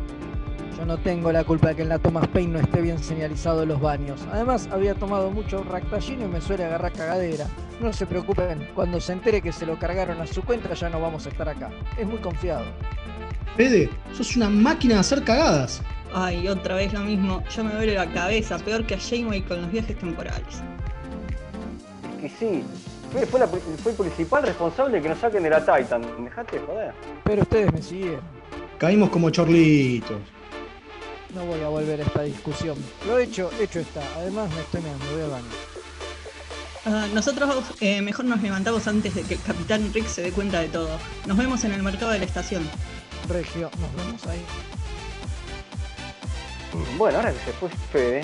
Speaker 1: Yo no tengo la culpa de que en la Thomas Paine no esté bien señalizado los baños. Además, había tomado mucho ractallino y me suele agarrar cagadera. No se preocupen, cuando se entere que se lo cargaron a su cuenta ya no vamos a estar acá. Es muy confiado.
Speaker 2: Fede, sos una máquina de hacer cagadas.
Speaker 4: Ay, otra vez lo mismo. Yo me duele la cabeza, peor que a Janeway con los viajes temporales.
Speaker 3: Es que sí. Fue, fue el principal responsable de que nos saquen de la Titan. Dejate de joder.
Speaker 1: Pero ustedes me siguieron.
Speaker 2: Caímos como chorlitos.
Speaker 1: No voy a volver a esta discusión. Lo hecho, hecho está. Además me estoy mirando, voy al baño.
Speaker 4: Ah, nosotros eh, mejor nos levantamos antes de que el capitán Rick se dé cuenta de todo. Nos vemos en el mercado de la estación.
Speaker 1: Regio, nos vemos ahí.
Speaker 3: Bueno, ahora que se fue Fede,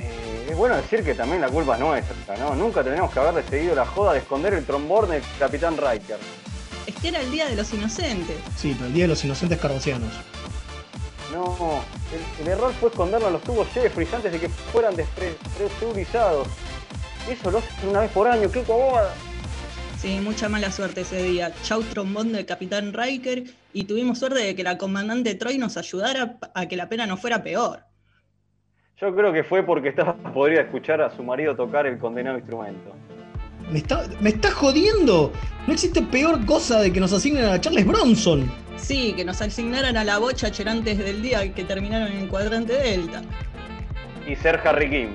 Speaker 3: eh, es bueno decir que también la culpa es nuestra, ¿no? Nunca tenemos que haber decidido la joda de esconder el trombón del capitán Riker.
Speaker 4: Es que era el día de los inocentes.
Speaker 2: Sí, pero el día de los inocentes cardosianos.
Speaker 3: No, el, error fue esconderlo en los tubos Jeffries antes de que fueran despresurizados. Eso lo hacen una vez por año, qué cobada.
Speaker 4: Sí, mucha mala suerte ese día. Chau trombón del capitán Riker y tuvimos suerte de que la comandante Troy nos ayudara a que la pena no fuera peor.
Speaker 3: Yo creo que fue porque estaba, podría escuchar a su marido tocar el condenado instrumento.
Speaker 2: ¿Me está, ¿Me está jodiendo? No existe peor cosa de que nos asignen a Charles Bronson.
Speaker 4: Sí, que nos asignaran a la bocha antes del día que terminaron en el cuadrante Delta.
Speaker 3: Y ser Harry Kim.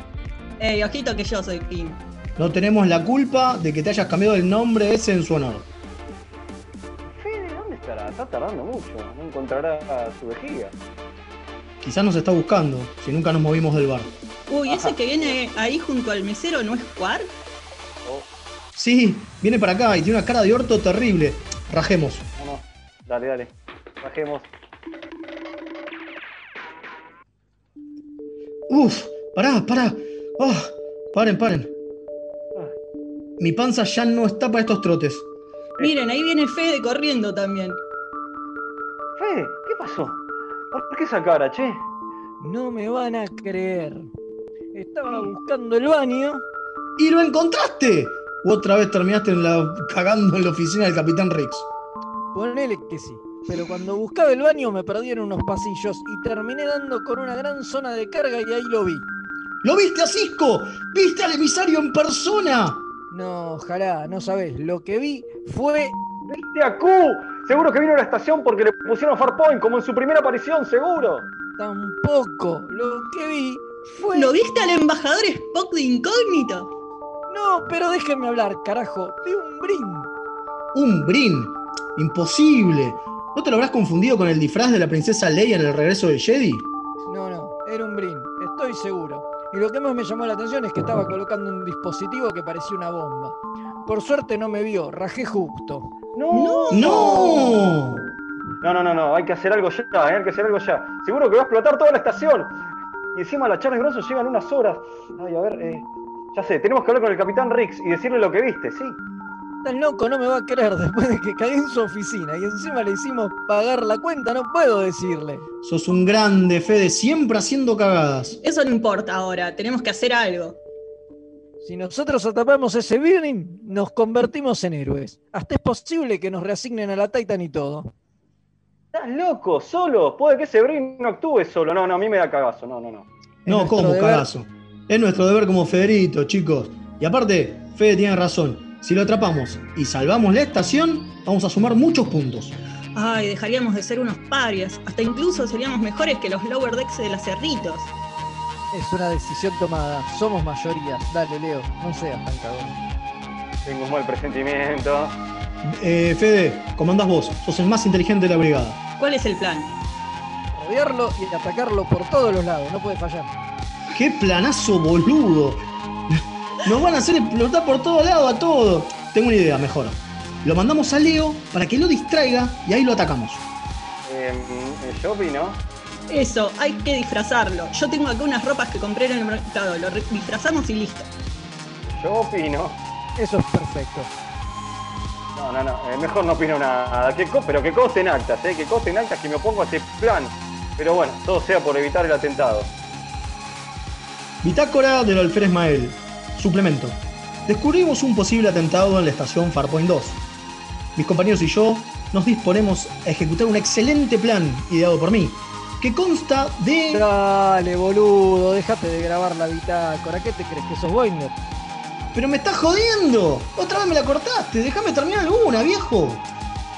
Speaker 4: Ey, ojito que yo soy Kim.
Speaker 2: No tenemos la culpa de que te hayas cambiado el nombre ese en su honor.
Speaker 3: Fede, ¿dónde estará? Está tardando mucho. No encontrará su vejiga.
Speaker 2: Quizás nos está buscando, si nunca nos movimos del bar.
Speaker 4: Uy, ese que viene ahí junto al mesero no es Quark?
Speaker 2: Sí, viene para acá y tiene una cara de orto terrible. Rajemos.
Speaker 3: No, no. Dale, dale. Rajemos.
Speaker 2: Uf, pará, pará. Oh, paren, paren. Mi panza ya no está para estos trotes.
Speaker 4: Miren, ahí viene Fede corriendo también.
Speaker 3: Fede, ¿qué pasó? ¿Por qué esa cara, che?
Speaker 1: No me van a creer. Estaba buscando el baño.
Speaker 2: ¡Y lo encontraste! ¿O otra vez terminaste en la, cagando en la oficina del Capitán Rix?
Speaker 1: Ponele que sí. Pero cuando buscaba el baño me perdí en unos pasillos y terminé dando con una gran zona de carga y ahí lo vi.
Speaker 2: ¿Lo viste a Cisco? ¿Viste al emisario en persona?
Speaker 1: No, ojalá, no sabes. Lo que vi fue.
Speaker 3: ¡Viste a Q! Seguro que vino a la estación porque le pusieron Farpoint, como en su primera aparición, seguro.
Speaker 1: Tampoco. Lo que vi fue.
Speaker 4: ¿Lo viste al embajador Spock de incógnito?
Speaker 1: No, pero déjenme hablar, carajo. Vi un brin.
Speaker 2: ¿Un brin? Imposible. ¿No te lo habrás confundido con el disfraz de la princesa Leia en el regreso de Jedi?
Speaker 1: No, no, era un brin, estoy seguro. Y lo que más me llamó la atención es que estaba colocando un dispositivo que parecía una bomba. Por suerte no me vio, rajé justo.
Speaker 2: ¡No! ¡No!
Speaker 3: No, no, no, no, hay que hacer algo ya, ¿eh? hay que hacer algo ya. Seguro que va a explotar toda la estación. Y encima la Charles Bronson llegan unas horas. Ay, a ver, eh, ya sé, tenemos que hablar con el capitán Rix y decirle lo que viste, ¿sí?
Speaker 1: Tan loco no me va a creer después de que caí en su oficina y encima le hicimos pagar la cuenta, no puedo decirle.
Speaker 2: Sos un grande, Fede, siempre haciendo cagadas.
Speaker 4: Eso no importa ahora, tenemos que hacer algo.
Speaker 1: Si nosotros atrapamos ese Birning, nos convertimos en héroes. Hasta es posible que nos reasignen a la Titan y todo.
Speaker 3: Estás loco, solo. Puede que ese Birning no actúe solo. No, no, a mí me da cagazo. No, no, no.
Speaker 2: no, ¿cómo cagazo? Es nuestro deber como Federito, chicos. Y aparte, Fede tiene razón. Si lo atrapamos y salvamos la estación, vamos a sumar muchos puntos.
Speaker 4: Ay, dejaríamos de ser unos parias. Hasta incluso seríamos mejores que los lower decks de las cerritos.
Speaker 1: Es una decisión tomada. Somos mayoría. Dale, Leo. No seas tan cagón.
Speaker 3: Tengo un mal presentimiento.
Speaker 2: Eh, Fede, comandás vos. Sos el más inteligente de la brigada.
Speaker 4: ¿Cuál es el plan?
Speaker 1: Rodearlo y atacarlo por todos los lados. No puede fallar.
Speaker 2: ¡Qué planazo boludo! Nos van a hacer explotar por todo lado a todo. Tengo una idea, mejor. Lo mandamos a Leo para que lo distraiga y ahí lo atacamos.
Speaker 3: Eh, yo opino.
Speaker 4: Eso, hay que disfrazarlo. Yo tengo acá unas ropas que compré en el mercado. Lo disfrazamos y listo.
Speaker 3: Yo opino.
Speaker 1: Eso es perfecto.
Speaker 3: No, no, no. Eh, mejor no opino nada. Que pero que costen actas, ¿eh? Que costen actas que me opongo a este plan. Pero bueno, todo sea por evitar el atentado.
Speaker 2: Bitácora del alférez Mael. Suplemento. Descubrimos un posible atentado en la estación Farpoint 2. Mis compañeros y yo nos disponemos a ejecutar un excelente plan ideado por mí, que consta de...
Speaker 1: Dale, boludo, déjate de grabar la bitácora. ¿Qué te crees que sos Boinder?
Speaker 2: Pero me estás jodiendo. Otra vez me la cortaste. Déjame terminar alguna, viejo.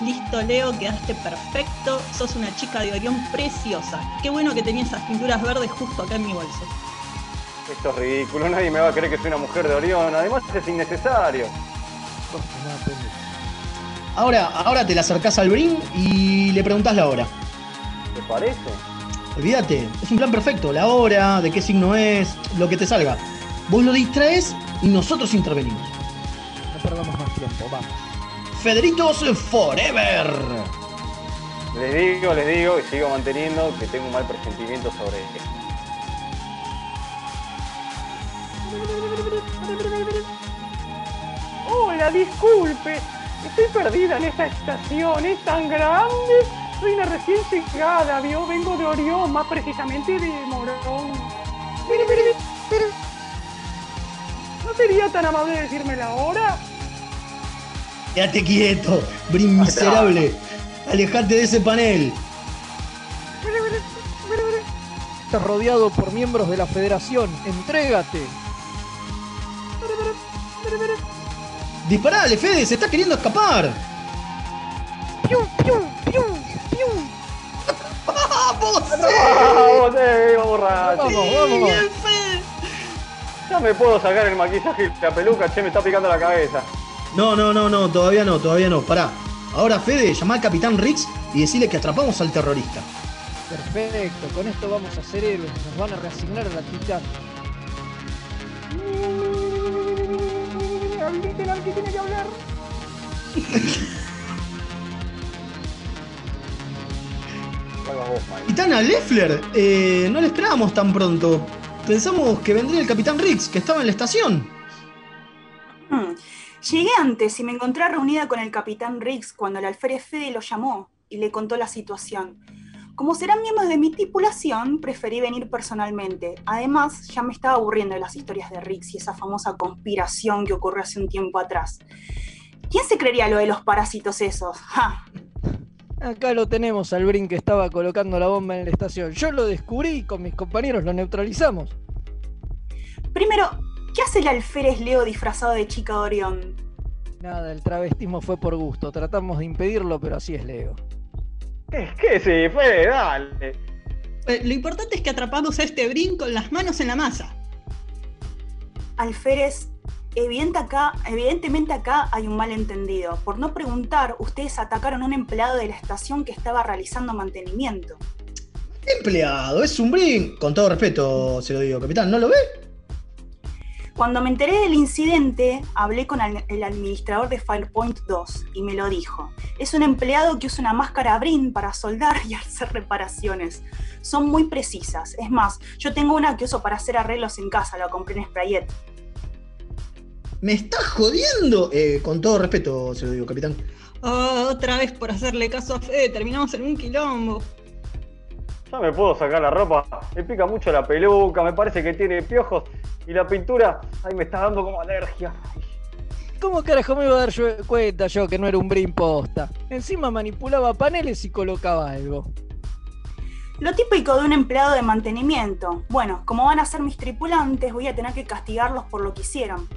Speaker 4: Listo, Leo, quedaste perfecto. Sos una chica de Orión preciosa. Qué bueno que tenía esas pinturas verdes justo acá en mi bolso.
Speaker 3: Esto es ridículo, nadie me va a creer que soy una mujer de Orión, además es innecesario.
Speaker 2: Ahora, ahora te la acercás al Brin y le preguntás la hora.
Speaker 3: ¿Te parece?
Speaker 2: Olvídate, es un plan perfecto, la hora, de qué signo es, lo que te salga. Vos lo distraes y nosotros intervenimos.
Speaker 1: No perdamos más tiempo, vamos.
Speaker 2: Federitos Forever.
Speaker 3: Les digo, les digo y sigo manteniendo que tengo un mal presentimiento sobre esto.
Speaker 29: Hola, disculpe. Estoy perdida en esta estación. Es tan grande. Soy una recién llegada, ¿vio? Vengo de Orión, más precisamente de Morón. ¿No sería tan amable decirme la hora?
Speaker 2: Quédate quieto, brin miserable. Alejate de ese panel.
Speaker 1: Estás rodeado por miembros de la federación. Entrégate.
Speaker 2: ¡Disparale, Fede! ¡Se está queriendo escapar!
Speaker 29: ¡Pium, pium, pium, pium!
Speaker 2: ¡Vamos!
Speaker 3: ¡Vamos, eh, borracho!
Speaker 2: ¡Vamos, vamos!
Speaker 4: ¡Bien, Fede!
Speaker 3: Ya me puedo sacar el maquillaje y la peluca, che, me está picando la cabeza.
Speaker 2: No, no, no, no, todavía no, todavía no. Pará. Ahora, Fede, llama al Capitán Riggs y decirle que atrapamos al terrorista.
Speaker 1: Perfecto, con esto vamos a ser héroes. Nos van a reasignar a la Titán.
Speaker 29: Habiliten al que tiene que hablar.
Speaker 2: Titana Leffler, eh, no le esperábamos tan pronto. Pensamos que vendría el Capitán Riggs, que estaba en la estación.
Speaker 30: Hmm. Llegué antes y me encontré reunida con el Capitán Riggs cuando el alférez Fede lo llamó y le contó la situación. Como serán miembros de mi tripulación, preferí venir personalmente. Además, ya me estaba aburriendo de las historias de Riggs y esa famosa conspiración que ocurrió hace un tiempo atrás. ¿Quién se creería lo de los parásitos esos?
Speaker 1: Acá lo tenemos al Brin que estaba colocando la bomba en la estación. Yo lo descubrí y con mis compañeros lo neutralizamos.
Speaker 30: Primero, ¿qué hace el alférez Leo disfrazado de chica de Orión?
Speaker 1: Nada, el travestismo fue por gusto. Tratamos de impedirlo, pero así es Leo.
Speaker 3: Es que sí, fue, dale.
Speaker 4: Eh, lo importante es que atrapamos a este Brin con las manos en la masa.
Speaker 30: Alférez, evidente acá, evidentemente acá hay un malentendido. Por no preguntar, ustedes atacaron a un empleado de la estación que estaba realizando mantenimiento.
Speaker 2: Empleado, es un Brin. Con todo respeto, se lo digo, capitán, ¿no lo ve?
Speaker 30: Cuando me enteré del incidente, hablé con el administrador de Firepoint 2 y me lo dijo. Es un empleado que usa una máscara Brin para soldar y hacer reparaciones. Son muy precisas. Es más, yo tengo una que uso para hacer arreglos en casa, la compré en Sprayet.
Speaker 2: ¿Me estás jodiendo? Eh, con todo respeto, se lo digo, capitán.
Speaker 4: otra vez por hacerle caso a Fede, terminamos en un quilombo.
Speaker 3: Ya me puedo sacar la ropa, me pica mucho la peluca, me parece que tiene piojos y la pintura, ay, me está dando como alergia.
Speaker 1: ¿Cómo carajo me iba a dar cuenta yo que no era un brin posta? Encima manipulaba paneles y colocaba algo.
Speaker 30: Lo típico de un empleado de mantenimiento. Bueno, como van a ser mis tripulantes, voy a tener que castigarlos por lo que hicieron.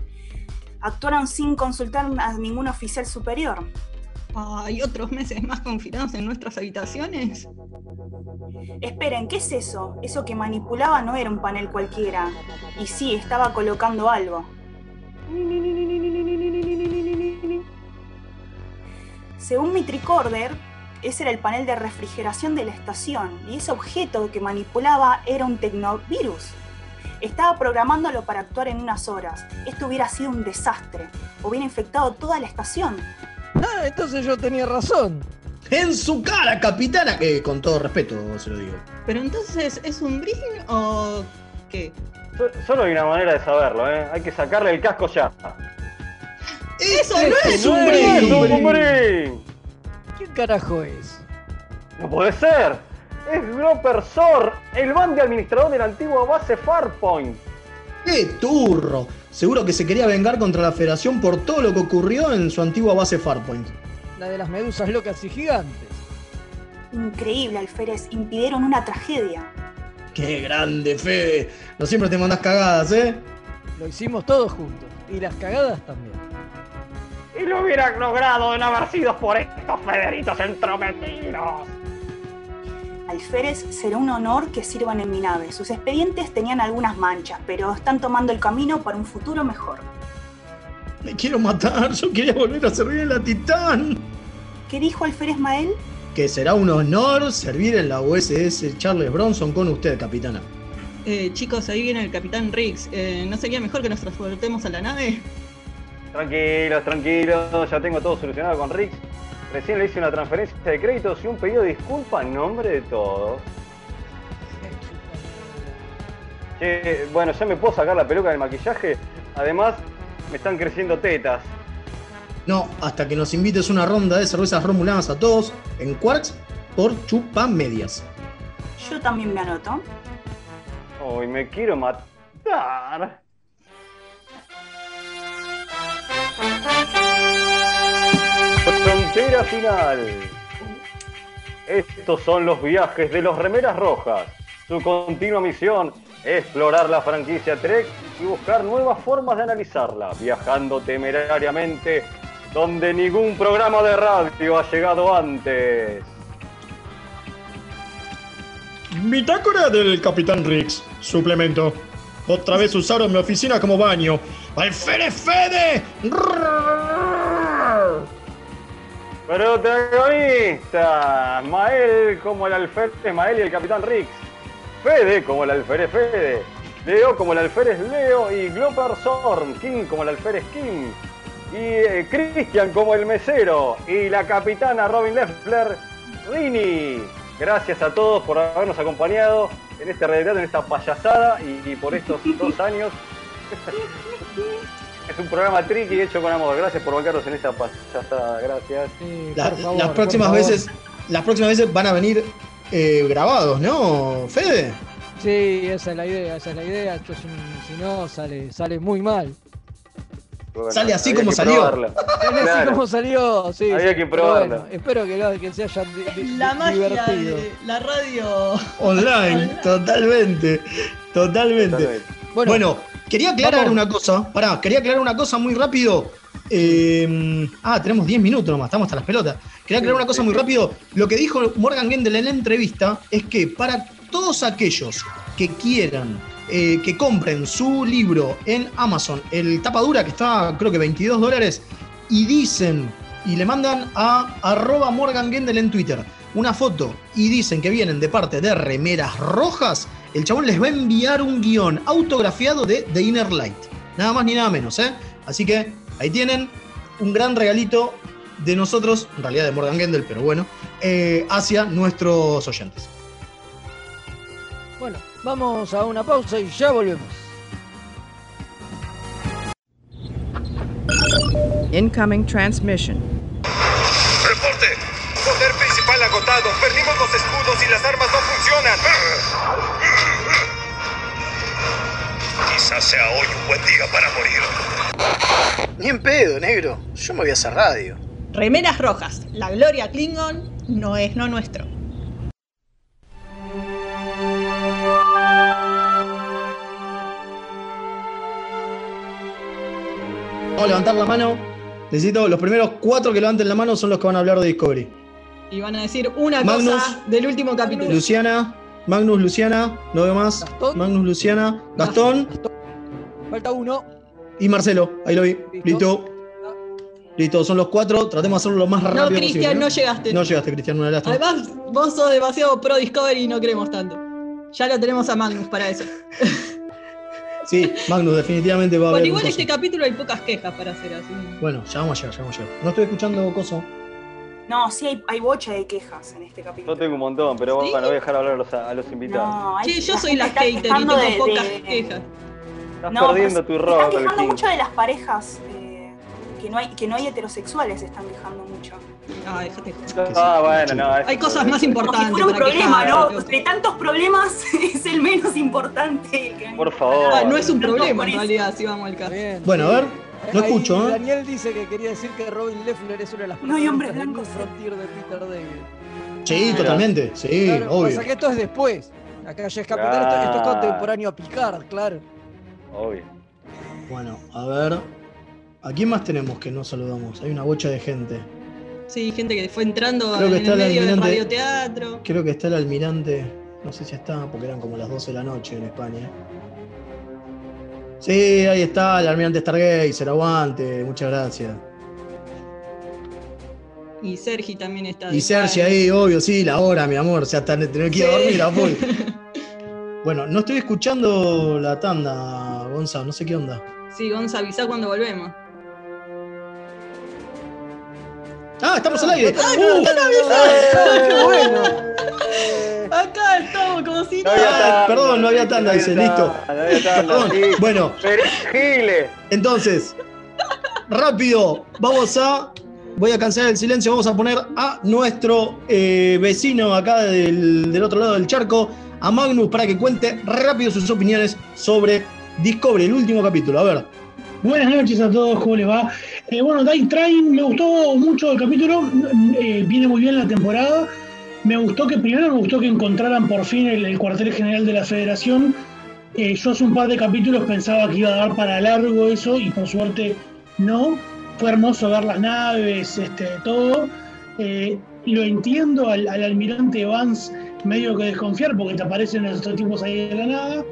Speaker 30: Actuaron sin consultar a ningún oficial superior.
Speaker 4: ¿Hay otros meses más confinados en nuestras habitaciones?
Speaker 30: Esperen, ¿qué es eso? Eso que manipulaba no era un panel cualquiera. Y sí, estaba colocando algo. Según mi tricorder, ese era el panel de refrigeración de la estación y ese objeto que manipulaba era un tecnovirus. Estaba programándolo para actuar en unas horas. Esto hubiera sido un desastre. Hubiera infectado toda la estación.
Speaker 1: Ah, entonces yo tenía razón.
Speaker 2: En su cara, capitana, que con todo respeto se lo digo.
Speaker 4: Pero entonces, ¿es un brin o qué?
Speaker 3: Solo hay una manera de saberlo, ¿eh? Hay que sacarle el casco ya.
Speaker 4: ¡Eso no es un
Speaker 3: brin!
Speaker 1: ¿Qué carajo es?
Speaker 3: No puede ser. Es Groper Sor, el band de administrador de la antigua base Farpoint.
Speaker 2: ¡Qué turro! Seguro que se quería vengar contra la Federación por todo lo que ocurrió en su antigua base Farpoint.
Speaker 1: La de las medusas locas y gigantes.
Speaker 30: Increíble, Alférez. Impidieron una tragedia.
Speaker 2: ¡Qué grande, Fede! No siempre te mandas cagadas, ¿eh?
Speaker 1: Lo hicimos todos juntos. Y las cagadas también.
Speaker 31: Y lo hubieran logrado de no haber sido por estos federitos entrometidos.
Speaker 30: Alférez será un honor que sirvan en mi nave. Sus expedientes tenían algunas manchas, pero están tomando el camino para un futuro mejor.
Speaker 2: Me quiero matar, yo quería volver a servir en la Titán.
Speaker 30: ¿Qué dijo Alférez Mael?
Speaker 2: Que será un honor servir en la USS Charles Bronson con usted, capitana.
Speaker 4: Eh, chicos, ahí viene el capitán Riggs. Eh, ¿No sería mejor que nos transportemos a la nave?
Speaker 3: Tranquilos, tranquilos, ya tengo todo solucionado con Riggs. Recién le hice una transferencia de créditos y un pedido de disculpa en nombre de todos. Che, bueno, ya me puedo sacar la peluca del maquillaje. Además, me están creciendo tetas.
Speaker 2: No, hasta que nos invites una ronda de cervezas romulanas a todos en Quarks por chupa medias.
Speaker 30: Yo también me anoto.
Speaker 3: Uy, me quiero matar. Final. Estos son los viajes de los remeras rojas. Su continua misión explorar la franquicia Trek y buscar nuevas formas de analizarla, viajando temerariamente donde ningún programa de radio ha llegado antes.
Speaker 2: Bitácora del Capitán Riggs. Suplemento. Otra vez usaron mi oficina como baño. ¡Al Fede Fede!
Speaker 3: Protagonista, Mael como el alférez Mael y el capitán Rix. Fede como el alférez Fede. Leo como el alférez Leo y Gloper Zorn. King como el alférez King. Y eh, Christian como el mesero. Y la capitana Robin Leffler, Rini. Gracias a todos por habernos acompañado en este realidad, en esta payasada y por estos dos años. Es un programa tricky hecho con amor. Gracias por bancarnos en esta pasada. Gracias.
Speaker 2: las próximas veces, las próximas veces van a venir eh, grabados, ¿no, Fede?
Speaker 1: Sí, esa es la idea, esa es la idea. si, no, sale, sale muy mal.
Speaker 2: sale así como salió.
Speaker 1: Sale así como salió, sí.
Speaker 3: Había que probarla.
Speaker 1: espero que, que se haya
Speaker 4: la magia De la radio
Speaker 2: online, totalmente, totalmente. bueno Quería aclarar una cosa, pará, quería aclarar una cosa muy rápido. Eh, ah, tenemos 10 minutos nomás, estamos hasta las pelotas. Quería aclarar una cosa muy rápido. Lo que dijo Morgan Gendel en la entrevista es que para todos aquellos que quieran eh, que compren su libro en Amazon, el tapa dura que está creo que 22 dólares, y dicen y le mandan a arroba Morgan Gendel en Twitter una foto y dicen que vienen de parte de remeras rojas, el chabón les va a enviar un guion autografiado de The Inner Light. Nada más ni nada menos, ¿eh? Así que ahí tienen un gran regalito de nosotros, en realidad de Morgan Gendel, pero bueno, eh, hacia nuestros oyentes.
Speaker 1: Bueno, vamos a una pausa y ya volvemos.
Speaker 12: Incoming transmission.
Speaker 32: Reporte. Poder principal agotado. Perdimos los escudos y las armas no funcionan. Quizás sea hoy un buen día para morir.
Speaker 2: Ni en pedo, negro. Yo me voy a hacer radio.
Speaker 4: Remeras rojas. La gloria Klingon no es no nuestro.
Speaker 2: Vamos a levantar la mano. Necesito, los primeros cuatro que levanten la mano son los que van a hablar de Discovery.
Speaker 4: Y van a decir una cosa del último capítulo.
Speaker 2: Luciana, Magnus, Luciana, no veo más. Magnus, Luciana, Gastón.
Speaker 1: Falta uno.
Speaker 2: Y Marcelo, ahí lo vi. Listo. Listo, son los cuatro. Tratemos de hacerlo lo más rápido
Speaker 4: no, Cristian, no llegaste.
Speaker 2: No llegaste, Cristian, una lástima.
Speaker 4: Además, vos sos demasiado pro Discovery y no queremos tanto. Ya lo tenemos a Magnus para eso.
Speaker 2: Sí, Magnus, definitivamente va a haber.
Speaker 4: Bueno, igual este capítulo hay pocas quejas para hacer así.
Speaker 2: Bueno, ya vamos allá, ya vamos allá. No estoy escuchando coso.
Speaker 30: No, sí hay, hay bocha de quejas en este capítulo.
Speaker 3: Yo tengo un montón, pero
Speaker 4: ¿Sí?
Speaker 3: bueno, voy a dejar hablar a los, a los invitados.
Speaker 30: No, hay-
Speaker 4: Sí, yo
Speaker 30: la
Speaker 4: soy la hater y tengo
Speaker 30: de-
Speaker 4: pocas
Speaker 30: de-
Speaker 4: quejas.
Speaker 3: Estás
Speaker 30: No,
Speaker 3: perdiendo
Speaker 30: pero
Speaker 3: tu rol,
Speaker 30: Están quejando mucho de las parejas eh, que, no hay, que no hay heterosexuales, se están quejando mucho.
Speaker 4: Ah, déjate.
Speaker 3: Ah, bueno, no.
Speaker 4: Hay cosas más
Speaker 30: Como si
Speaker 4: importantes.
Speaker 30: fuera un problema,
Speaker 4: quejar.
Speaker 30: ¿no? De tantos problemas es el menos importante. el que-
Speaker 3: Por favor.
Speaker 4: Ah, no es un problema en realidad, si vamos al caso.
Speaker 1: Bien,
Speaker 2: Bueno, a ver, no
Speaker 1: Ahí
Speaker 2: escucho, ¿eh?
Speaker 1: Daniel dice que quería decir que Robin Leffler es una de las
Speaker 30: No hay hombres blancos,
Speaker 1: New Frontier de Peter David.
Speaker 2: Sí,
Speaker 3: Mira.
Speaker 2: totalmente. Sí,
Speaker 1: Claro,
Speaker 2: obvio.
Speaker 1: pasa que esto es después. Acá ya es capitán, esto, esto es contemporáneo a Picard, claro.
Speaker 3: Obvio.
Speaker 2: Bueno, a ver. ¿A quién más tenemos que no saludamos? Hay una bocha de gente.
Speaker 4: Sí, gente que fue entrando
Speaker 2: Creo que
Speaker 4: en
Speaker 2: está
Speaker 4: el
Speaker 2: el
Speaker 4: medio del
Speaker 2: almirante.
Speaker 4: radioteatro.
Speaker 2: Creo que está el almirante. No sé si está, porque eran como las 12 de la noche en España. Sí, ahí está, el almirante Stargazer, aguante, muchas gracias.
Speaker 4: Y Sergi también está.
Speaker 2: Y Sergi ahí, obvio, sí, la hora, mi amor, o sea, tener que ir a dormir a full. Bueno, no estoy escuchando la tanda, Gonza, no sé qué onda.
Speaker 4: Sí, Gonza, avisa cuando volvemos.
Speaker 2: Ah, estamos al aire.
Speaker 1: Ah,
Speaker 2: ¡Uh!
Speaker 1: no, no, no, ¡Qué bueno!
Speaker 4: Acá estamos, como si
Speaker 3: No había tanda,
Speaker 2: perdón, no había tanda, dice, listo.
Speaker 3: No había tanda,
Speaker 2: Perdón.
Speaker 3: sí.
Speaker 2: Bueno, entonces, rápido, vamos a. Voy a cancelar el silencio, vamos a poner a nuestro eh, vecino acá del, del otro lado del charco, a Magnus, para que cuente rápido sus opiniones sobre Discovery, el último capítulo. A ver.
Speaker 33: Buenas noches a todos, ¿cómo les va? Eh, bueno, Night Train me gustó mucho el capítulo, eh, viene muy bien la temporada. Me gustó que primero me gustó que encontraran por fin el, el cuartel general de la Federación. Eh, yo hace un par de capítulos pensaba que iba a dar para largo eso y por suerte no. Fue hermoso ver las naves, este, todo. Lo entiendo al, al almirante Vance medio que desconfiar porque te aparecen estos tipos ahí de la nada.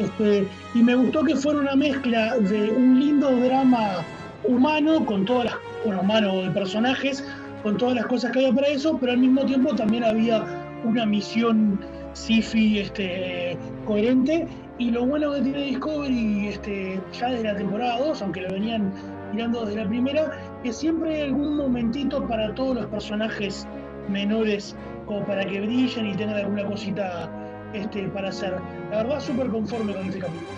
Speaker 33: Este, y me gustó que fuera una mezcla de un lindo drama humano con todas las, bueno, humano de personajes, con todas las cosas que había para eso, pero al mismo tiempo también había una misión sci-fi este, coherente. Y lo bueno que tiene Discovery este, ya desde la temporada 2, aunque lo venían mirando desde la primera, que siempre hay algún momentito para todos los personajes menores, como para que brillen y tengan alguna cosita este, para hacer. La verdad, súper conforme con este capítulo.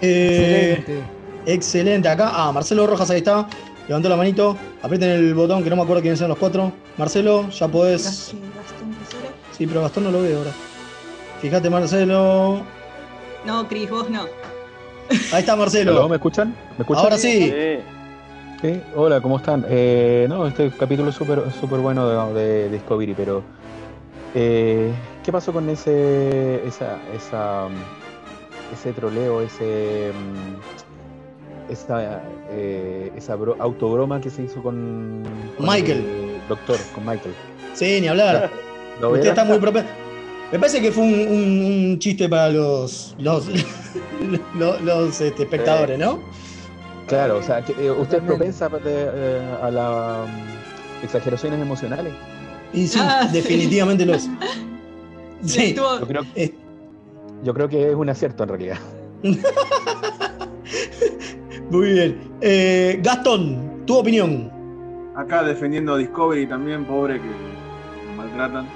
Speaker 2: Eh,
Speaker 1: Excelente.
Speaker 2: Excelente. Acá, ah, Marcelo Rojas ahí está. Levantó la manito. Aprieten el botón que no me acuerdo quiénes son los cuatro. Marcelo, ya podés. Sí, pero Gastón no lo veo ahora. Fíjate, Marcelo.
Speaker 4: No, Cris, vos no.
Speaker 2: Ahí está Marcelo.
Speaker 34: Hola, ¿Me escuchan? ¿Me escuchan?
Speaker 2: Ahora sí.
Speaker 34: Sí, hola, ¿cómo están? Eh, no, este capítulo es súper súper bueno de, de Discovery, pero eh, ¿qué pasó con ese esa, esa mm, ese troleo, ese mm, esa, eh, esa bro- autobroma que se hizo con, con
Speaker 2: Michael.
Speaker 34: el doctor, con Michael?
Speaker 2: Sí, ni hablar.
Speaker 34: ¿Lo
Speaker 2: Usted está muy propenso. Me parece que fue un, un- un chiste para los los, los, los, este, espectadores, ¿no?
Speaker 34: Claro, o sea, que, eh, ¿usted es propensa de- eh, a las mm, exageraciones emocionales?
Speaker 2: Y sí,
Speaker 4: Ah, sí.
Speaker 2: definitivamente lo es. Sí.
Speaker 4: Estuvo-
Speaker 34: Yo creo, yo creo que es un acierto en realidad.
Speaker 2: Muy bien. Eh, Gastón, tu opinión.
Speaker 6: Acá defendiendo a Discovery también, pobre que lo maltratan.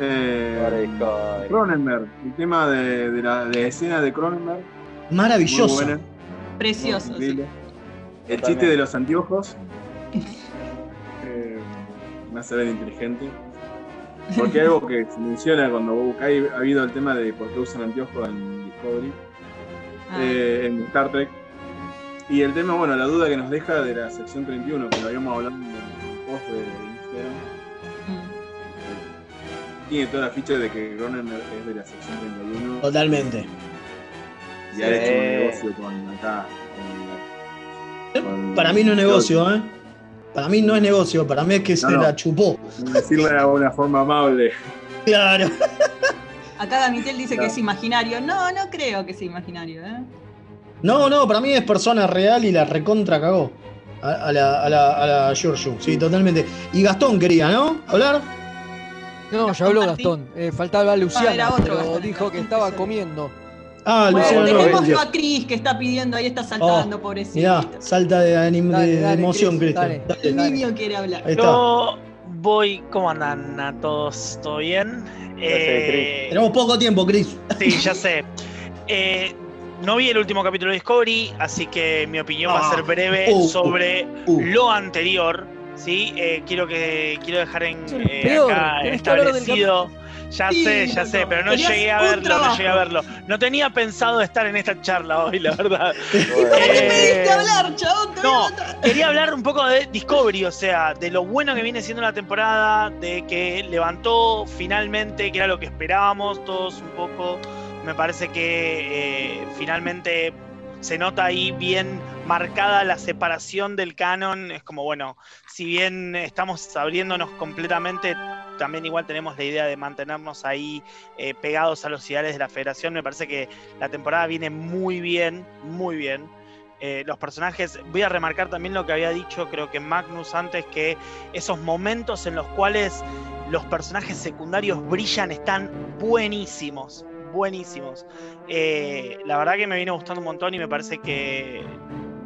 Speaker 6: Eh, Cronenberg, el tema de, de la de escena de Cronenberg.
Speaker 2: Maravilloso.
Speaker 6: muy buena,
Speaker 4: Precioso. sí.
Speaker 6: El chiste de los anteojos eh, me hace ver inteligente. Porque algo que se menciona cuando vos buscáis, ha habido el tema de por qué usan anteojos en Discovery,
Speaker 4: Ah.
Speaker 6: eh, en Star Trek. Y el tema, bueno, la duda que nos deja de la sección 31, que lo habíamos hablado en el post de Instagram.
Speaker 4: Mm.
Speaker 6: Tiene toda la ficha de que Cronenberg es de la sección 31
Speaker 2: Totalmente.
Speaker 6: y ha hecho un negocio con acá. con- con-
Speaker 2: Para mí no es negocio, ¿eh? Para mí no es negocio, para mí es que se
Speaker 6: No,
Speaker 2: la chupó.
Speaker 6: Decirle de una forma amable.
Speaker 2: Claro.
Speaker 4: Acá Danitel dice que es imaginario. No, no creo que sea imaginario, ¿eh?
Speaker 2: No, no, para mí es persona real y la recontra cagó. A, a la, a la, a la Giorgio, sí, totalmente. Y Gastón quería, ¿no? ¿Hablar?
Speaker 1: No, ya habló Gastón. Eh, faltaba Luciana,
Speaker 4: Ah, era otro
Speaker 1: pero
Speaker 4: Gastón,
Speaker 1: dijo que estaba comiendo.
Speaker 2: Ah,
Speaker 4: Bueno,
Speaker 2: Luciano Lorenzo.
Speaker 4: a Cris que está pidiendo, ahí está saltando, pobrecito.
Speaker 2: Mirá, salta de, anim-
Speaker 4: Dale,
Speaker 2: de- de
Speaker 4: dale,
Speaker 2: emoción,
Speaker 4: Cris,
Speaker 2: Cristian. Dale.
Speaker 4: El niño quiere hablar.
Speaker 2: Ahí está.
Speaker 35: Yo voy. ¿Cómo andan a todos? ¿Todo bien? Eh,
Speaker 2: Tenemos poco tiempo, Chris.
Speaker 35: Sí, ya sé. Eh, no vi el último capítulo de Discovery, así que mi opinión va a ser
Speaker 2: Ah,
Speaker 35: breve
Speaker 2: uh, uh,
Speaker 35: sobre
Speaker 2: uh.
Speaker 35: lo anterior. ¿sí? Eh, quiero que quiero dejar en, eh, acá establecido. Ya
Speaker 4: Sí,
Speaker 35: sé, ya sé, pero no llegué a verlo, no llegué a verlo. No tenía pensado estar en esta charla hoy, la verdad.
Speaker 4: ¿Para qué pediste hablar, chabón?
Speaker 35: No, quería hablar un poco de Discovery, o sea, de lo bueno que viene siendo la temporada, de que levantó finalmente, que era lo que esperábamos todos un poco. Me parece que eh, finalmente se nota ahí bien marcada la separación del canon. Es como, bueno, si bien estamos abriéndonos completamente, también igual tenemos la idea de mantenernos ahí eh, pegados a los ideales de la federación. Me parece que la temporada viene muy bien, muy bien. Eh, los personajes, voy a remarcar también lo que había dicho, creo que Magnus antes, que esos momentos en los cuales los personajes secundarios brillan están buenísimos, buenísimos. Eh, la verdad que me viene gustando un montón y me parece que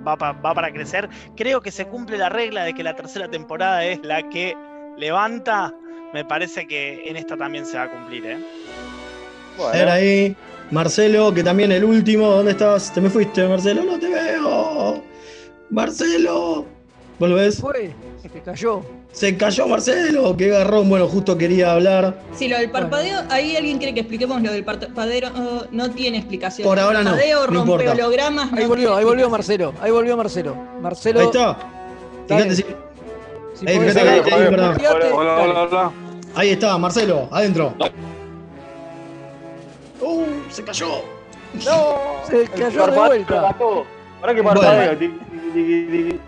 Speaker 35: va, pa- va para crecer. Creo que se cumple la regla de que la tercera temporada es la que levanta. Me parece que en esta también se va a cumplir, ¿eh?
Speaker 2: A ver ahí. Marcelo, que también el último. ¿Dónde estás? Te me fuiste, Marcelo. No te veo. Marcelo. ¿Vos lo ves?
Speaker 1: Fue, se cayó.
Speaker 2: Se cayó Marcelo. Qué garrón. Bueno, justo quería hablar.
Speaker 4: Sí, lo del parpadeo, ahí alguien quiere que expliquemos lo del parpadeo, oh, no tiene explicación.
Speaker 2: Por ahora no,
Speaker 4: Parpadeo,
Speaker 2: no
Speaker 4: rompe hologramas.
Speaker 1: Ahí
Speaker 4: no
Speaker 1: volvió, ahí volvió. Marcelo. Ahí volvió Marcelo. Marcelo.
Speaker 2: Ahí está. Fíjate si.
Speaker 1: Si
Speaker 2: Ahí, fíjate ahí,
Speaker 36: hola.
Speaker 2: Ahí está, Marcelo, adentro. Uh, se cayó.
Speaker 1: No, se cayó de vuelta.
Speaker 3: Ahora que
Speaker 2: Bueno.
Speaker 3: parpadeo.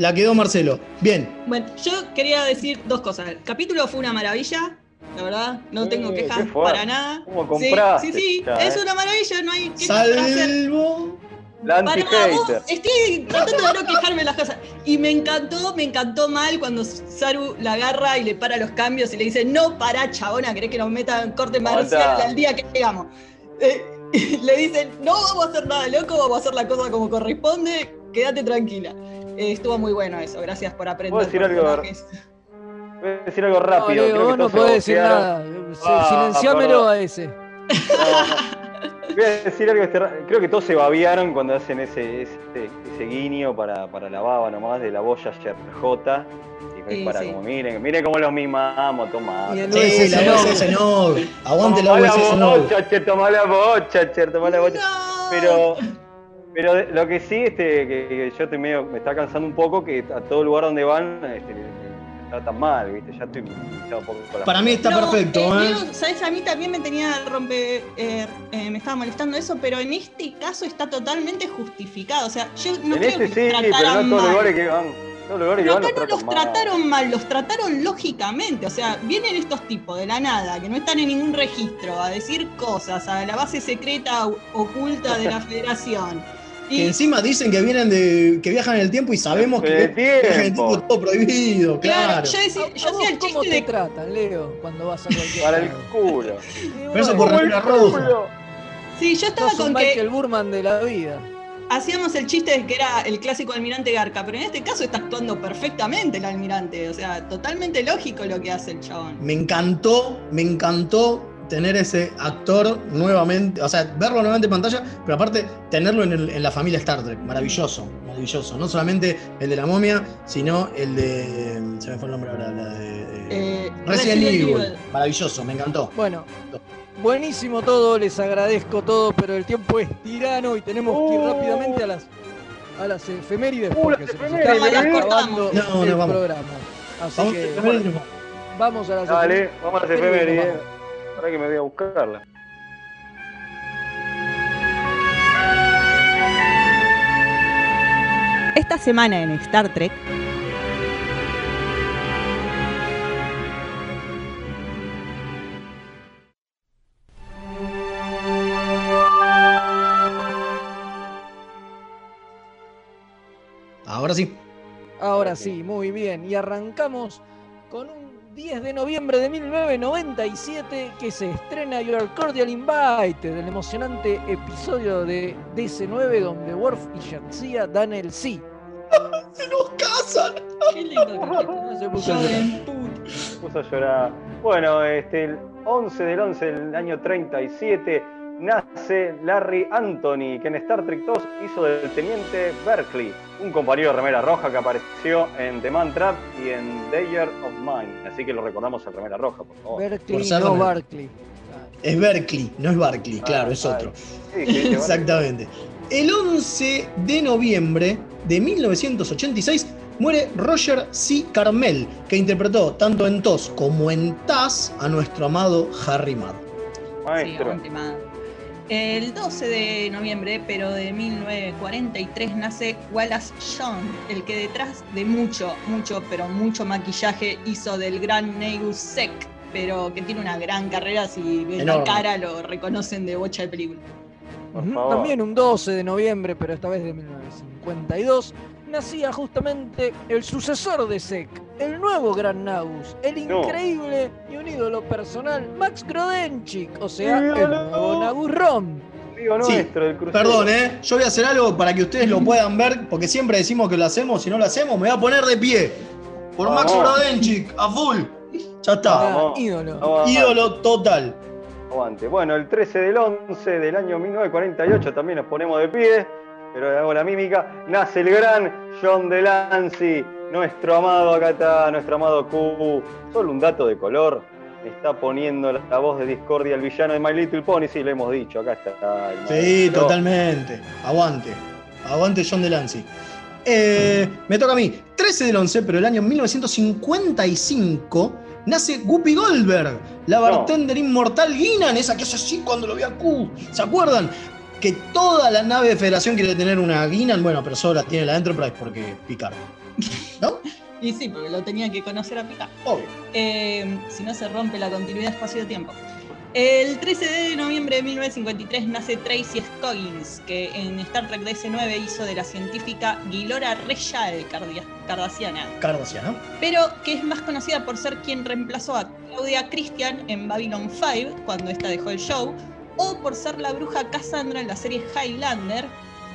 Speaker 2: La quedó Marcelo. Bien.
Speaker 4: Bueno, yo quería decir dos cosas. El capítulo fue una maravilla, la verdad, no tengo quejas para nada.
Speaker 3: ¿Cómo
Speaker 4: Sí,
Speaker 3: compraste
Speaker 4: Sí, sí,
Speaker 3: ya,
Speaker 4: es
Speaker 3: eh?
Speaker 4: una maravilla, no hay hacer.
Speaker 2: Salvo.
Speaker 3: La
Speaker 4: Para nada, vos- estoy tratando de no quejarme de las cosas. Y me encantó, me encantó mal cuando Saru la agarra y le para los cambios y le dice, no para chabona, querés que nos metan corte marcial al día que llegamos. Eh, y le dicen, no vamos a hacer nada loco, vamos a hacer la cosa como corresponde, quédate tranquila. Eh, estuvo muy bueno eso, gracias por aprender.
Speaker 3: ¿Puedo decir algo? Voy a decir algo
Speaker 1: No,
Speaker 3: rápido. Creo que
Speaker 1: vos no podés decir nada.
Speaker 3: Ah,
Speaker 1: Silenciámelo
Speaker 3: perdón.
Speaker 1: a ese.
Speaker 3: Voy a decir algo. este Creo que todos se babiaron cuando hacen ese, ese, ese guiño para, para la baba nomás de la boya J. Y
Speaker 4: Sí,
Speaker 3: para
Speaker 4: sí.
Speaker 3: como, miren, miren cómo los mimamos, toma.
Speaker 1: Y el
Speaker 2: Sí, la
Speaker 1: no.
Speaker 2: USS no. Aguante la
Speaker 3: Tomá la
Speaker 2: USS no.
Speaker 3: bocha, che, tomá la bocha, che, tomá la bocha. Pero, pero de- lo que sí, este, que, que yo estoy medio, me está cansando un poco que a todo lugar donde van, este, le- le- está tan mal, ¿viste? Ya estoy un poco con la-
Speaker 2: Para mí está
Speaker 4: No,
Speaker 2: perfecto,
Speaker 4: eh,
Speaker 2: ¿eh?
Speaker 4: ¿Sabes? A mí también me tenía rompe. eh, eh, me estaba molestando eso, pero en este caso está totalmente justificado. O sea, yo no
Speaker 3: en
Speaker 4: creo
Speaker 3: este
Speaker 4: que
Speaker 3: sí,
Speaker 4: los
Speaker 3: pero no
Speaker 4: trataran
Speaker 3: en todos los
Speaker 4: mal.
Speaker 3: lugares que van. Todos los lugares que
Speaker 4: Pero
Speaker 3: van
Speaker 4: acá
Speaker 3: los
Speaker 4: no los
Speaker 3: tratan mal.
Speaker 4: trataron mal, los trataron lógicamente. O sea, vienen estos tipos de la nada, que no están en ningún registro, a decir cosas a la base secreta oculta de la federación.
Speaker 2: Que
Speaker 4: Y
Speaker 2: encima dicen que vienen de. que viajan en el tiempo y sabemos que
Speaker 3: El
Speaker 2: viajan en el
Speaker 3: tiempo.
Speaker 2: tiempo todo prohibido,
Speaker 4: claro,
Speaker 2: claro.
Speaker 4: yo, decía, yo
Speaker 1: ¿A vos
Speaker 4: hacía el
Speaker 1: ¿Cómo
Speaker 4: chiste
Speaker 1: te
Speaker 4: de.
Speaker 1: tratan, Leo, cuando vas a cualquier
Speaker 3: Para el culo.
Speaker 2: Pero eso por
Speaker 3: el
Speaker 2: remera roja.
Speaker 3: culo.
Speaker 4: Sí, yo estaba con que.
Speaker 1: Michael Burman de la vida.
Speaker 4: hacíamos el chiste de que era el clásico almirante Garca, pero en este caso está actuando perfectamente el almirante, o sea, totalmente lógico lo que hace el chabón.
Speaker 2: Me encantó, me encantó tener ese actor nuevamente, o sea, verlo nuevamente en pantalla, pero aparte tenerlo en, el- en la familia Star Trek, maravilloso, maravilloso. No solamente el de la momia, sino el de. Se me fue el nombre ahora, la de.
Speaker 4: Eh,
Speaker 2: Resident,
Speaker 4: Resident
Speaker 2: Evil.
Speaker 4: Evil.
Speaker 2: Maravilloso, me encantó.
Speaker 1: Bueno, buenísimo todo, les agradezco todo, pero el tiempo es tirano y tenemos que ir rápidamente a las a las efemérides
Speaker 3: Uh,
Speaker 1: porque
Speaker 3: las
Speaker 1: se nos
Speaker 3: efemérides,
Speaker 1: está
Speaker 4: ¿eh?
Speaker 1: acabando
Speaker 2: No,
Speaker 1: el
Speaker 2: vamos.
Speaker 1: programa. Así
Speaker 2: Vamos,
Speaker 1: que bueno, vamos a las
Speaker 3: Dale,
Speaker 1: efemérides.
Speaker 3: vamos a las efemérides. Ahora que me voy a buscarla.
Speaker 11: Esta semana en Star Trek,
Speaker 2: Ahora sí.
Speaker 1: Ahora sí, muy bien. Y arrancamos con un 10 de noviembre de 1997 que se estrena Your Cordial Invited, el emocionante episodio de DC9 donde Worf y Shanxia dan el sí.
Speaker 2: ¡Se nos casan!
Speaker 4: Qué lindo
Speaker 1: a llorar.
Speaker 3: Se puso a llorar. Bueno, este, el 11 del 11 del año 37 nace Larry Anthony, que en Star Trek 2 hizo del teniente Berkeley, un compañero de remera roja que apareció en The Man Trap y en Danger of Mine. Así que lo recordamos en remera roja, por favor.
Speaker 1: Berkeley,
Speaker 2: Por
Speaker 1: no Barkley.
Speaker 2: Es Berkeley, no es Barkley, claro,
Speaker 3: Ah,
Speaker 2: es
Speaker 3: ah,
Speaker 2: otro.
Speaker 3: sí, sí, sí,
Speaker 2: Exactamente. El 11 de noviembre de 1986 muere Roger C. Carmel, que interpretó tanto en TOS como en TAS a nuestro amado Harry Mudd.
Speaker 3: Maestro.
Speaker 4: El 12 de noviembre, pero de 1943, nace Wallace Shawn, el que detrás de mucho, mucho, pero mucho maquillaje hizo del gran Negus Sec, pero que tiene una gran carrera. Si ven
Speaker 1: Enorme.
Speaker 4: la cara, lo reconocen de bocha de película.
Speaker 1: También un 12 de noviembre, pero esta vez de 1952, nacía justamente el sucesor de Sek, el nuevo Gran Nagus, el
Speaker 3: No.
Speaker 1: increíble y un ídolo personal, Max Grodenchik, o sea, el nuevo Nagus Rom.
Speaker 2: Sí. Perdón, ¿eh? Yo voy a hacer algo para que ustedes lo puedan ver, porque siempre decimos que lo hacemos, si no lo hacemos, me voy a poner de pie. Por Max
Speaker 3: Vamos.
Speaker 2: Brodenchik, a full. Ya está.
Speaker 1: Ídolo.
Speaker 2: Ídolo total.
Speaker 3: Aguante. Bueno, el 13 del 11 del año 1948 también nos ponemos de pie, pero hago la mímica. Nace el gran John Delancey, nuestro amado, acá está, nuestro amado Q. Solo un dato de color. Está poniendo la, voz de Discordia, el villano de My Little Pony. Sí, lo hemos dicho, acá está. el
Speaker 2: Sí, totalmente. Aguante. Aguante John Delancey. Eh, me toca a mí. 13 del 11, pero el año 1955 nace Guppy Goldberg, la bartender inmortal Guinan, esa que es así cuando lo ve a Q. ¿Se acuerdan? Que toda la nave de Federación quiere tener una Guinan, bueno, pero solo la tiene la Enterprise porque Picard.
Speaker 4: Y sí, porque lo tenía que conocer a picar.
Speaker 2: Obvio.
Speaker 4: Eh, si no se rompe la continuidad espacio-tiempo. El 13 de noviembre de 1953 nace Tracy Scoggins, que en Star Trek DC9 hizo de la científica Guilora Reyal Cardassiana,
Speaker 2: Cardassiana.
Speaker 4: pero que es más conocida por ser quien reemplazó a Claudia Christian en Babylon 5 cuando esta dejó el show, o por ser la bruja Cassandra en la serie Highlander,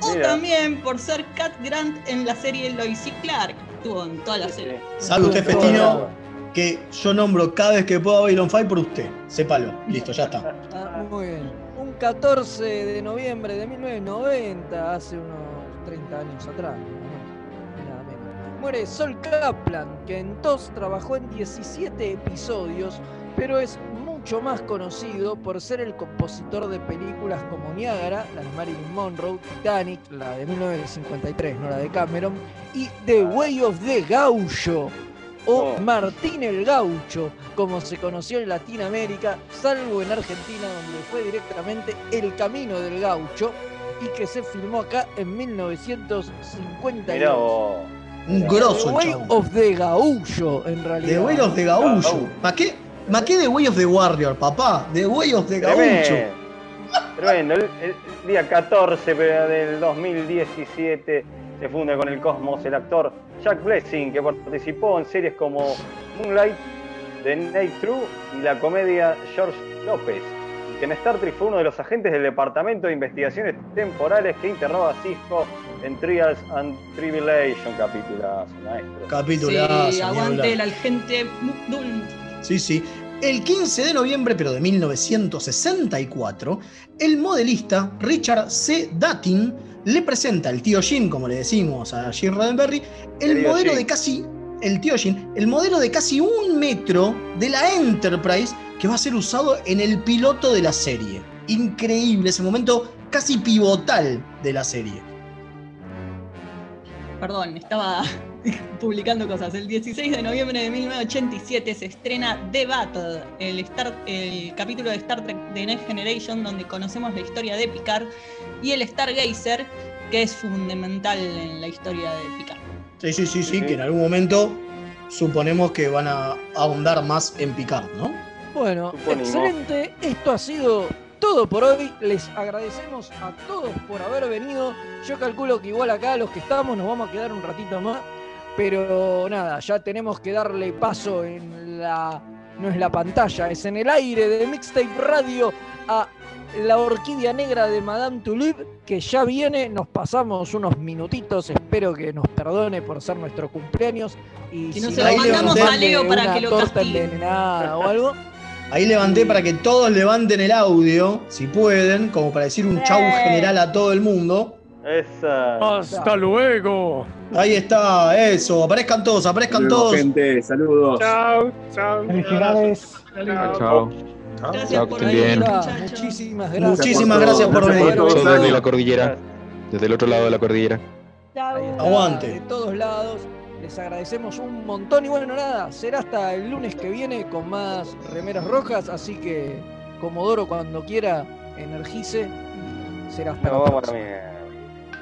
Speaker 4: o
Speaker 2: Mira.
Speaker 4: también por ser Cat Grant en la serie Lois y Clark. Estuvo en toda la serie.
Speaker 2: ¿Sabe usted, Festino? Que yo nombro cada vez que puedo a Babylon 5 por usted. Sépalo. Listo, ya está.
Speaker 1: Ah, muy bien. Un 14 de noviembre de 1990, hace unos 30 años atrás. ¿no? Nada menos. Muere Sol Kaplan, que en TOS trabajó en 17 episodios, pero es mucho más conocido por ser el compositor de películas como Niagara, la de Marilyn Monroe, Titanic, la de 1953, no la de Cameron, y The Way of the Gaucho, o Martín el Gaucho, como se conoció en Latinoamérica, salvo en Argentina, donde fue directamente El Camino del Gaucho, y que se filmó acá en 1952.
Speaker 3: Mirá vos.
Speaker 2: Un grosso
Speaker 1: The Way of the Gaullo, en realidad.
Speaker 2: The Way of the Gaullo. ¿Para qué? ¿Ma qué The Way of the Warrior, papá? The Way of the Gaulcho.
Speaker 3: Tremendo. El, el día 14 pero del 2017 se funda con el Cosmos el actor Jack Blessing, que participó en series como Moonlight, The Night True y la comedia George López. Y que en Star Trek fue uno de los agentes del Departamento de Investigaciones Temporales que interroga a Cisco en Trials and Tribulation, capítulas, maestro.
Speaker 2: Capitulazo,
Speaker 4: Sí, aguante agente Mukdul.
Speaker 2: Sí, sí. El 15 de noviembre, pero de 1964, el modelista Richard C. Datin le presenta al tío Jim, como le decimos a Jim Roddenberry, el modelo
Speaker 3: Jim.
Speaker 2: de casi. El tío Jim, el modelo de casi un metro de la Enterprise que va a ser usado en el piloto de la serie. Increíble ese momento casi pivotal de la serie.
Speaker 4: Perdón, estaba publicando cosas. El 16 de noviembre de 1987 se estrena The Battle, el, Star- el capítulo de Star Trek The Next Generation, donde conocemos la historia de Picard y el Stargazer, que es fundamental en la historia de Picard.
Speaker 2: Sí, sí, sí, sí, que en algún momento suponemos que van a ahondar más en Picard, ¿no?
Speaker 1: Bueno,
Speaker 2: Suponemos.
Speaker 1: excelente. Esto ha sido todo por hoy. Les agradecemos a todos por haber venido. Yo calculo que igual acá los que estamos nos vamos a quedar un ratito más Pero nada, ya tenemos que darle paso en la. No es la pantalla, es en el aire de Mixtape Radio a la orquídea negra de Madame Tulip, que ya viene, nos pasamos unos minutitos, espero que nos perdone por ser nuestro cumpleaños. Y
Speaker 4: Que no
Speaker 1: si
Speaker 4: se lo
Speaker 1: hay
Speaker 4: mandamos a Leo para
Speaker 1: una
Speaker 4: que lo
Speaker 1: torta
Speaker 4: castigue.
Speaker 1: envenenada o algo.
Speaker 2: Ahí levanté para que todos levanten el audio, si pueden, como para decir un chau general a todo el mundo.
Speaker 3: Esa.
Speaker 35: Hasta luego.
Speaker 2: Ahí está, eso. Aparezcan todos, aparezcan
Speaker 6: Saludos,
Speaker 2: todos.
Speaker 6: gente, saludos.
Speaker 35: Chao, chao.
Speaker 33: Felicidades.
Speaker 13: Chao.
Speaker 4: Gracias
Speaker 13: Chao,
Speaker 4: por venir.
Speaker 1: Muchísimas gracias.
Speaker 2: Muchísimas gracias por venir.
Speaker 13: desde la cordillera. Desde el otro lado de la cordillera.
Speaker 1: Está,
Speaker 2: Aguante.
Speaker 1: De todos lados. Les agradecemos un montón y bueno, nada, será hasta el lunes que viene con más remeras rojas, así que Comodoro cuando quiera energice será hasta
Speaker 3: No,
Speaker 1: la próxima.